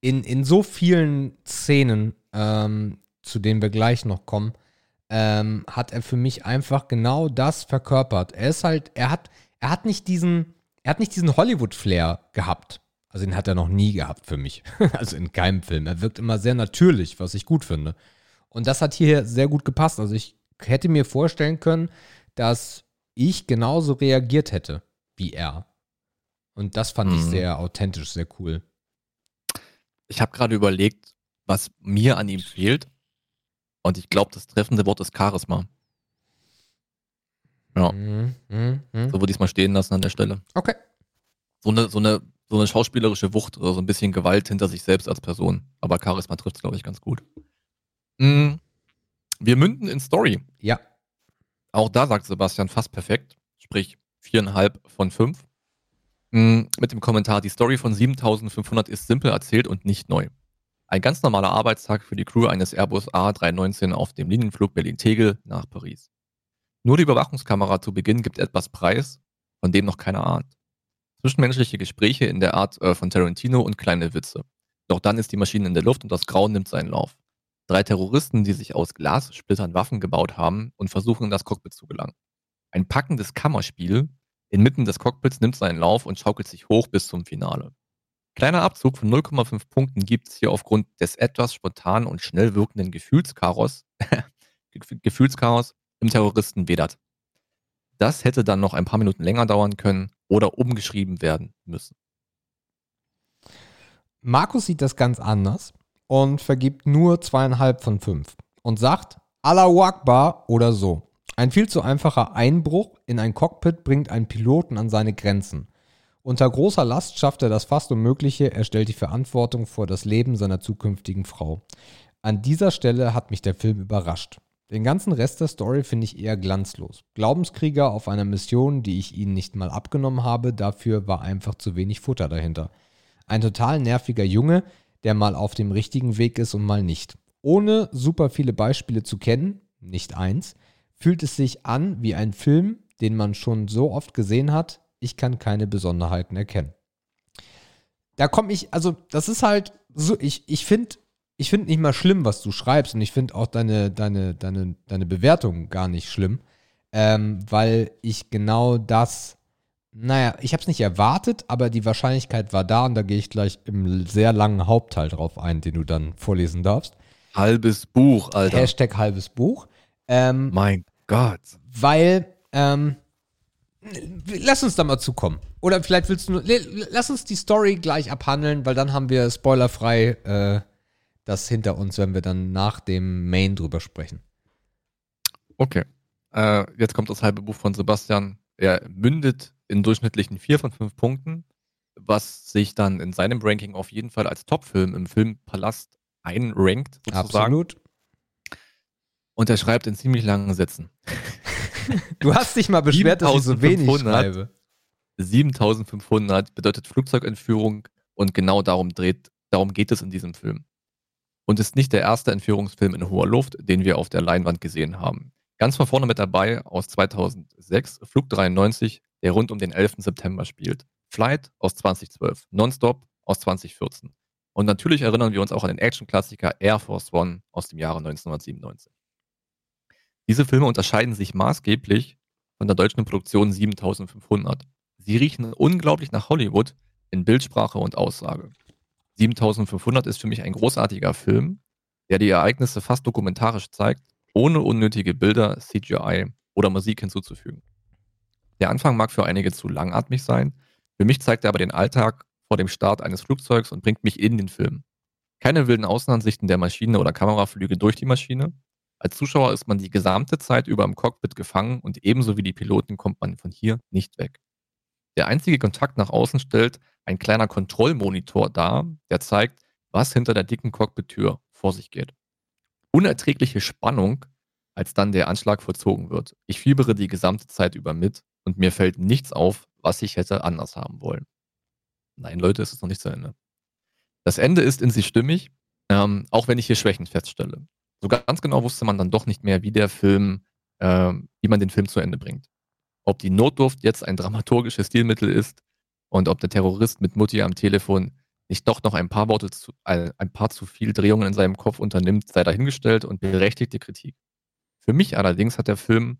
In, in so vielen Szenen, ähm, zu denen wir gleich noch kommen, ähm, hat er für mich einfach genau das verkörpert. Er ist halt, er hat, er hat nicht diesen, er hat nicht diesen Hollywood-Flair gehabt. Also den hat er noch nie gehabt für mich. <laughs> also in keinem Film. Er wirkt immer sehr natürlich, was ich gut finde. Und das hat hier sehr gut gepasst. Also ich hätte mir vorstellen können, dass ich genauso reagiert hätte wie er. Und das fand ich Mhm. sehr authentisch, sehr cool. Ich habe gerade überlegt, was mir an ihm fehlt. Und ich glaube, das treffende Wort ist Charisma. Ja. Mhm, mhm, mhm. So würde ich es mal stehen lassen an der Stelle. Okay. So eine, so eine, so eine schauspielerische Wucht oder so ein bisschen Gewalt hinter sich selbst als Person. Aber Charisma trifft es, glaube ich, ganz gut. Mm, Wir münden in Story. Ja. Auch da sagt Sebastian fast perfekt, sprich viereinhalb von fünf. Mm, Mit dem Kommentar, die Story von 7500 ist simpel erzählt und nicht neu. Ein ganz normaler Arbeitstag für die Crew eines Airbus A319 auf dem Linienflug Berlin-Tegel nach Paris. Nur die Überwachungskamera zu Beginn gibt etwas Preis, von dem noch keiner ahnt. Zwischenmenschliche Gespräche in der Art äh, von Tarantino und kleine Witze. Doch dann ist die Maschine in der Luft und das Grauen nimmt seinen Lauf. Drei Terroristen, die sich aus Glassplittern Waffen gebaut haben und versuchen in das Cockpit zu gelangen. Ein packendes Kammerspiel inmitten des Cockpits nimmt seinen Lauf und schaukelt sich hoch bis zum Finale. Kleiner Abzug von 0,5 Punkten gibt es hier aufgrund des etwas spontanen und schnell wirkenden Gefühlschaos, <laughs> Gefühlschaos im Terroristen Vedat. Das hätte dann noch ein paar Minuten länger dauern können oder umgeschrieben werden müssen. Markus sieht das ganz anders und vergibt nur zweieinhalb von fünf und sagt Allahu Akbar oder so. Ein viel zu einfacher Einbruch in ein Cockpit bringt einen Piloten an seine Grenzen. Unter großer Last schafft er das fast Unmögliche, er stellt die Verantwortung vor das Leben seiner zukünftigen Frau. An dieser Stelle hat mich der Film überrascht. Den ganzen Rest der Story finde ich eher glanzlos. Glaubenskrieger auf einer Mission, die ich ihnen nicht mal abgenommen habe, dafür war einfach zu wenig Futter dahinter. Ein total nerviger Junge, der mal auf dem richtigen Weg ist und mal nicht. Ohne super viele Beispiele zu kennen, nicht eins, fühlt es sich an wie ein Film, den man schon so oft gesehen hat. Ich kann keine Besonderheiten erkennen. Da komme ich, also das ist halt so, ich, ich finde ich finde nicht mal schlimm, was du schreibst und ich finde auch deine, deine, deine, deine Bewertung gar nicht schlimm, ähm, weil ich genau das, naja, ich habe es nicht erwartet, aber die Wahrscheinlichkeit war da und da gehe ich gleich im sehr langen Hauptteil drauf ein, den du dann vorlesen darfst. Halbes Buch, Alter. Hashtag halbes Buch. Ähm, mein Gott. weil, ähm, lass uns da mal zukommen. Oder vielleicht willst du nur, lass uns die Story gleich abhandeln, weil dann haben wir spoilerfrei äh, das hinter uns, wenn wir dann nach dem Main drüber sprechen. Okay. Äh, jetzt kommt das halbe Buch von Sebastian. Er mündet in durchschnittlichen vier von fünf Punkten, was sich dann in seinem Ranking auf jeden Fall als Topfilm im Filmpalast einrankt, sozusagen. Absolut. Und er schreibt in ziemlich langen Sätzen. <laughs> Du hast dich mal beschwert, dass ich so wenig 7500. schreibe. 7500 bedeutet Flugzeugentführung und genau darum dreht, darum geht es in diesem Film. Und ist nicht der erste Entführungsfilm in hoher Luft, den wir auf der Leinwand gesehen haben. Ganz von vorne mit dabei aus 2006 Flug 93, der rund um den 11. September spielt. Flight aus 2012, Nonstop aus 2014. Und natürlich erinnern wir uns auch an den Action-Klassiker Air Force One aus dem Jahre 1997. Diese Filme unterscheiden sich maßgeblich von der deutschen Produktion 7500. Sie riechen unglaublich nach Hollywood in Bildsprache und Aussage. 7500 ist für mich ein großartiger Film, der die Ereignisse fast dokumentarisch zeigt, ohne unnötige Bilder, CGI oder Musik hinzuzufügen. Der Anfang mag für einige zu langatmig sein, für mich zeigt er aber den Alltag vor dem Start eines Flugzeugs und bringt mich in den Film. Keine wilden Außenansichten der Maschine oder Kameraflüge durch die Maschine. Als Zuschauer ist man die gesamte Zeit über im Cockpit gefangen und ebenso wie die Piloten kommt man von hier nicht weg. Der einzige Kontakt nach außen stellt ein kleiner Kontrollmonitor dar, der zeigt, was hinter der dicken Cockpit-Tür vor sich geht. Unerträgliche Spannung, als dann der Anschlag vollzogen wird. Ich fiebere die gesamte Zeit über mit und mir fällt nichts auf, was ich hätte anders haben wollen. Nein, Leute, es ist noch nicht zu Ende. Das Ende ist in sich stimmig, ähm, auch wenn ich hier Schwächen feststelle. So ganz genau wusste man dann doch nicht mehr, wie der Film, ähm, wie man den Film zu Ende bringt. Ob die Notdurft jetzt ein dramaturgisches Stilmittel ist und ob der Terrorist mit Mutti am Telefon nicht doch noch ein paar Worte zu, äh, ein paar zu viel Drehungen in seinem Kopf unternimmt, sei dahingestellt und berechtigte Kritik. Für mich allerdings hat der Film,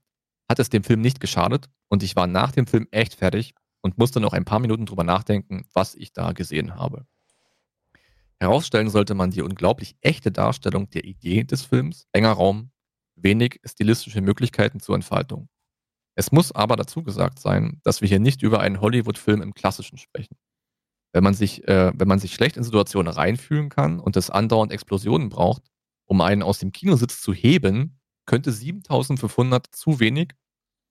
hat es dem Film nicht geschadet und ich war nach dem Film echt fertig und musste noch ein paar Minuten drüber nachdenken, was ich da gesehen habe. Herausstellen sollte man die unglaublich echte Darstellung der Idee des Films, enger Raum, wenig stilistische Möglichkeiten zur Entfaltung. Es muss aber dazu gesagt sein, dass wir hier nicht über einen Hollywood-Film im Klassischen sprechen. wenn man sich, äh, wenn man sich schlecht in Situationen reinfühlen kann und es andauernd Explosionen braucht, um einen aus dem Kinositz zu heben, könnte 7500 zu wenig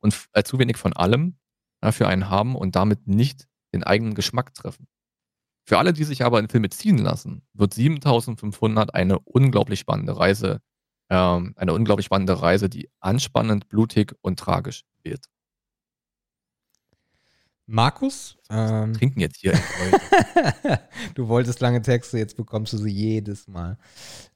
und äh, zu wenig von allem äh, für einen haben und damit nicht den eigenen Geschmack treffen. Für alle, die sich aber in Filme ziehen lassen, wird 7500 eine unglaublich spannende Reise, ähm, eine unglaublich spannende Reise, die anspannend, blutig und tragisch wird. Markus? Ähm, trinken jetzt hier. <laughs> du wolltest lange Texte, jetzt bekommst du sie jedes Mal,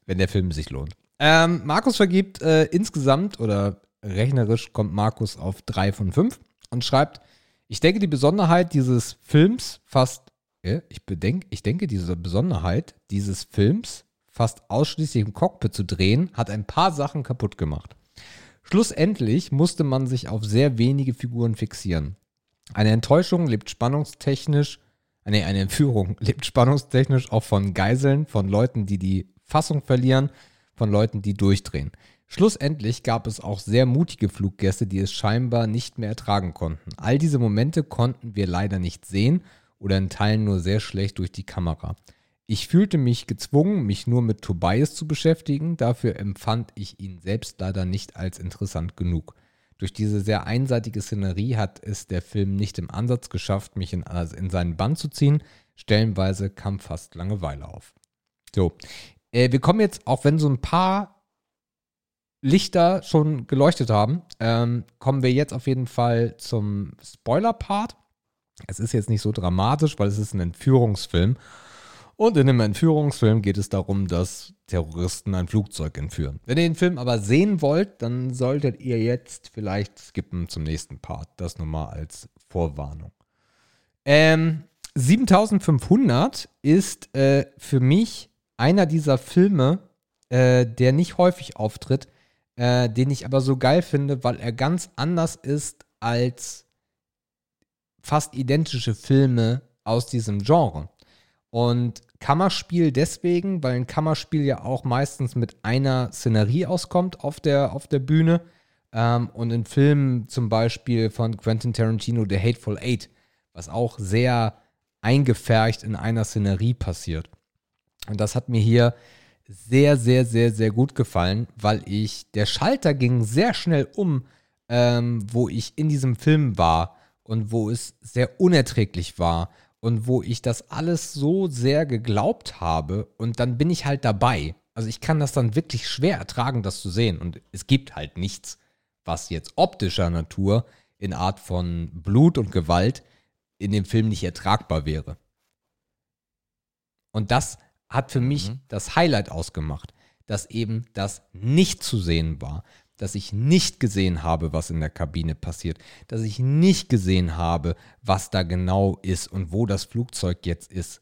wenn der Film sich lohnt. Ähm, Markus vergibt äh, insgesamt oder rechnerisch kommt Markus auf drei von fünf und schreibt, ich denke, die Besonderheit dieses Films fast, ich bedenke, ich denke, diese Besonderheit dieses Films fast ausschließlich im Cockpit zu drehen, hat ein paar Sachen kaputt gemacht. Schlussendlich musste man sich auf sehr wenige Figuren fixieren. Eine Enttäuschung lebt spannungstechnisch, nee, eine Entführung <laughs> lebt spannungstechnisch auch von Geiseln, von Leuten, die die Fassung verlieren, von Leuten, die durchdrehen. Schlussendlich gab es auch sehr mutige Fluggäste, die es scheinbar nicht mehr ertragen konnten. All diese Momente konnten wir leider nicht sehen oder in Teilen nur sehr schlecht durch die Kamera. Ich fühlte mich gezwungen, mich nur mit Tobias zu beschäftigen, dafür empfand ich ihn selbst leider nicht als interessant genug. Durch diese sehr einseitige Szenerie hat es der Film nicht im Ansatz geschafft, mich in, also in seinen Bann zu ziehen. Stellenweise kam fast Langeweile auf. So, äh, wir kommen jetzt, auch wenn so ein paar Lichter schon geleuchtet haben, ähm, kommen wir jetzt auf jeden Fall zum Spoiler-Part. Es ist jetzt nicht so dramatisch, weil es ist ein Entführungsfilm. Und in dem Entführungsfilm geht es darum, dass Terroristen ein Flugzeug entführen. Wenn ihr den Film aber sehen wollt, dann solltet ihr jetzt vielleicht skippen zum nächsten Part. Das nur mal als Vorwarnung. Ähm, 7500 ist äh, für mich einer dieser Filme, äh, der nicht häufig auftritt, äh, den ich aber so geil finde, weil er ganz anders ist als fast identische Filme aus diesem Genre. Und Kammerspiel deswegen, weil ein Kammerspiel ja auch meistens mit einer Szenerie auskommt auf der, auf der Bühne. Ähm, und in Filmen zum Beispiel von Quentin Tarantino, The Hateful Eight, was auch sehr eingefärcht in einer Szenerie passiert. Und das hat mir hier sehr, sehr, sehr, sehr gut gefallen, weil ich, der Schalter ging sehr schnell um, ähm, wo ich in diesem Film war und wo es sehr unerträglich war und wo ich das alles so sehr geglaubt habe und dann bin ich halt dabei. Also ich kann das dann wirklich schwer ertragen, das zu sehen. Und es gibt halt nichts, was jetzt optischer Natur in Art von Blut und Gewalt in dem Film nicht ertragbar wäre. Und das hat für mich mhm. das Highlight ausgemacht, dass eben das nicht zu sehen war, dass ich nicht gesehen habe, was in der Kabine passiert, dass ich nicht gesehen habe, was da genau ist und wo das Flugzeug jetzt ist.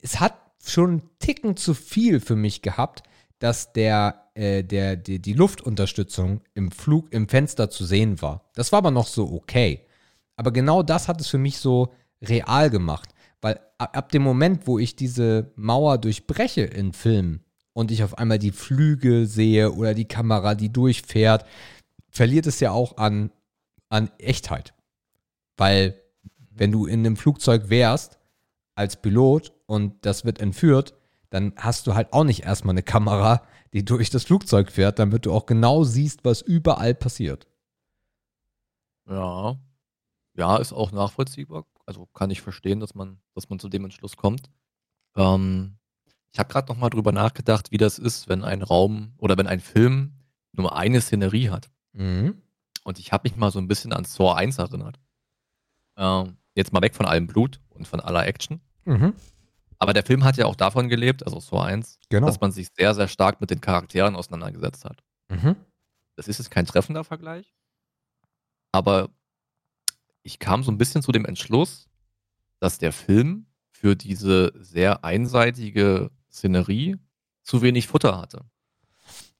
Es hat schon einen Ticken zu viel für mich gehabt, dass der, äh, der, die, die Luftunterstützung im Flug, im Fenster zu sehen war. Das war aber noch so okay. Aber genau das hat es für mich so real gemacht. Weil ab, ab dem Moment, wo ich diese Mauer durchbreche in Filmen, und ich auf einmal die Flüge sehe oder die Kamera, die durchfährt, verliert es ja auch an, an Echtheit. Weil wenn du in einem Flugzeug wärst als Pilot und das wird entführt, dann hast du halt auch nicht erstmal eine Kamera, die durch das Flugzeug fährt, damit du auch genau siehst, was überall passiert. Ja. Ja, ist auch nachvollziehbar. Also kann ich verstehen, dass man, dass man zu dem Entschluss kommt. Ähm, ich habe gerade noch mal drüber nachgedacht, wie das ist, wenn ein Raum oder wenn ein Film nur eine Szenerie hat. Mhm. Und ich habe mich mal so ein bisschen an Saw 1 erinnert. Ähm, jetzt mal weg von allem Blut und von aller Action. Mhm. Aber der Film hat ja auch davon gelebt, also Saw 1, genau. dass man sich sehr, sehr stark mit den Charakteren auseinandergesetzt hat. Mhm. Das ist jetzt kein treffender Vergleich, aber ich kam so ein bisschen zu dem Entschluss, dass der Film für diese sehr einseitige Szenerie zu wenig Futter hatte.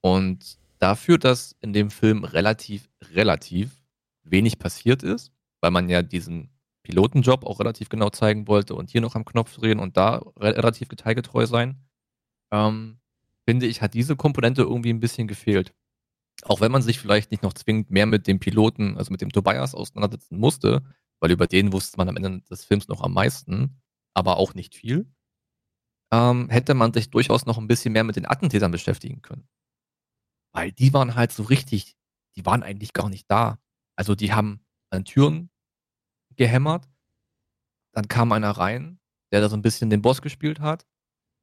Und dafür, dass in dem Film relativ, relativ wenig passiert ist, weil man ja diesen Pilotenjob auch relativ genau zeigen wollte und hier noch am Knopf drehen und da relativ detailgetreu sein, ähm, finde ich, hat diese Komponente irgendwie ein bisschen gefehlt. Auch wenn man sich vielleicht nicht noch zwingend mehr mit dem Piloten, also mit dem Tobias auseinandersetzen musste, weil über den wusste man am Ende des Films noch am meisten, aber auch nicht viel, ähm, hätte man sich durchaus noch ein bisschen mehr mit den Attentätern beschäftigen können. Weil die waren halt so richtig, die waren eigentlich gar nicht da. Also die haben an Türen gehämmert, dann kam einer rein, der da so ein bisschen den Boss gespielt hat.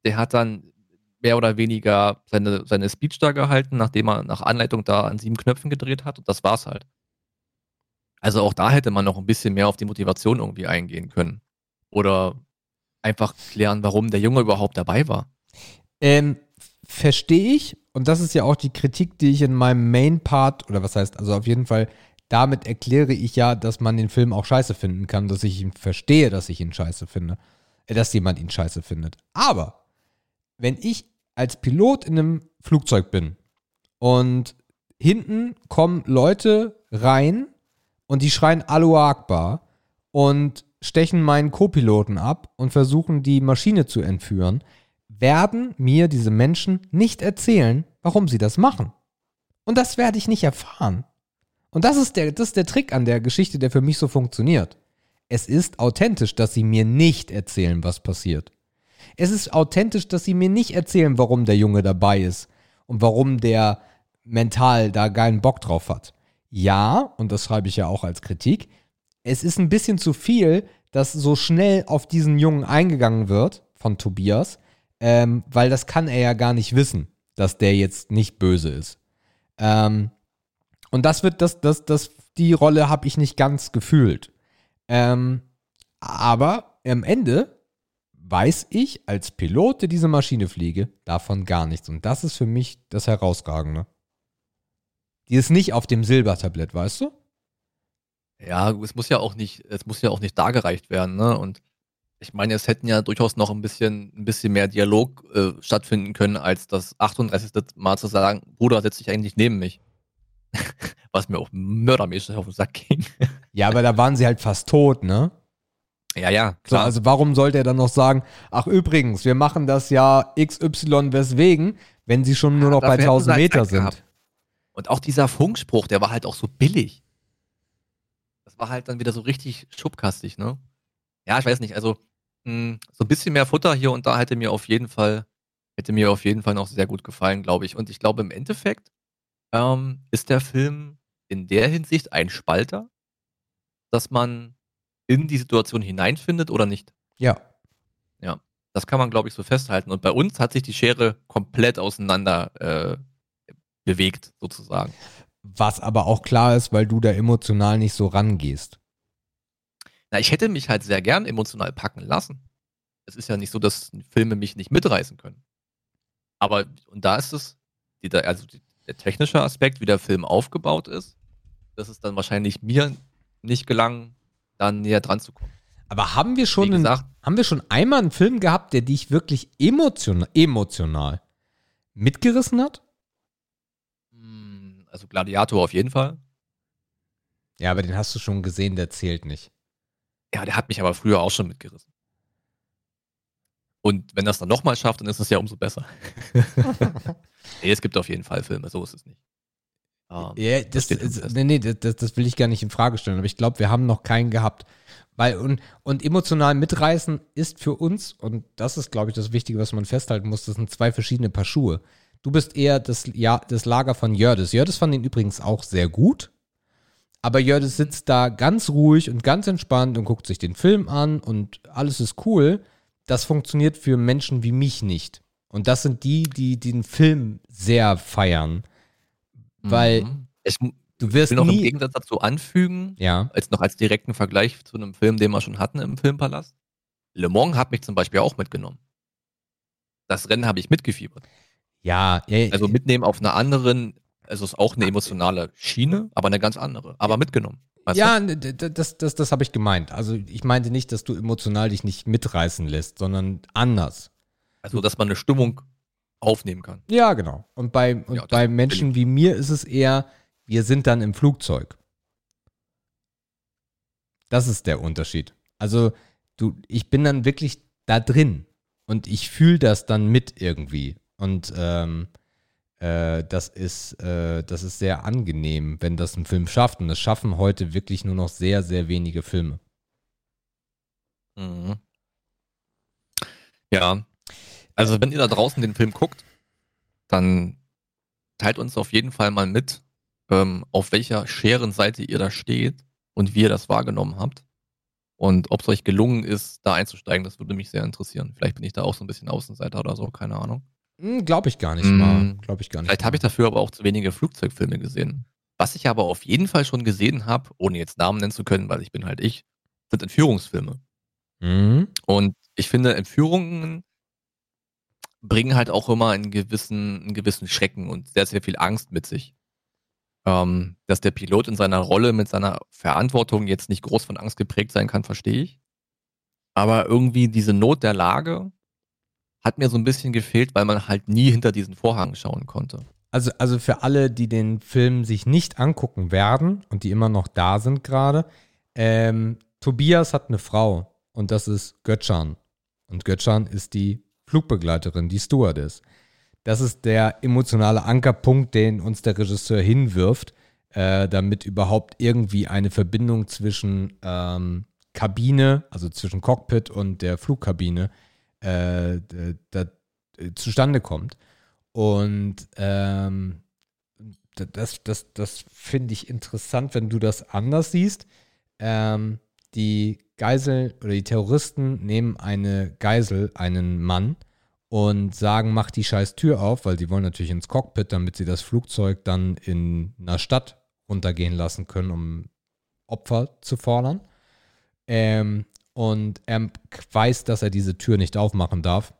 Der hat dann mehr oder weniger seine, seine Speech da gehalten, nachdem er nach Anleitung da an sieben Knöpfen gedreht hat und das war's halt. Also auch da hätte man noch ein bisschen mehr auf die Motivation irgendwie eingehen können. Oder einfach klären, warum der Junge überhaupt dabei war. Ähm, verstehe ich. Und das ist ja auch die Kritik, die ich in meinem Main-Part, oder was heißt, also auf jeden Fall, damit erkläre ich ja, dass man den Film auch scheiße finden kann, dass ich ihn verstehe, dass ich ihn scheiße finde. Äh, dass jemand ihn scheiße findet. Aber, wenn ich als Pilot in einem Flugzeug bin und hinten kommen Leute rein und die schreien Alu Akbar und stechen meinen Co-Piloten ab und versuchen die Maschine zu entführen, werden mir diese Menschen nicht erzählen, warum sie das machen. Und das werde ich nicht erfahren. Und das ist der, das ist der Trick an der Geschichte, der für mich so funktioniert. Es ist authentisch, dass sie mir nicht erzählen, was passiert. Es ist authentisch, dass sie mir nicht erzählen, warum der Junge dabei ist und warum der mental da geilen Bock drauf hat. Ja, und das schreibe ich ja auch als Kritik, es ist ein bisschen zu viel, dass so schnell auf diesen Jungen eingegangen wird von Tobias, ähm, weil das kann er ja gar nicht wissen, dass der jetzt nicht böse ist. Ähm, und das wird, das, das, das, die Rolle habe ich nicht ganz gefühlt. Ähm, aber am Ende weiß ich als Pilot, der diese Maschine fliege, davon gar nichts. Und das ist für mich das Herausragende. Die ist nicht auf dem Silbertablett, weißt du? Ja, es muss ja auch nicht, es muss ja auch nicht dargereicht werden, ne? Und ich meine, es hätten ja durchaus noch ein bisschen, ein bisschen mehr Dialog äh, stattfinden können, als das 38. Mal zu sagen, Bruder, setz dich eigentlich neben mich. <laughs> Was mir auch mördermäßig auf den Sack ging. <laughs> Ja, aber da waren sie halt fast tot, ne? Ja, ja, So, klar. also warum sollte er dann noch sagen, ach übrigens, wir machen das ja XY weswegen, wenn sie schon nur noch bei Dafür hätten sie 1000 halt Meter sind. gehabt. Und auch dieser Funkspruch, der war halt auch so billig. Das war halt dann wieder so richtig schubkastig, ne? Ja, ich weiß nicht, also mh, so ein bisschen mehr Futter hier und da hätte mir auf jeden Fall, hätte mir auf jeden Fall noch sehr gut gefallen, glaube ich. Und ich glaube, im Endeffekt ähm, ist der Film in der Hinsicht ein Spalter, dass man in die Situation hineinfindet oder nicht. Ja. Das kann man, glaube ich, so festhalten. Und bei uns hat sich die Schere komplett auseinander äh, bewegt, sozusagen. Was aber auch klar ist, weil du da emotional nicht so rangehst. Na, ich hätte mich halt sehr gern emotional packen lassen. Es ist ja nicht so, dass Filme mich nicht mitreißen können. Aber, und da ist es, die, da- also die, der technische Aspekt, wie der Film aufgebaut ist, das ist dann wahrscheinlich mir nicht gelangen, dann näher dran zu kommen. Aber haben wir schon, Wie einen, gesagt, haben wir schon einmal einen Film gehabt, der dich wirklich emotional, emotional mitgerissen hat? Also Gladiator auf jeden Fall. Ja, aber den hast du schon gesehen, der zählt nicht. Ja, der hat mich aber früher auch schon mitgerissen. Und wenn das dann nochmal schafft, dann ist es ja umso besser. <laughs> nee, es gibt auf jeden Fall Filme, so ist es nicht. Ähm, Ja, das, das, nee, nee, das, das will ich gar nicht in Frage stellen, aber ich glaube, wir haben noch keinen gehabt. Weil, und, und emotional mitreißen ist für uns, und das ist, glaube ich, das Wichtige, was man festhalten muss, das sind zwei verschiedene Paar Schuhe. Du bist eher das, ja, das Lager von Jördes. Jördes fand ihn übrigens auch sehr gut, aber Jördes sitzt da ganz ruhig und ganz entspannt und guckt sich den Film an und alles ist cool. Das funktioniert für Menschen wie mich nicht. Und das sind die, die den Film sehr feiern. Weil Mhm. ich mu- du wirst will noch im nie. Gegensatz dazu anfügen, Ja. als noch als direkten Vergleich zu einem Film, den wir schon hatten im Filmpalast. Le Mans hat mich zum Beispiel auch mitgenommen. Das Rennen habe ich mitgefiebert. Ja, ja, Also mitnehmen auf einer anderen, also ist auch eine emotionale Schiene, aber eine ganz andere. Aber mitgenommen. Ja, ne, d- d- das, das, das habe ich gemeint. Also ich meinte nicht, dass du emotional dich nicht mitreißen lässt, sondern anders. du? Also, dass man eine Stimmung aufnehmen kann. Ja, genau. Und bei, und Ja, bei Menschen wie mir ist es eher, wir sind dann im Flugzeug. Das ist der Unterschied. Also du, ich bin dann wirklich da drin und ich fühle das dann mit irgendwie. Und ähm, äh, das ist, äh, das ist sehr angenehm, wenn das ein Film schafft. Und das schaffen heute wirklich nur noch sehr, sehr wenige Filme. Mhm. Ja. Also wenn ihr da draußen den Film guckt, dann teilt uns auf jeden Fall mal mit, ähm, auf welcher Scherenseite ihr da steht und wie ihr das wahrgenommen habt. Und ob es euch gelungen ist, da einzusteigen, das würde mich sehr interessieren. Vielleicht bin ich da auch so ein bisschen Außenseiter oder so, keine Ahnung. Hm, Glaube ich gar nicht Mm, mal. Glaube ich gar nicht. Vielleicht habe ich dafür aber auch zu wenige Flugzeugfilme gesehen. Was ich aber auf jeden Fall schon gesehen habe, ohne jetzt Namen nennen zu können, weil ich bin halt ich, sind Entführungsfilme. Mhm. Und ich finde, Entführungen bringen halt auch immer einen gewissen, einen gewissen Schrecken und sehr, sehr viel Angst mit sich. Ähm, dass der Pilot in seiner Rolle mit seiner Verantwortung jetzt nicht groß von Angst geprägt sein kann, verstehe ich. Aber irgendwie diese Not der Lage hat mir so ein bisschen gefehlt, weil man halt nie hinter diesen Vorhang schauen konnte. Also, also für alle, die den Film sich nicht angucken werden und die immer noch da sind gerade, ähm, Tobias hat eine Frau und das ist Götschan. Und Götschan ist die Flugbegleiterin, die Stewardess. Das ist der emotionale Ankerpunkt, den uns der Regisseur hinwirft, äh, damit überhaupt irgendwie eine Verbindung zwischen ähm, Kabine, also zwischen Cockpit und der Flugkabine, äh, da, zustande kommt. Und ähm, das, das, das finde ich interessant, wenn du das anders siehst. Ähm, die Geisel oder die Terroristen nehmen eine Geisel, einen Mann, und sagen, mach die scheiß Tür auf, weil sie wollen natürlich ins Cockpit, damit sie das Flugzeug dann in einer Stadt runtergehen lassen können, um Opfer zu fordern. Ähm, und er weiß, dass er diese Tür nicht aufmachen darf.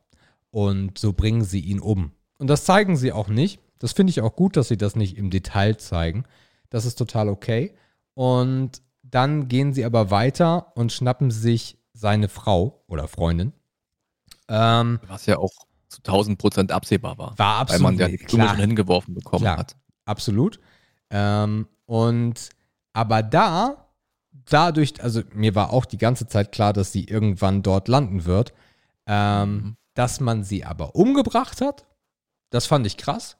Und so bringen sie ihn um. Und das zeigen sie auch nicht. Das finde ich auch gut, dass sie das nicht im Detail zeigen. Das ist total okay. Und dann gehen sie aber weiter und schnappen sich seine Frau oder Freundin. Ähm, Was ja auch zu 1000 Prozent absehbar war. war weil absolut man ja die klar. schon hingeworfen bekommen Klar. hat. Absolut. Ähm, und aber da, dadurch, also mir war auch die ganze Zeit klar, dass sie irgendwann dort landen wird. Ähm, Mhm. Dass man sie aber umgebracht hat, das fand ich krass.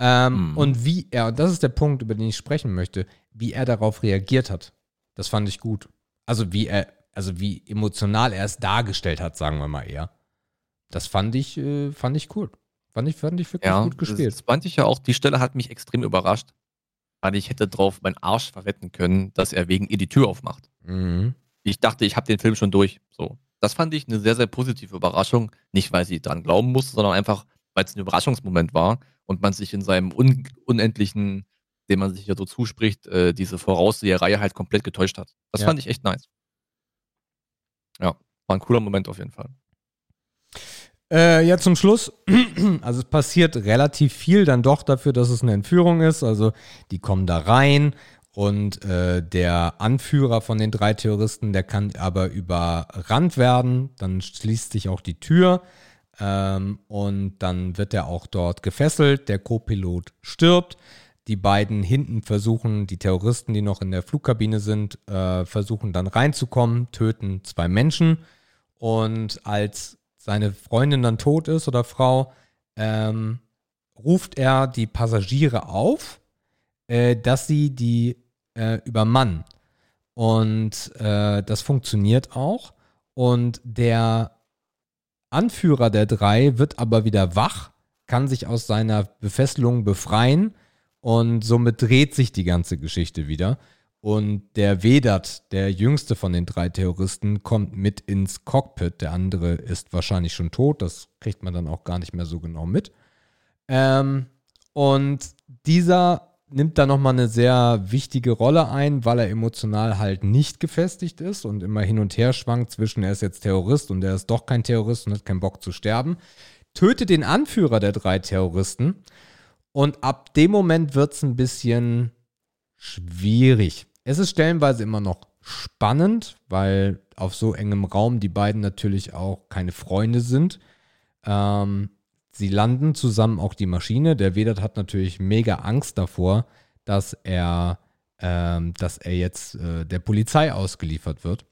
Ähm, Mhm. Und wie er, und das ist der Punkt, über den ich sprechen möchte, wie er darauf reagiert hat, das fand ich gut. Also wie er, also wie emotional er es dargestellt hat, sagen wir mal eher. Das fand ich, äh, fand ich cool. Fand ich, fand ich wirklich Ja, gut gespielt. das fand ich ja auch, die Stelle hat mich extrem überrascht. Weil ich hätte drauf meinen Arsch verwetten können, dass er wegen ihr die Tür aufmacht. Mhm. Ich dachte, ich habe den Film schon durch. So. Das fand ich eine sehr, sehr positive Überraschung. Nicht, weil sie dran glauben musste, sondern einfach, weil es ein Überraschungsmoment war und man sich in seinem un unendlichen, dem man sich ja so zuspricht, äh, diese Vorausseherei halt komplett getäuscht hat. Das Ja. fand ich echt nice. Ja, war ein cooler Moment auf jeden Fall. Äh, ja, zum Schluss. <clears throat> Also es passiert relativ viel dann doch dafür, dass es eine Entführung ist. Also die kommen da rein und äh, der Anführer von den drei Terroristen, der kann aber überrannt werden. Dann schließt sich auch die Tür ähm, und dann wird er auch dort gefesselt. Der Co-Pilot stirbt. Die beiden hinten versuchen, die Terroristen, die noch in der Flugkabine sind, äh, versuchen dann reinzukommen, töten zwei Menschen. Und als seine Freundin dann tot ist oder Frau, ähm, ruft er die Passagiere auf, äh, dass sie die äh, übermannen. Und äh, das funktioniert auch. Und der Anführer der drei wird aber wieder wach, kann sich aus seiner Befesselung befreien und somit dreht sich die ganze Geschichte wieder. Und der Vedat, der jüngste von den drei Terroristen, kommt mit ins Cockpit. Der andere ist wahrscheinlich schon tot. Das kriegt man dann auch gar nicht mehr so genau mit. Ähm, und dieser nimmt da nochmal eine sehr wichtige Rolle ein, weil er emotional halt nicht gefestigt ist und immer hin und her schwankt zwischen, er ist jetzt Terrorist und er ist doch kein Terrorist und hat keinen Bock zu sterben. Tötet den Anführer der drei Terroristen. Und ab dem Moment wird es ein bisschen schwierig. Es ist stellenweise immer noch spannend, weil auf so engem Raum die beiden natürlich auch keine Freunde sind. Ähm, sie landen zusammen auch die Maschine. Der Vedat hat natürlich mega Angst davor, dass er, ähm, dass er jetzt äh, der Polizei ausgeliefert wird.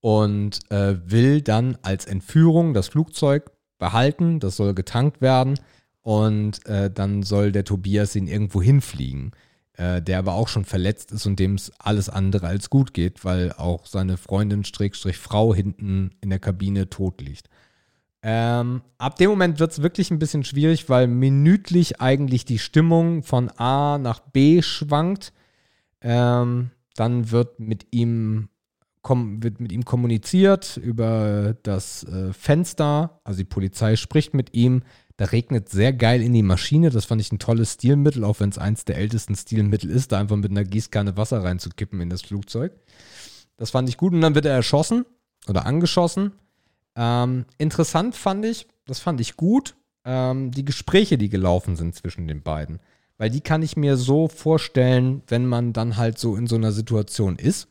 Und äh, will dann als Entführung das Flugzeug behalten. Das soll getankt werden. Und äh, dann soll der Tobias ihn irgendwo hinfliegen äh, der aber auch schon verletzt ist und dem es alles andere als gut geht, weil auch seine Freundin Frau hinten in der Kabine tot liegt. Ähm, ab dem Moment wird es wirklich ein bisschen schwierig, weil minütlich eigentlich die Stimmung von A nach B schwankt. Ähm, dann wird mit ihm wird mit ihm kommuniziert über das äh, Fenster. Also die Polizei spricht mit ihm. Da regnet sehr geil in die Maschine. Das fand ich ein tolles Stilmittel, auch wenn es eins der ältesten Stilmittel ist, da einfach mit einer Gießkanne Wasser reinzukippen in das Flugzeug. Das fand ich gut. Und dann wird er erschossen oder angeschossen. Ähm, interessant fand ich, das fand ich gut, ähm, die Gespräche, die gelaufen sind zwischen den beiden. Weil die kann ich mir so vorstellen, wenn man dann halt so in so einer Situation ist,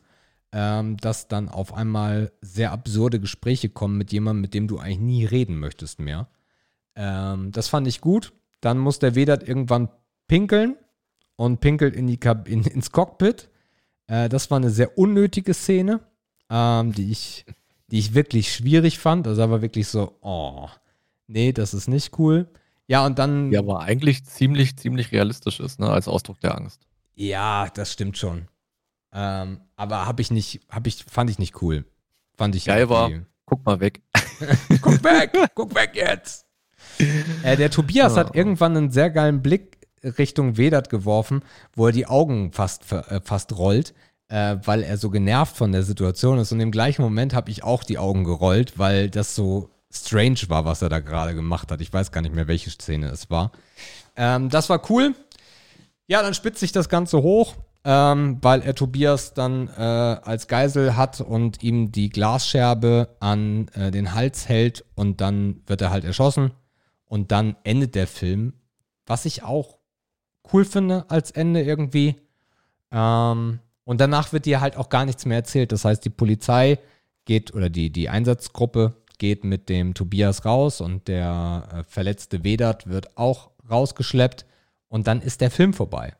ähm, dass dann auf einmal sehr absurde Gespräche kommen mit jemandem, mit dem du eigentlich nie reden möchtest mehr. Ähm, das fand ich gut. Dann muss der Vedat irgendwann pinkeln und pinkelt in die Kab in, ins Cockpit. Äh, das war eine sehr unnötige Szene, ähm, die ich die ich wirklich schwierig fand. Also war wirklich so, oh, nee, das ist nicht cool. Ja, und dann. Ja, aber eigentlich ziemlich, ziemlich realistisch ist, ne, als Ausdruck der Angst. Ja, das stimmt schon. Ähm, aber habe ich nicht, habe ich, fand ich nicht cool. Fand ich. Geil war, guck mal weg. <laughs> guck weg, <laughs> guck weg jetzt. Äh, der Tobias oh. hat irgendwann einen sehr geilen Blick Richtung Vedat geworfen, wo er die Augen fast, äh, fast rollt äh, weil er so genervt von der Situation ist. Und im gleichen Moment habe ich auch die Augen gerollt, weil das so strange war, was er da gerade gemacht hat. Ich weiß gar nicht mehr, welche Szene es war. Ähm, das war cool. Ja, dann spitzt sich das Ganze hoch, ähm, weil er Tobias dann äh, als Geisel hat und ihm die Glasscherbe an äh, den Hals hält und dann wird er halt erschossen. Und dann endet der Film, was ich auch cool finde als Ende irgendwie. Ähm, und danach wird dir halt auch gar nichts mehr erzählt. Das heißt, die Polizei geht oder die, die Einsatzgruppe geht mit dem Tobias raus und der äh, verletzte Vedat wird auch rausgeschleppt und dann ist der Film vorbei.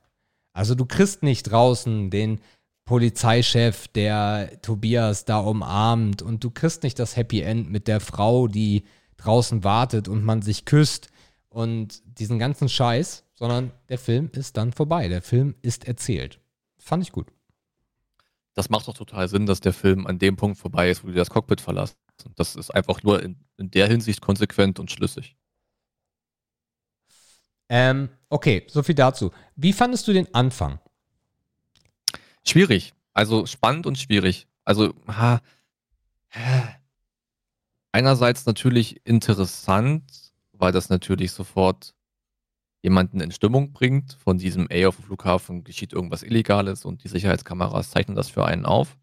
Also du kriegst nicht draußen den Polizeichef, der Tobias da umarmt und du kriegst nicht das Happy End mit der Frau, die draußen wartet und man sich küsst und diesen ganzen Scheiß, sondern der Film ist dann vorbei. Der Film ist erzählt. Fand ich gut das macht doch total Sinn, dass der Film an dem Punkt vorbei ist, wo die das Cockpit verlassen. Das ist einfach nur in, in der Hinsicht konsequent und schlüssig. Ähm, okay, so viel dazu. Wie fandest du den Anfang? Schwierig. Also spannend und schwierig. Also, ha, einerseits natürlich interessant, weil das natürlich sofort jemanden in Stimmung bringt, von diesem, ey, auf dem Flughafen geschieht irgendwas Illegales und die Sicherheitskameras zeichnen das für einen auf.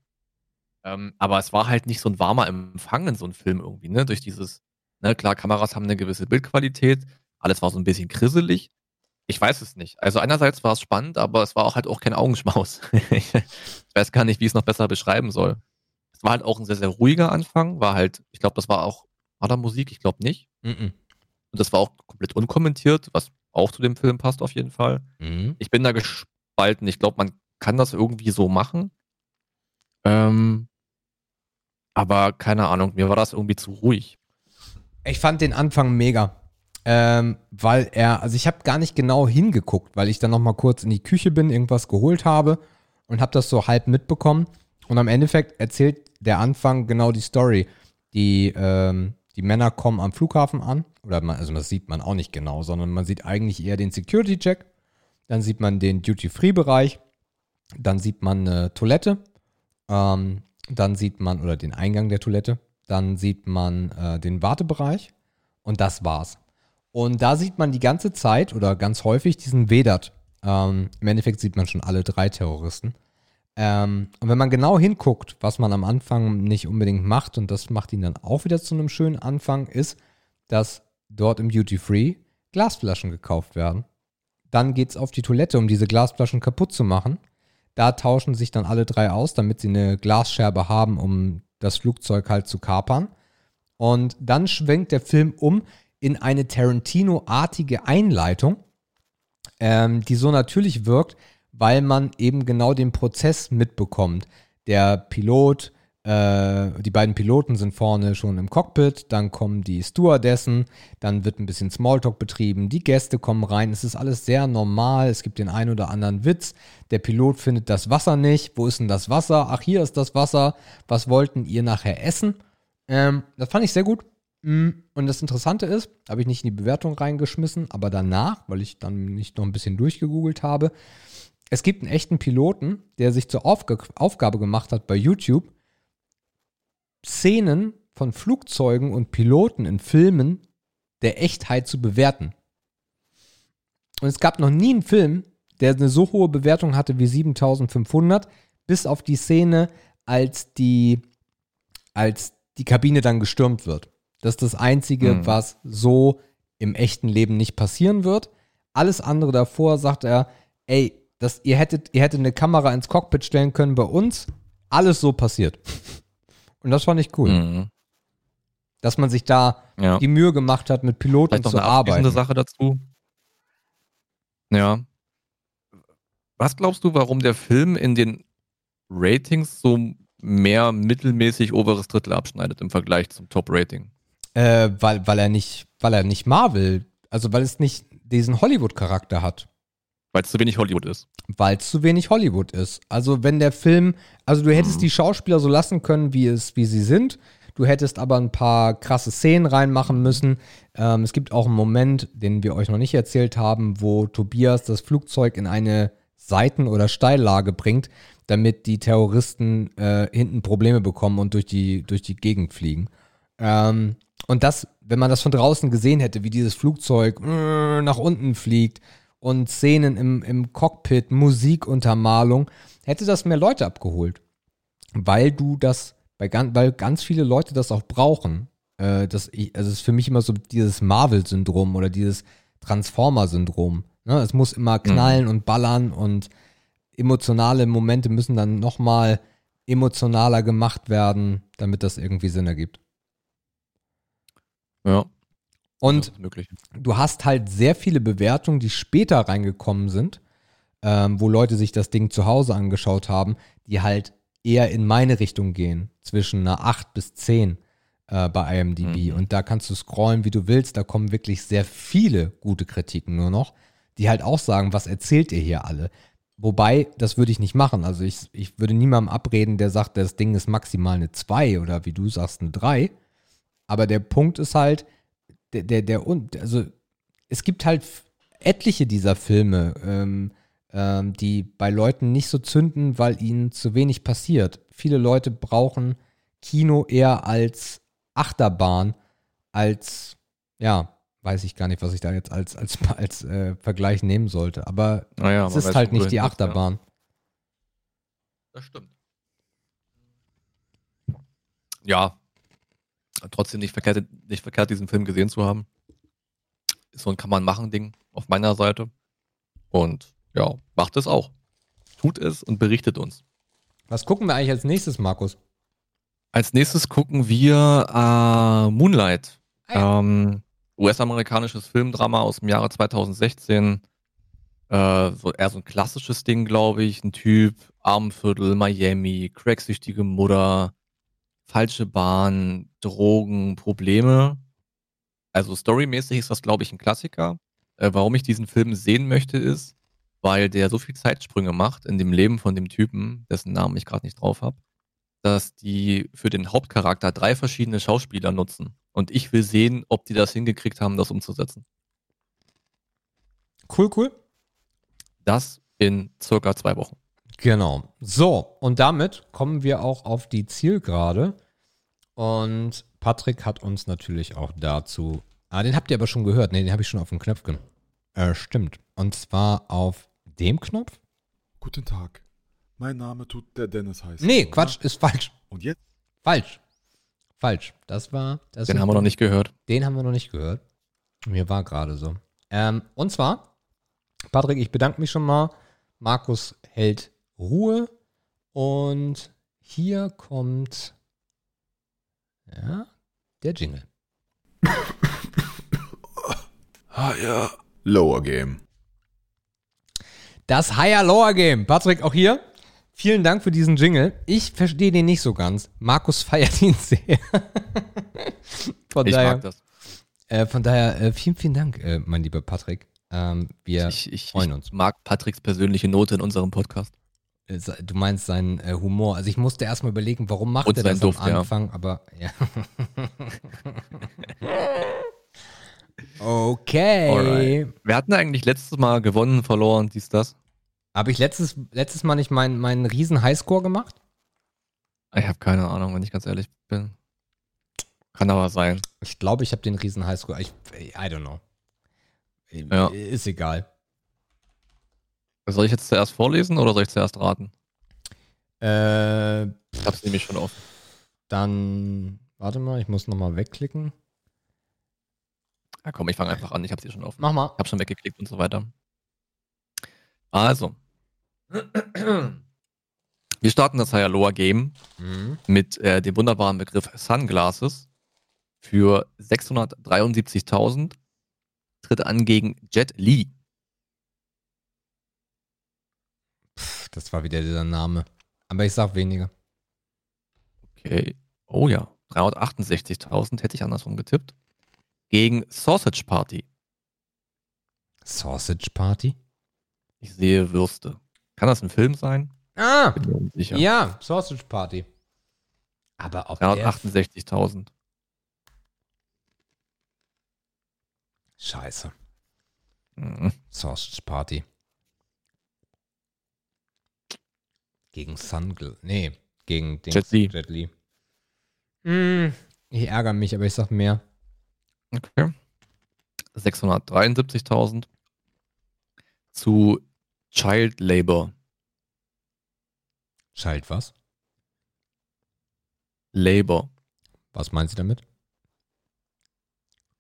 Ähm, aber es war halt nicht so ein warmer Empfang in so einem Film irgendwie, ne? Durch dieses, ne, klar, Kameras haben eine gewisse Bildqualität, alles war so ein bisschen krisselig. Ich weiß es nicht. Also einerseits war es spannend, aber es war auch halt auch kein Augenschmaus. <laughs> ich weiß gar nicht, wie ich es noch besser beschreiben soll. War halt auch ein sehr, sehr ruhiger Anfang, war halt, ich glaube, das war auch, war da Musik? Ich glaube nicht. Mm -mm. Und das war auch komplett unkommentiert, was auch zu dem Film passt auf jeden Fall. Mhm. Ich bin da gespalten. Ich glaube, man kann das irgendwie so machen. Ähm, aber keine Ahnung, mir war das irgendwie zu ruhig. Ich fand den Anfang mega. Ähm, weil er, also ich habe gar nicht genau hingeguckt, weil ich dann nochmal kurz in die Küche bin, irgendwas geholt habe und habe das so halb mitbekommen. Und am Endeffekt erzählt der Anfang genau die Story. Die, ähm, die Männer kommen am Flughafen an, oder man, also das sieht man auch nicht genau, sondern man sieht eigentlich eher den Security-Check, dann sieht man den Duty-Free-Bereich, dann sieht man eine Toilette, ähm, dann sieht man, oder den Eingang der Toilette, dann sieht man äh, den Wartebereich und das war's. Und da sieht man die ganze Zeit oder ganz häufig diesen Vedat. Ähm, Im Endeffekt sieht man schon alle drei Terroristen. Ähm, und wenn man genau hinguckt, was man am Anfang nicht unbedingt macht, und das macht ihn dann auch wieder zu einem schönen Anfang, ist, dass dort im Duty Free Glasflaschen gekauft werden. Dann geht es auf die Toilette, um diese Glasflaschen kaputt zu machen. Da tauschen sich dann alle drei aus, damit sie eine Glasscherbe haben, um das Flugzeug halt zu kapern. Und dann schwenkt der Film um in eine Tarantino-artige Einleitung, ähm, die so natürlich wirkt, weil man eben genau den Prozess mitbekommt. Der Pilot, äh, die beiden Piloten sind vorne schon im Cockpit, dann kommen die Stewardessen, dann wird ein bisschen Smalltalk betrieben, die Gäste kommen rein, es ist alles sehr normal, es gibt den einen oder anderen Witz, der Pilot findet das Wasser nicht, wo ist denn das Wasser? Ach, hier ist das Wasser, was wollten ihr nachher essen? Ähm, das fand ich sehr gut. Mm, Und das Interessante ist, habe ich nicht in die Bewertung reingeschmissen, aber danach, weil ich dann nicht noch ein bisschen durchgegoogelt habe, es gibt einen echten Piloten, der sich zur Aufg Aufgabe gemacht hat bei YouTube, Szenen von Flugzeugen und Piloten in Filmen der Echtheit zu bewerten. Und es gab noch nie einen Film, der eine so hohe Bewertung hatte wie 7500, bis auf die Szene, als die, als die Kabine dann gestürmt wird. Das ist das Einzige, Mhm. was so im echten Leben nicht passieren wird. Alles andere davor sagt er, ey, das, ihr, hättet, ihr hättet eine Kamera ins Cockpit stellen können bei uns. Alles so passiert. <laughs> Und das fand ich cool, Mhm. dass man sich da Ja. die Mühe gemacht hat, mit Piloten Vielleicht noch zu eine abschließende arbeiten. Sache dazu. Ja. Was glaubst du, warum der Film in den Ratings so mehr mittelmäßig oberes Drittel abschneidet im Vergleich zum Top-Rating? Äh, weil, weil er nicht, weil er nicht Marvel, also weil es nicht diesen Hollywood-Charakter hat. Weil es zu wenig Hollywood ist. Weil es zu wenig Hollywood ist. Also wenn der Film, also du hättest Mhm. die Schauspieler so lassen können, wie es, wie sie sind. Du hättest aber ein paar krasse Szenen reinmachen müssen. Ähm, es gibt auch einen Moment, den wir euch noch nicht erzählt haben, wo Tobias das Flugzeug in eine Seiten- oder Steillage bringt, damit die Terroristen äh, hinten Probleme bekommen und durch die, durch die Gegend fliegen. Ähm, und das, wenn man das von draußen gesehen hätte, wie dieses Flugzeug äh, nach unten fliegt und Szenen im, im Cockpit, Musikuntermalung, hätte das mehr Leute abgeholt. Weil du das, bei ganz, weil ganz viele Leute das auch brauchen. Äh, das, ich, also es ist für mich immer so dieses Marvel-Syndrom oder dieses Transformer-Syndrom. Ne? Es muss immer knallen und ballern und emotionale Momente müssen dann nochmal emotionaler gemacht werden, damit das irgendwie Sinn ergibt. Ja. Und möglich. du hast halt sehr viele Bewertungen, die später reingekommen sind, ähm, wo Leute sich das Ding zu Hause angeschaut haben, die halt eher in meine Richtung gehen, zwischen einer 8 bis 10 äh, bei IMDb. Mhm. Und da kannst du scrollen, wie du willst. Da kommen wirklich sehr viele gute Kritiken nur noch, die halt auch sagen, was erzählt ihr hier alle? Wobei, das würde ich nicht machen. Also ich, ich würde niemandem abreden, der sagt, das Ding ist maximal eine 2 oder wie du sagst, eine 3. Aber der Punkt ist halt, der, der, der, und, also es gibt halt etliche dieser Filme, ähm, ähm, die bei Leuten nicht so zünden, weil ihnen zu wenig passiert. Viele Leute brauchen Kino eher als Achterbahn, als, ja, weiß ich gar nicht, was ich da jetzt als, als, <laughs> als äh, Vergleich nehmen sollte. Aber Naja, es man ist halt nicht die willst, ja. Achterbahn. Das stimmt. Ja. Trotzdem nicht verkehrt, nicht verkehrt, diesen Film gesehen zu haben. Ist so ein kann man machen Ding auf meiner Seite. Und ja, macht es auch. Tut es und berichtet uns. Was gucken wir eigentlich als nächstes, Markus? Als nächstes gucken wir äh, Moonlight. Ah ähm, US-amerikanisches Filmdrama aus dem Jahre 2016. Äh, so eher so ein klassisches Ding, glaube ich. Ein Typ, Armviertel, Miami, cracksüchtige Mutter, falsche Bahn, Drogen, Probleme. Also storymäßig ist das, glaube ich, ein Klassiker. Äh, warum ich diesen Film sehen möchte, ist, weil der so viel Zeitsprünge macht in dem Leben von dem Typen, dessen Namen ich gerade nicht drauf habe, dass die für den Hauptcharakter drei verschiedene Schauspieler nutzen. Und ich will sehen, ob die das hingekriegt haben, das umzusetzen. Cool, cool. Das in circa zwei Wochen. Genau. So, und damit kommen wir auch auf die Zielgerade. Und Patrick hat uns natürlich auch dazu. Ah, den habt ihr aber schon gehört. Ne, den habe ich schon auf dem Knöpfchen. Äh, stimmt. Und zwar auf dem Knopf? Guten Tag. Mein Name tut der Dennis heißen. Nee, oder? Quatsch, ist falsch. Und jetzt? Falsch. Falsch. Das war. Das Den haben wir noch nicht gehört. Den haben wir noch nicht gehört. Mir war gerade so. Ähm, und zwar, Patrick, ich bedanke mich schon mal. Markus hält Ruhe. Und hier kommt ja, der Jingle. <laughs> Ah ja. Lower Game. Das Higher Lower Game. Patrick, auch hier. Vielen Dank für diesen Jingle. Ich verstehe den nicht so ganz. Markus feiert ihn sehr. <laughs> von, Ich daher, mag das. äh, von daher, äh, vielen, vielen Dank, äh, mein lieber Patrick. Ähm, wir ich ich, freuen ich uns. mag Patricks persönliche Note in unserem Podcast. Äh, Du meinst seinen äh, Humor. Also ich musste erstmal überlegen, warum macht Und er das Duft, am ja. Anfang, aber ja. <laughs> Okay. Wir hatten eigentlich letztes Mal gewonnen, verloren, dies, das. Habe ich letztes, letztes Mal nicht meinen meinen riesen Highscore gemacht? Ich habe keine Ahnung, wenn ich ganz ehrlich bin. Kann aber sein. Ich glaube, ich habe den riesen Highscore. Ich, I don't know. Ja. Ist egal. Soll ich jetzt zuerst vorlesen oder soll ich zuerst raten? Äh, Ich hab's nämlich schon offen. dann, warte mal, ich muss nochmal wegklicken. Ja, komm, ich fange einfach an. Ich hab's hier schon offen. Mach mal. Ich hab schon weggeklickt und so weiter. Also. Wir starten das Hayaloa Game Mhm. mit äh, dem wunderbaren Begriff Sunglasses für 673.000. Tritt an gegen Jet Li. Pff, das war wieder dieser Name. Aber ich sag weniger. Okay. Oh ja. 368.000 hätte ich andersrum getippt. Gegen Sausage Party. Sausage Party? Ich sehe Würste. Kann das ein Film sein? Ah! Ja, Sausage Party. Aber ob der 368.000. Scheiße. Mhm. Sausage Party. Gegen Sungl. Nee, gegen den Jet Li. Jet Li. Hm, ich ärgere mich, aber ich sag mehr. Okay. 673.000 zu Child Labor. Child was? Labor. Was meint sie damit?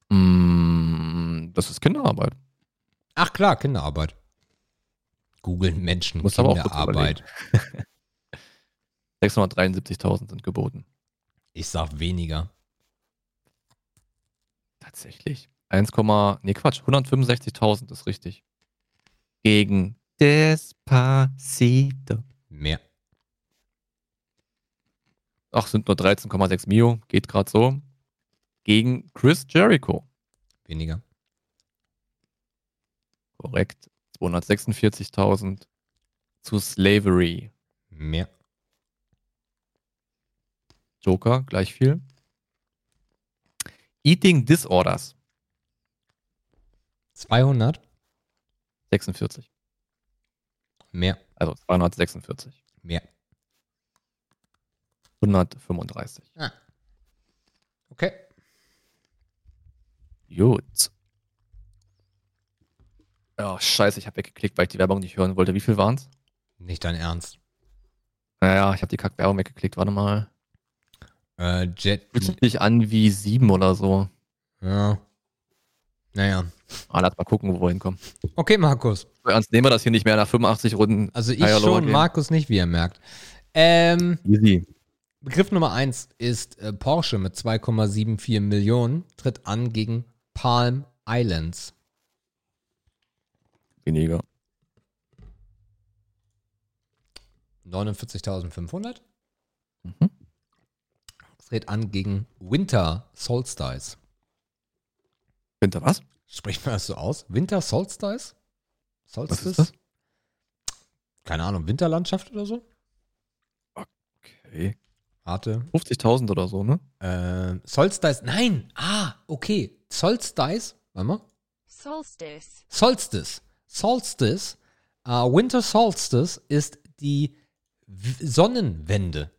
Mm, das ist Kinderarbeit. Ach klar, Kinderarbeit. Googeln Menschen Muss aber Kinderarbeit. 673.000 <laughs> sind geboten. Ich sag weniger. Tatsächlich. 1, nee Quatsch, 165.000 ist richtig. Gegen Despacito. Mehr. Ach, sind nur 13,6 Mio, geht gerade so. Gegen Chris Jericho. Weniger. Korrekt. 246.000 zu Slavery. Mehr. Joker, gleich viel. Eating Disorders. 200. 46. Mehr. Also 246. Mehr. 135. Okay. Gut. Oh, scheiße, ich habe weggeklickt, weil ich die Werbung nicht hören wollte. Wie viel waren's? Nicht dein Ernst. Naja, ich habe die Kack-Werbung weggeklickt. Warte mal. Äh, Jet. Fühlt sich an wie sieben oder so. Ja. Naja. Ah, lass mal gucken, wo wir hinkommen. Okay, Markus. So ernst nehmen wir das hier nicht mehr nach 85 Runden. Also ich Higher schon. Markus nicht, wie er merkt. Ähm, Easy. Begriff Nummer eins ist äh, Porsche mit 2,74 Millionen tritt an gegen Palm Islands. Weniger. 49.500 Mhm. tritt an gegen Winter Solstice. Winter was? Spricht man das so aus? Winter Solstice? Was Solstice? ist das? Keine Ahnung, Winterlandschaft oder so? Okay. Warte. 50.000 oder so, ne? Äh, Solstice, nein. Ah, okay. Solstice, warte mal. Solstice. Solstice. Solstice, äh, Winter Solstice ist die W Sonnenwende.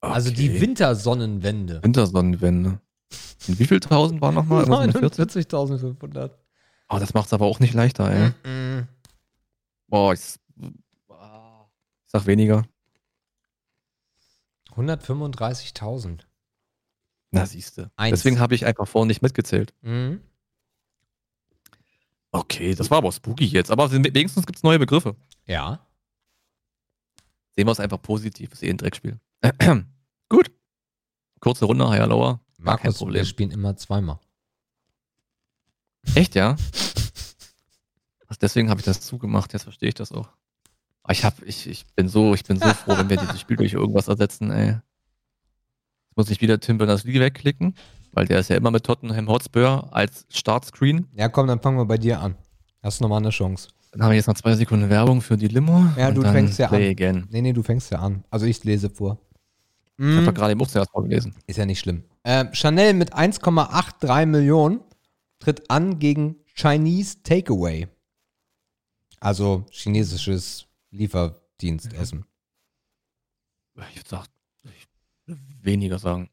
Also die Okay. Wintersonnenwende. Wintersonnenwende. Und wie viel tausend waren nochmal? Irgendwas mit 40? 49.500. Oh, das macht's aber auch nicht leichter, ey. Mm, Boah, ich, ich sag weniger. 135.000. Na, siehste. Deswegen habe ich einfach vorhin nicht mitgezählt. Mhm. Okay, das war aber spooky jetzt. Aber wenigstens gibt's neue Begriffe. Ja. Sehen wir es einfach positiv. Ist eh ein Dreckspiel. Gut. Kurze Runde, higher, lower. Gar kein Markus, Problem. wir spielen immer zweimal. Echt, ja? <laughs> Also deswegen habe ich das zugemacht. Jetzt verstehe ich das auch. Aber Ich, hab, ich, ich bin so, ich bin so froh, wenn wir dieses Spiel durch irgendwas ersetzen, ey. Jetzt muss ich wieder Tim Berners-Lee wegklicken, weil der ist ja immer mit Tottenham Hotspur als Startscreen. Ja, komm, dann fangen wir bei dir an. Hast nochmal eine Chance. Dann haben wir jetzt noch zwei Sekunden Werbung für die Limo. Ja, du fängst ja an. Again. Nee, nee, du fängst ja an. Also ich lese vor. Ich Mhm. habe doch gerade im Buch zuerst vorgelesen. Ist ja nicht schlimm. Ähm, Chanel mit 1,83 Millionen tritt an gegen Chinese Takeaway. Also chinesisches Lieferdienstessen. Ich würde sagen, ich würde weniger sagen.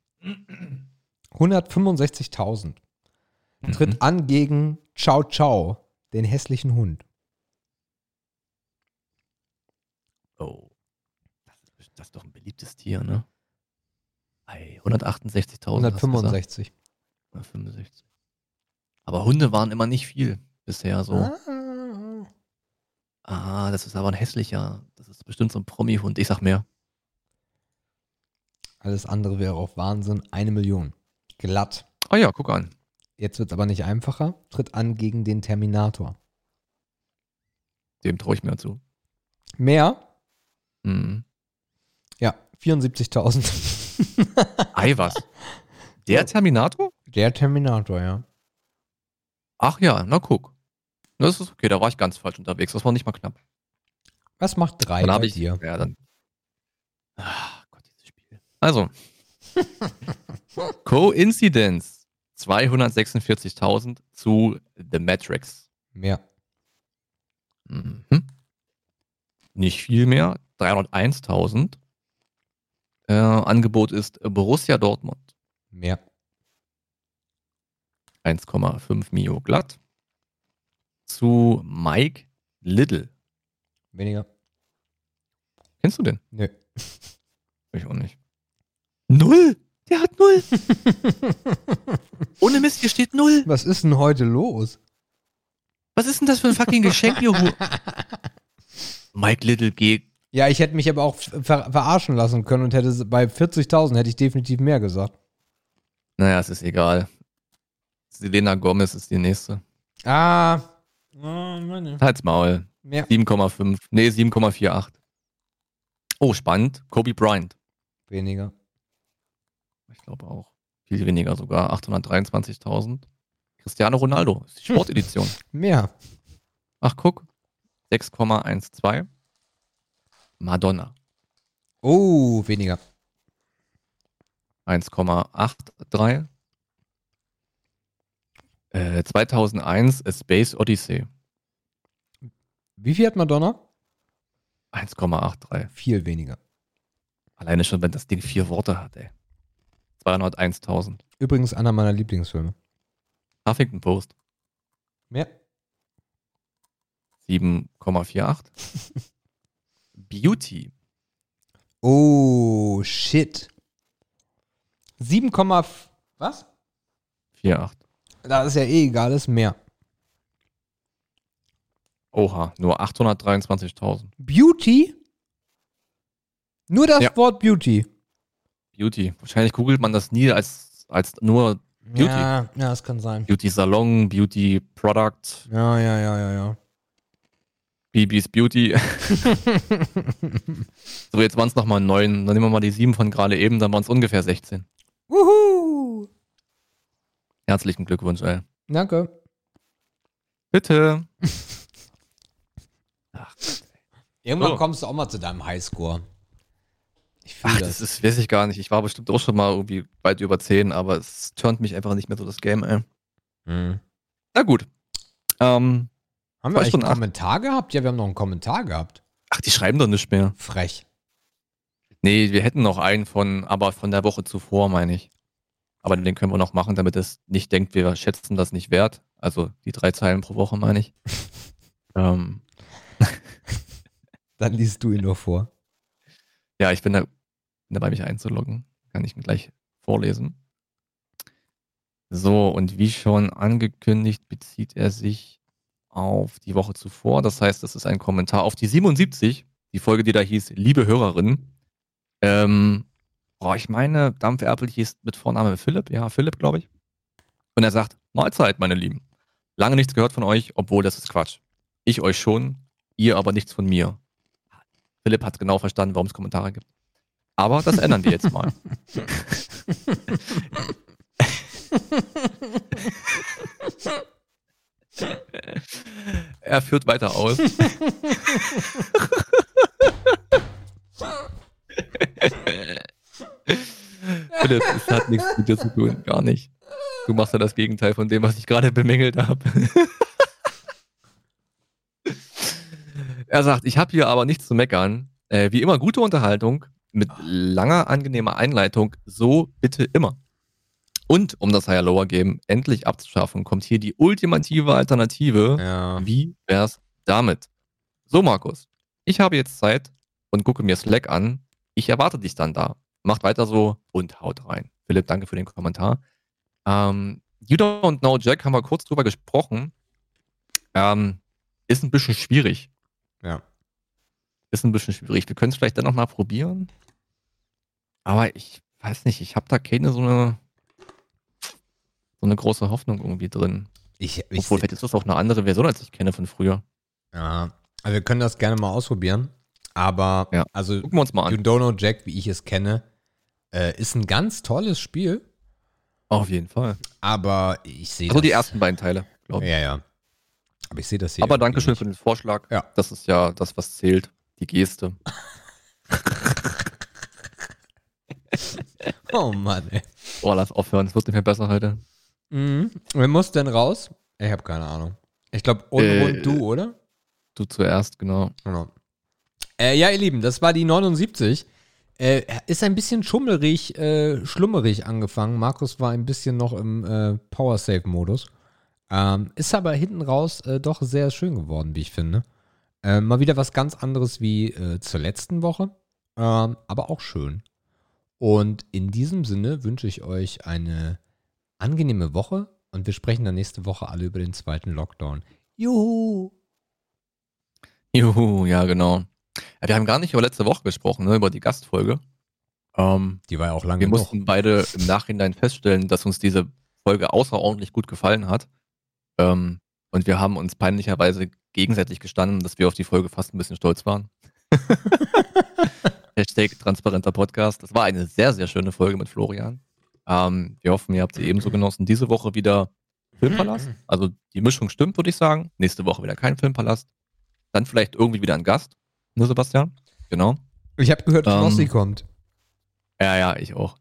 165.000. Tritt Mhm. an gegen Ciao Ciao, den hässlichen Hund. Oh. Das ist, das ist doch ein beliebtes Tier, ne? Ei, 168.000. hast du gesagt? 165. 165. Aber Hunde waren immer nicht viel bisher so. Ah. Ah, das ist aber ein hässlicher. Das ist bestimmt so ein Promi-Hund. Ich sag mehr. Alles andere wäre auch Wahnsinn. Eine Million. Glatt. Ah ja, guck an. Jetzt wird es aber nicht einfacher. Tritt an gegen den Terminator. Dem traue ich mehr zu. Mehr? Mhm. Ja, 74.000. <laughs> Ei, was? Der Terminator? Der Terminator, ja. Ach ja, na guck. Das ist okay, da war ich ganz falsch unterwegs. Das war nicht mal knapp. Was macht drei Dann bei habe ich. dir? Ja, dann. Ach Gott, dieses Spiel. Also. <laughs> Coincidence. 246.000 zu The Matrix. Mehr. Mhm. Nicht viel mehr. 301.000. Äh, Angebot ist Borussia Dortmund. Mehr. 1,5 Mio glatt. Zu Mike Little. Weniger. Kennst du den? Nö. Ich auch nicht. Null! Der hat null! <laughs> Ohne Mist, hier steht null! Was ist denn heute los? Was ist denn das für ein fucking Geschenk, Juhu? Mike Little geht. Ja, ich hätte mich aber auch ver verarschen lassen können und hätte bei 40.000 hätte ich definitiv mehr gesagt. Naja, es ist egal. Selena Gomez ist die nächste. Ah. Oh, meine. Halt's Maul. Mehr. 7,5. Nee, 7,48. Oh, spannend. Kobe Bryant. Weniger. Ich glaube auch. Viel weniger sogar. 823.000. Cristiano Ronaldo. Ist die Sportedition. Mehr. Ach, guck. 6,12. Madonna. Oh, weniger. 1,83. Äh, 2001 A Space Odyssey. Wie viel hat Madonna? 1,83. Viel weniger. Alleine schon, wenn das Ding vier Worte hat, ey. 201.000. Übrigens einer meiner Lieblingsfilme. Huffington Post. Mehr. 7,48. <laughs> Beauty. Oh, shit. 7, was? 4,8. Da ist ja eh egal, ist mehr. Oha, nur 823.000. Beauty? Nur das Ja. Wort Beauty. Beauty. Wahrscheinlich googelt man das nie als, als nur Beauty. Ja, ja, das kann sein. Beauty Salon, Beauty Product, Ja, ja, ja, ja, ja. BB's Beauty. <laughs> so, jetzt waren es nochmal neun. Dann nehmen wir mal die sieben von gerade eben, dann waren es ungefähr 16. Wuhu! Herzlichen Glückwunsch, ey. Danke. Bitte. <laughs> Ach, Irgendwann Oh. kommst du auch mal zu deinem Highscore. Ach, das. das ist, weiß ich gar nicht. Ich war bestimmt auch schon mal irgendwie weit über 10, aber es turnt mich einfach nicht mehr so das Game, ey. Mhm. Na gut. Ähm, Haben wir eigentlich einen. Kommentar gehabt? Ja, wir haben noch einen Kommentar gehabt. ach, die schreiben doch nicht mehr. Frech. Nee, wir hätten noch einen von, aber von der Woche zuvor, meine ich. Aber den können wir noch machen, damit es nicht denkt, wir schätzen das nicht wert. Also die drei Zeilen pro Woche, meine ich. <laughs> ähm, Dann liest du ihn nur vor. Ja, ich bin, da, bin dabei, mich einzuloggen. Kann ich ihn gleich vorlesen. So, und wie schon angekündigt, bezieht er sich auf die Woche zuvor. Das heißt, das ist ein Kommentar auf die 77, die Folge, die da hieß, liebe Hörerin. Ähm, boah, ich meine, Dampferpel hieß mit Vorname Philipp, ja, Philipp, glaube ich. Und er sagt, Mahlzeit, meine Lieben. Lange nichts gehört von euch, obwohl das ist Quatsch. Ich euch schon, ihr aber nichts von mir. Philipp hat genau verstanden, warum es Kommentare gibt. Aber das ändern wir jetzt mal. <laughs> er führt weiter aus. <laughs> Philipp, es hat nichts mit dir zu tun, gar nicht. Du machst ja das Gegenteil von dem, was ich gerade bemängelt habe. Er sagt, ich habe hier aber nichts zu meckern. Äh, wie immer gute Unterhaltung mit langer, angenehmer Einleitung. So bitte immer. Und um das Higher Lower Game endlich abzuschaffen, kommt hier die ultimative Alternative. Ja. Wie wär's damit? So, Markus, ich habe jetzt Zeit und gucke mir Slack an. Ich erwarte dich dann da. Macht weiter so und haut rein. Philipp, danke für den Kommentar. Ähm, you Don't Know Jack haben wir kurz drüber gesprochen. Ähm, ist ein bisschen schwierig. Ja. Ist ein bisschen schwierig. Wir können es vielleicht dann nochmal probieren. Aber ich weiß nicht, ich habe da keine so eine, so eine große Hoffnung irgendwie drin. Ich, ich, Obwohl, vielleicht ist das auch eine andere Version, als ich kenne von früher. ja. Also wir können das gerne mal ausprobieren. Aber, Ja. also, Gucken wir uns mal You an. Don't Know Jack, wie ich es kenne, äh, ist ein ganz tolles Spiel. Auf jeden Fall. Aber ich sehe Also die das- ersten beiden Teile, glaube ich. Ja, ja. Aber ich sehe das hier. Aber Dankeschön nicht. für den Vorschlag. Ja. Das ist ja das, was zählt. Die Geste. <laughs> Oh Mann, ey. Boah, lass aufhören. Es wird nicht mehr besser heute. Mhm. Wer muss denn raus? Ich habe keine Ahnung. Ich glaube, und, Äh, und du, oder? Du zuerst, genau. Genau. Äh, ja, ihr Lieben, das war die 79. Äh, ist ein bisschen schummerig, äh, schlummerig angefangen. Markus war ein bisschen noch im äh, Power-Save-Modus. Ähm, ist aber hinten raus äh, doch sehr schön geworden, wie ich finde. Äh, mal wieder was ganz anderes wie äh, zur letzten Woche. Ähm, aber auch schön. Und in diesem Sinne wünsche ich euch eine angenehme Woche und wir sprechen dann nächste Woche alle über den zweiten Lockdown. Juhu! Juhu, ja, genau. Ja, wir haben gar nicht über letzte Woche gesprochen, ne, über die Gastfolge. Ähm, Die war ja auch lange wir genug. mussten beide im Nachhinein feststellen, dass uns diese Folge außerordentlich gut gefallen hat. Ähm, und wir haben uns peinlicherweise gegenseitig gestanden, dass wir auf die Folge fast ein bisschen stolz waren. <laughs> Hashtag transparenter Podcast. Das war eine sehr, sehr schöne Folge mit Florian. Ähm, wir hoffen, ihr habt sie ebenso genossen. Diese Woche wieder Filmpalast. Also die Mischung stimmt, würde ich sagen. Nächste Woche wieder kein Filmpalast. Dann vielleicht irgendwie wieder ein Gast. Ne, Sebastian? Genau. Ich habe gehört, Ähm, Knossi kommt. Ja, ja, ich auch.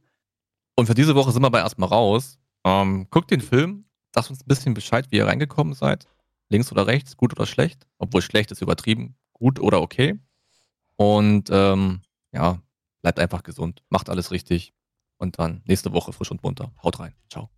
Und für diese Woche sind wir aber erstmal raus. Ähm, guckt den Film, sagt uns ein bisschen Bescheid, wie ihr reingekommen seid. Links oder rechts, gut oder schlecht. Obwohl schlecht ist übertrieben. Gut oder okay. Und ähm, ja, bleibt einfach gesund. Macht alles richtig. Und dann nächste Woche frisch und munter. Haut rein. Ciao.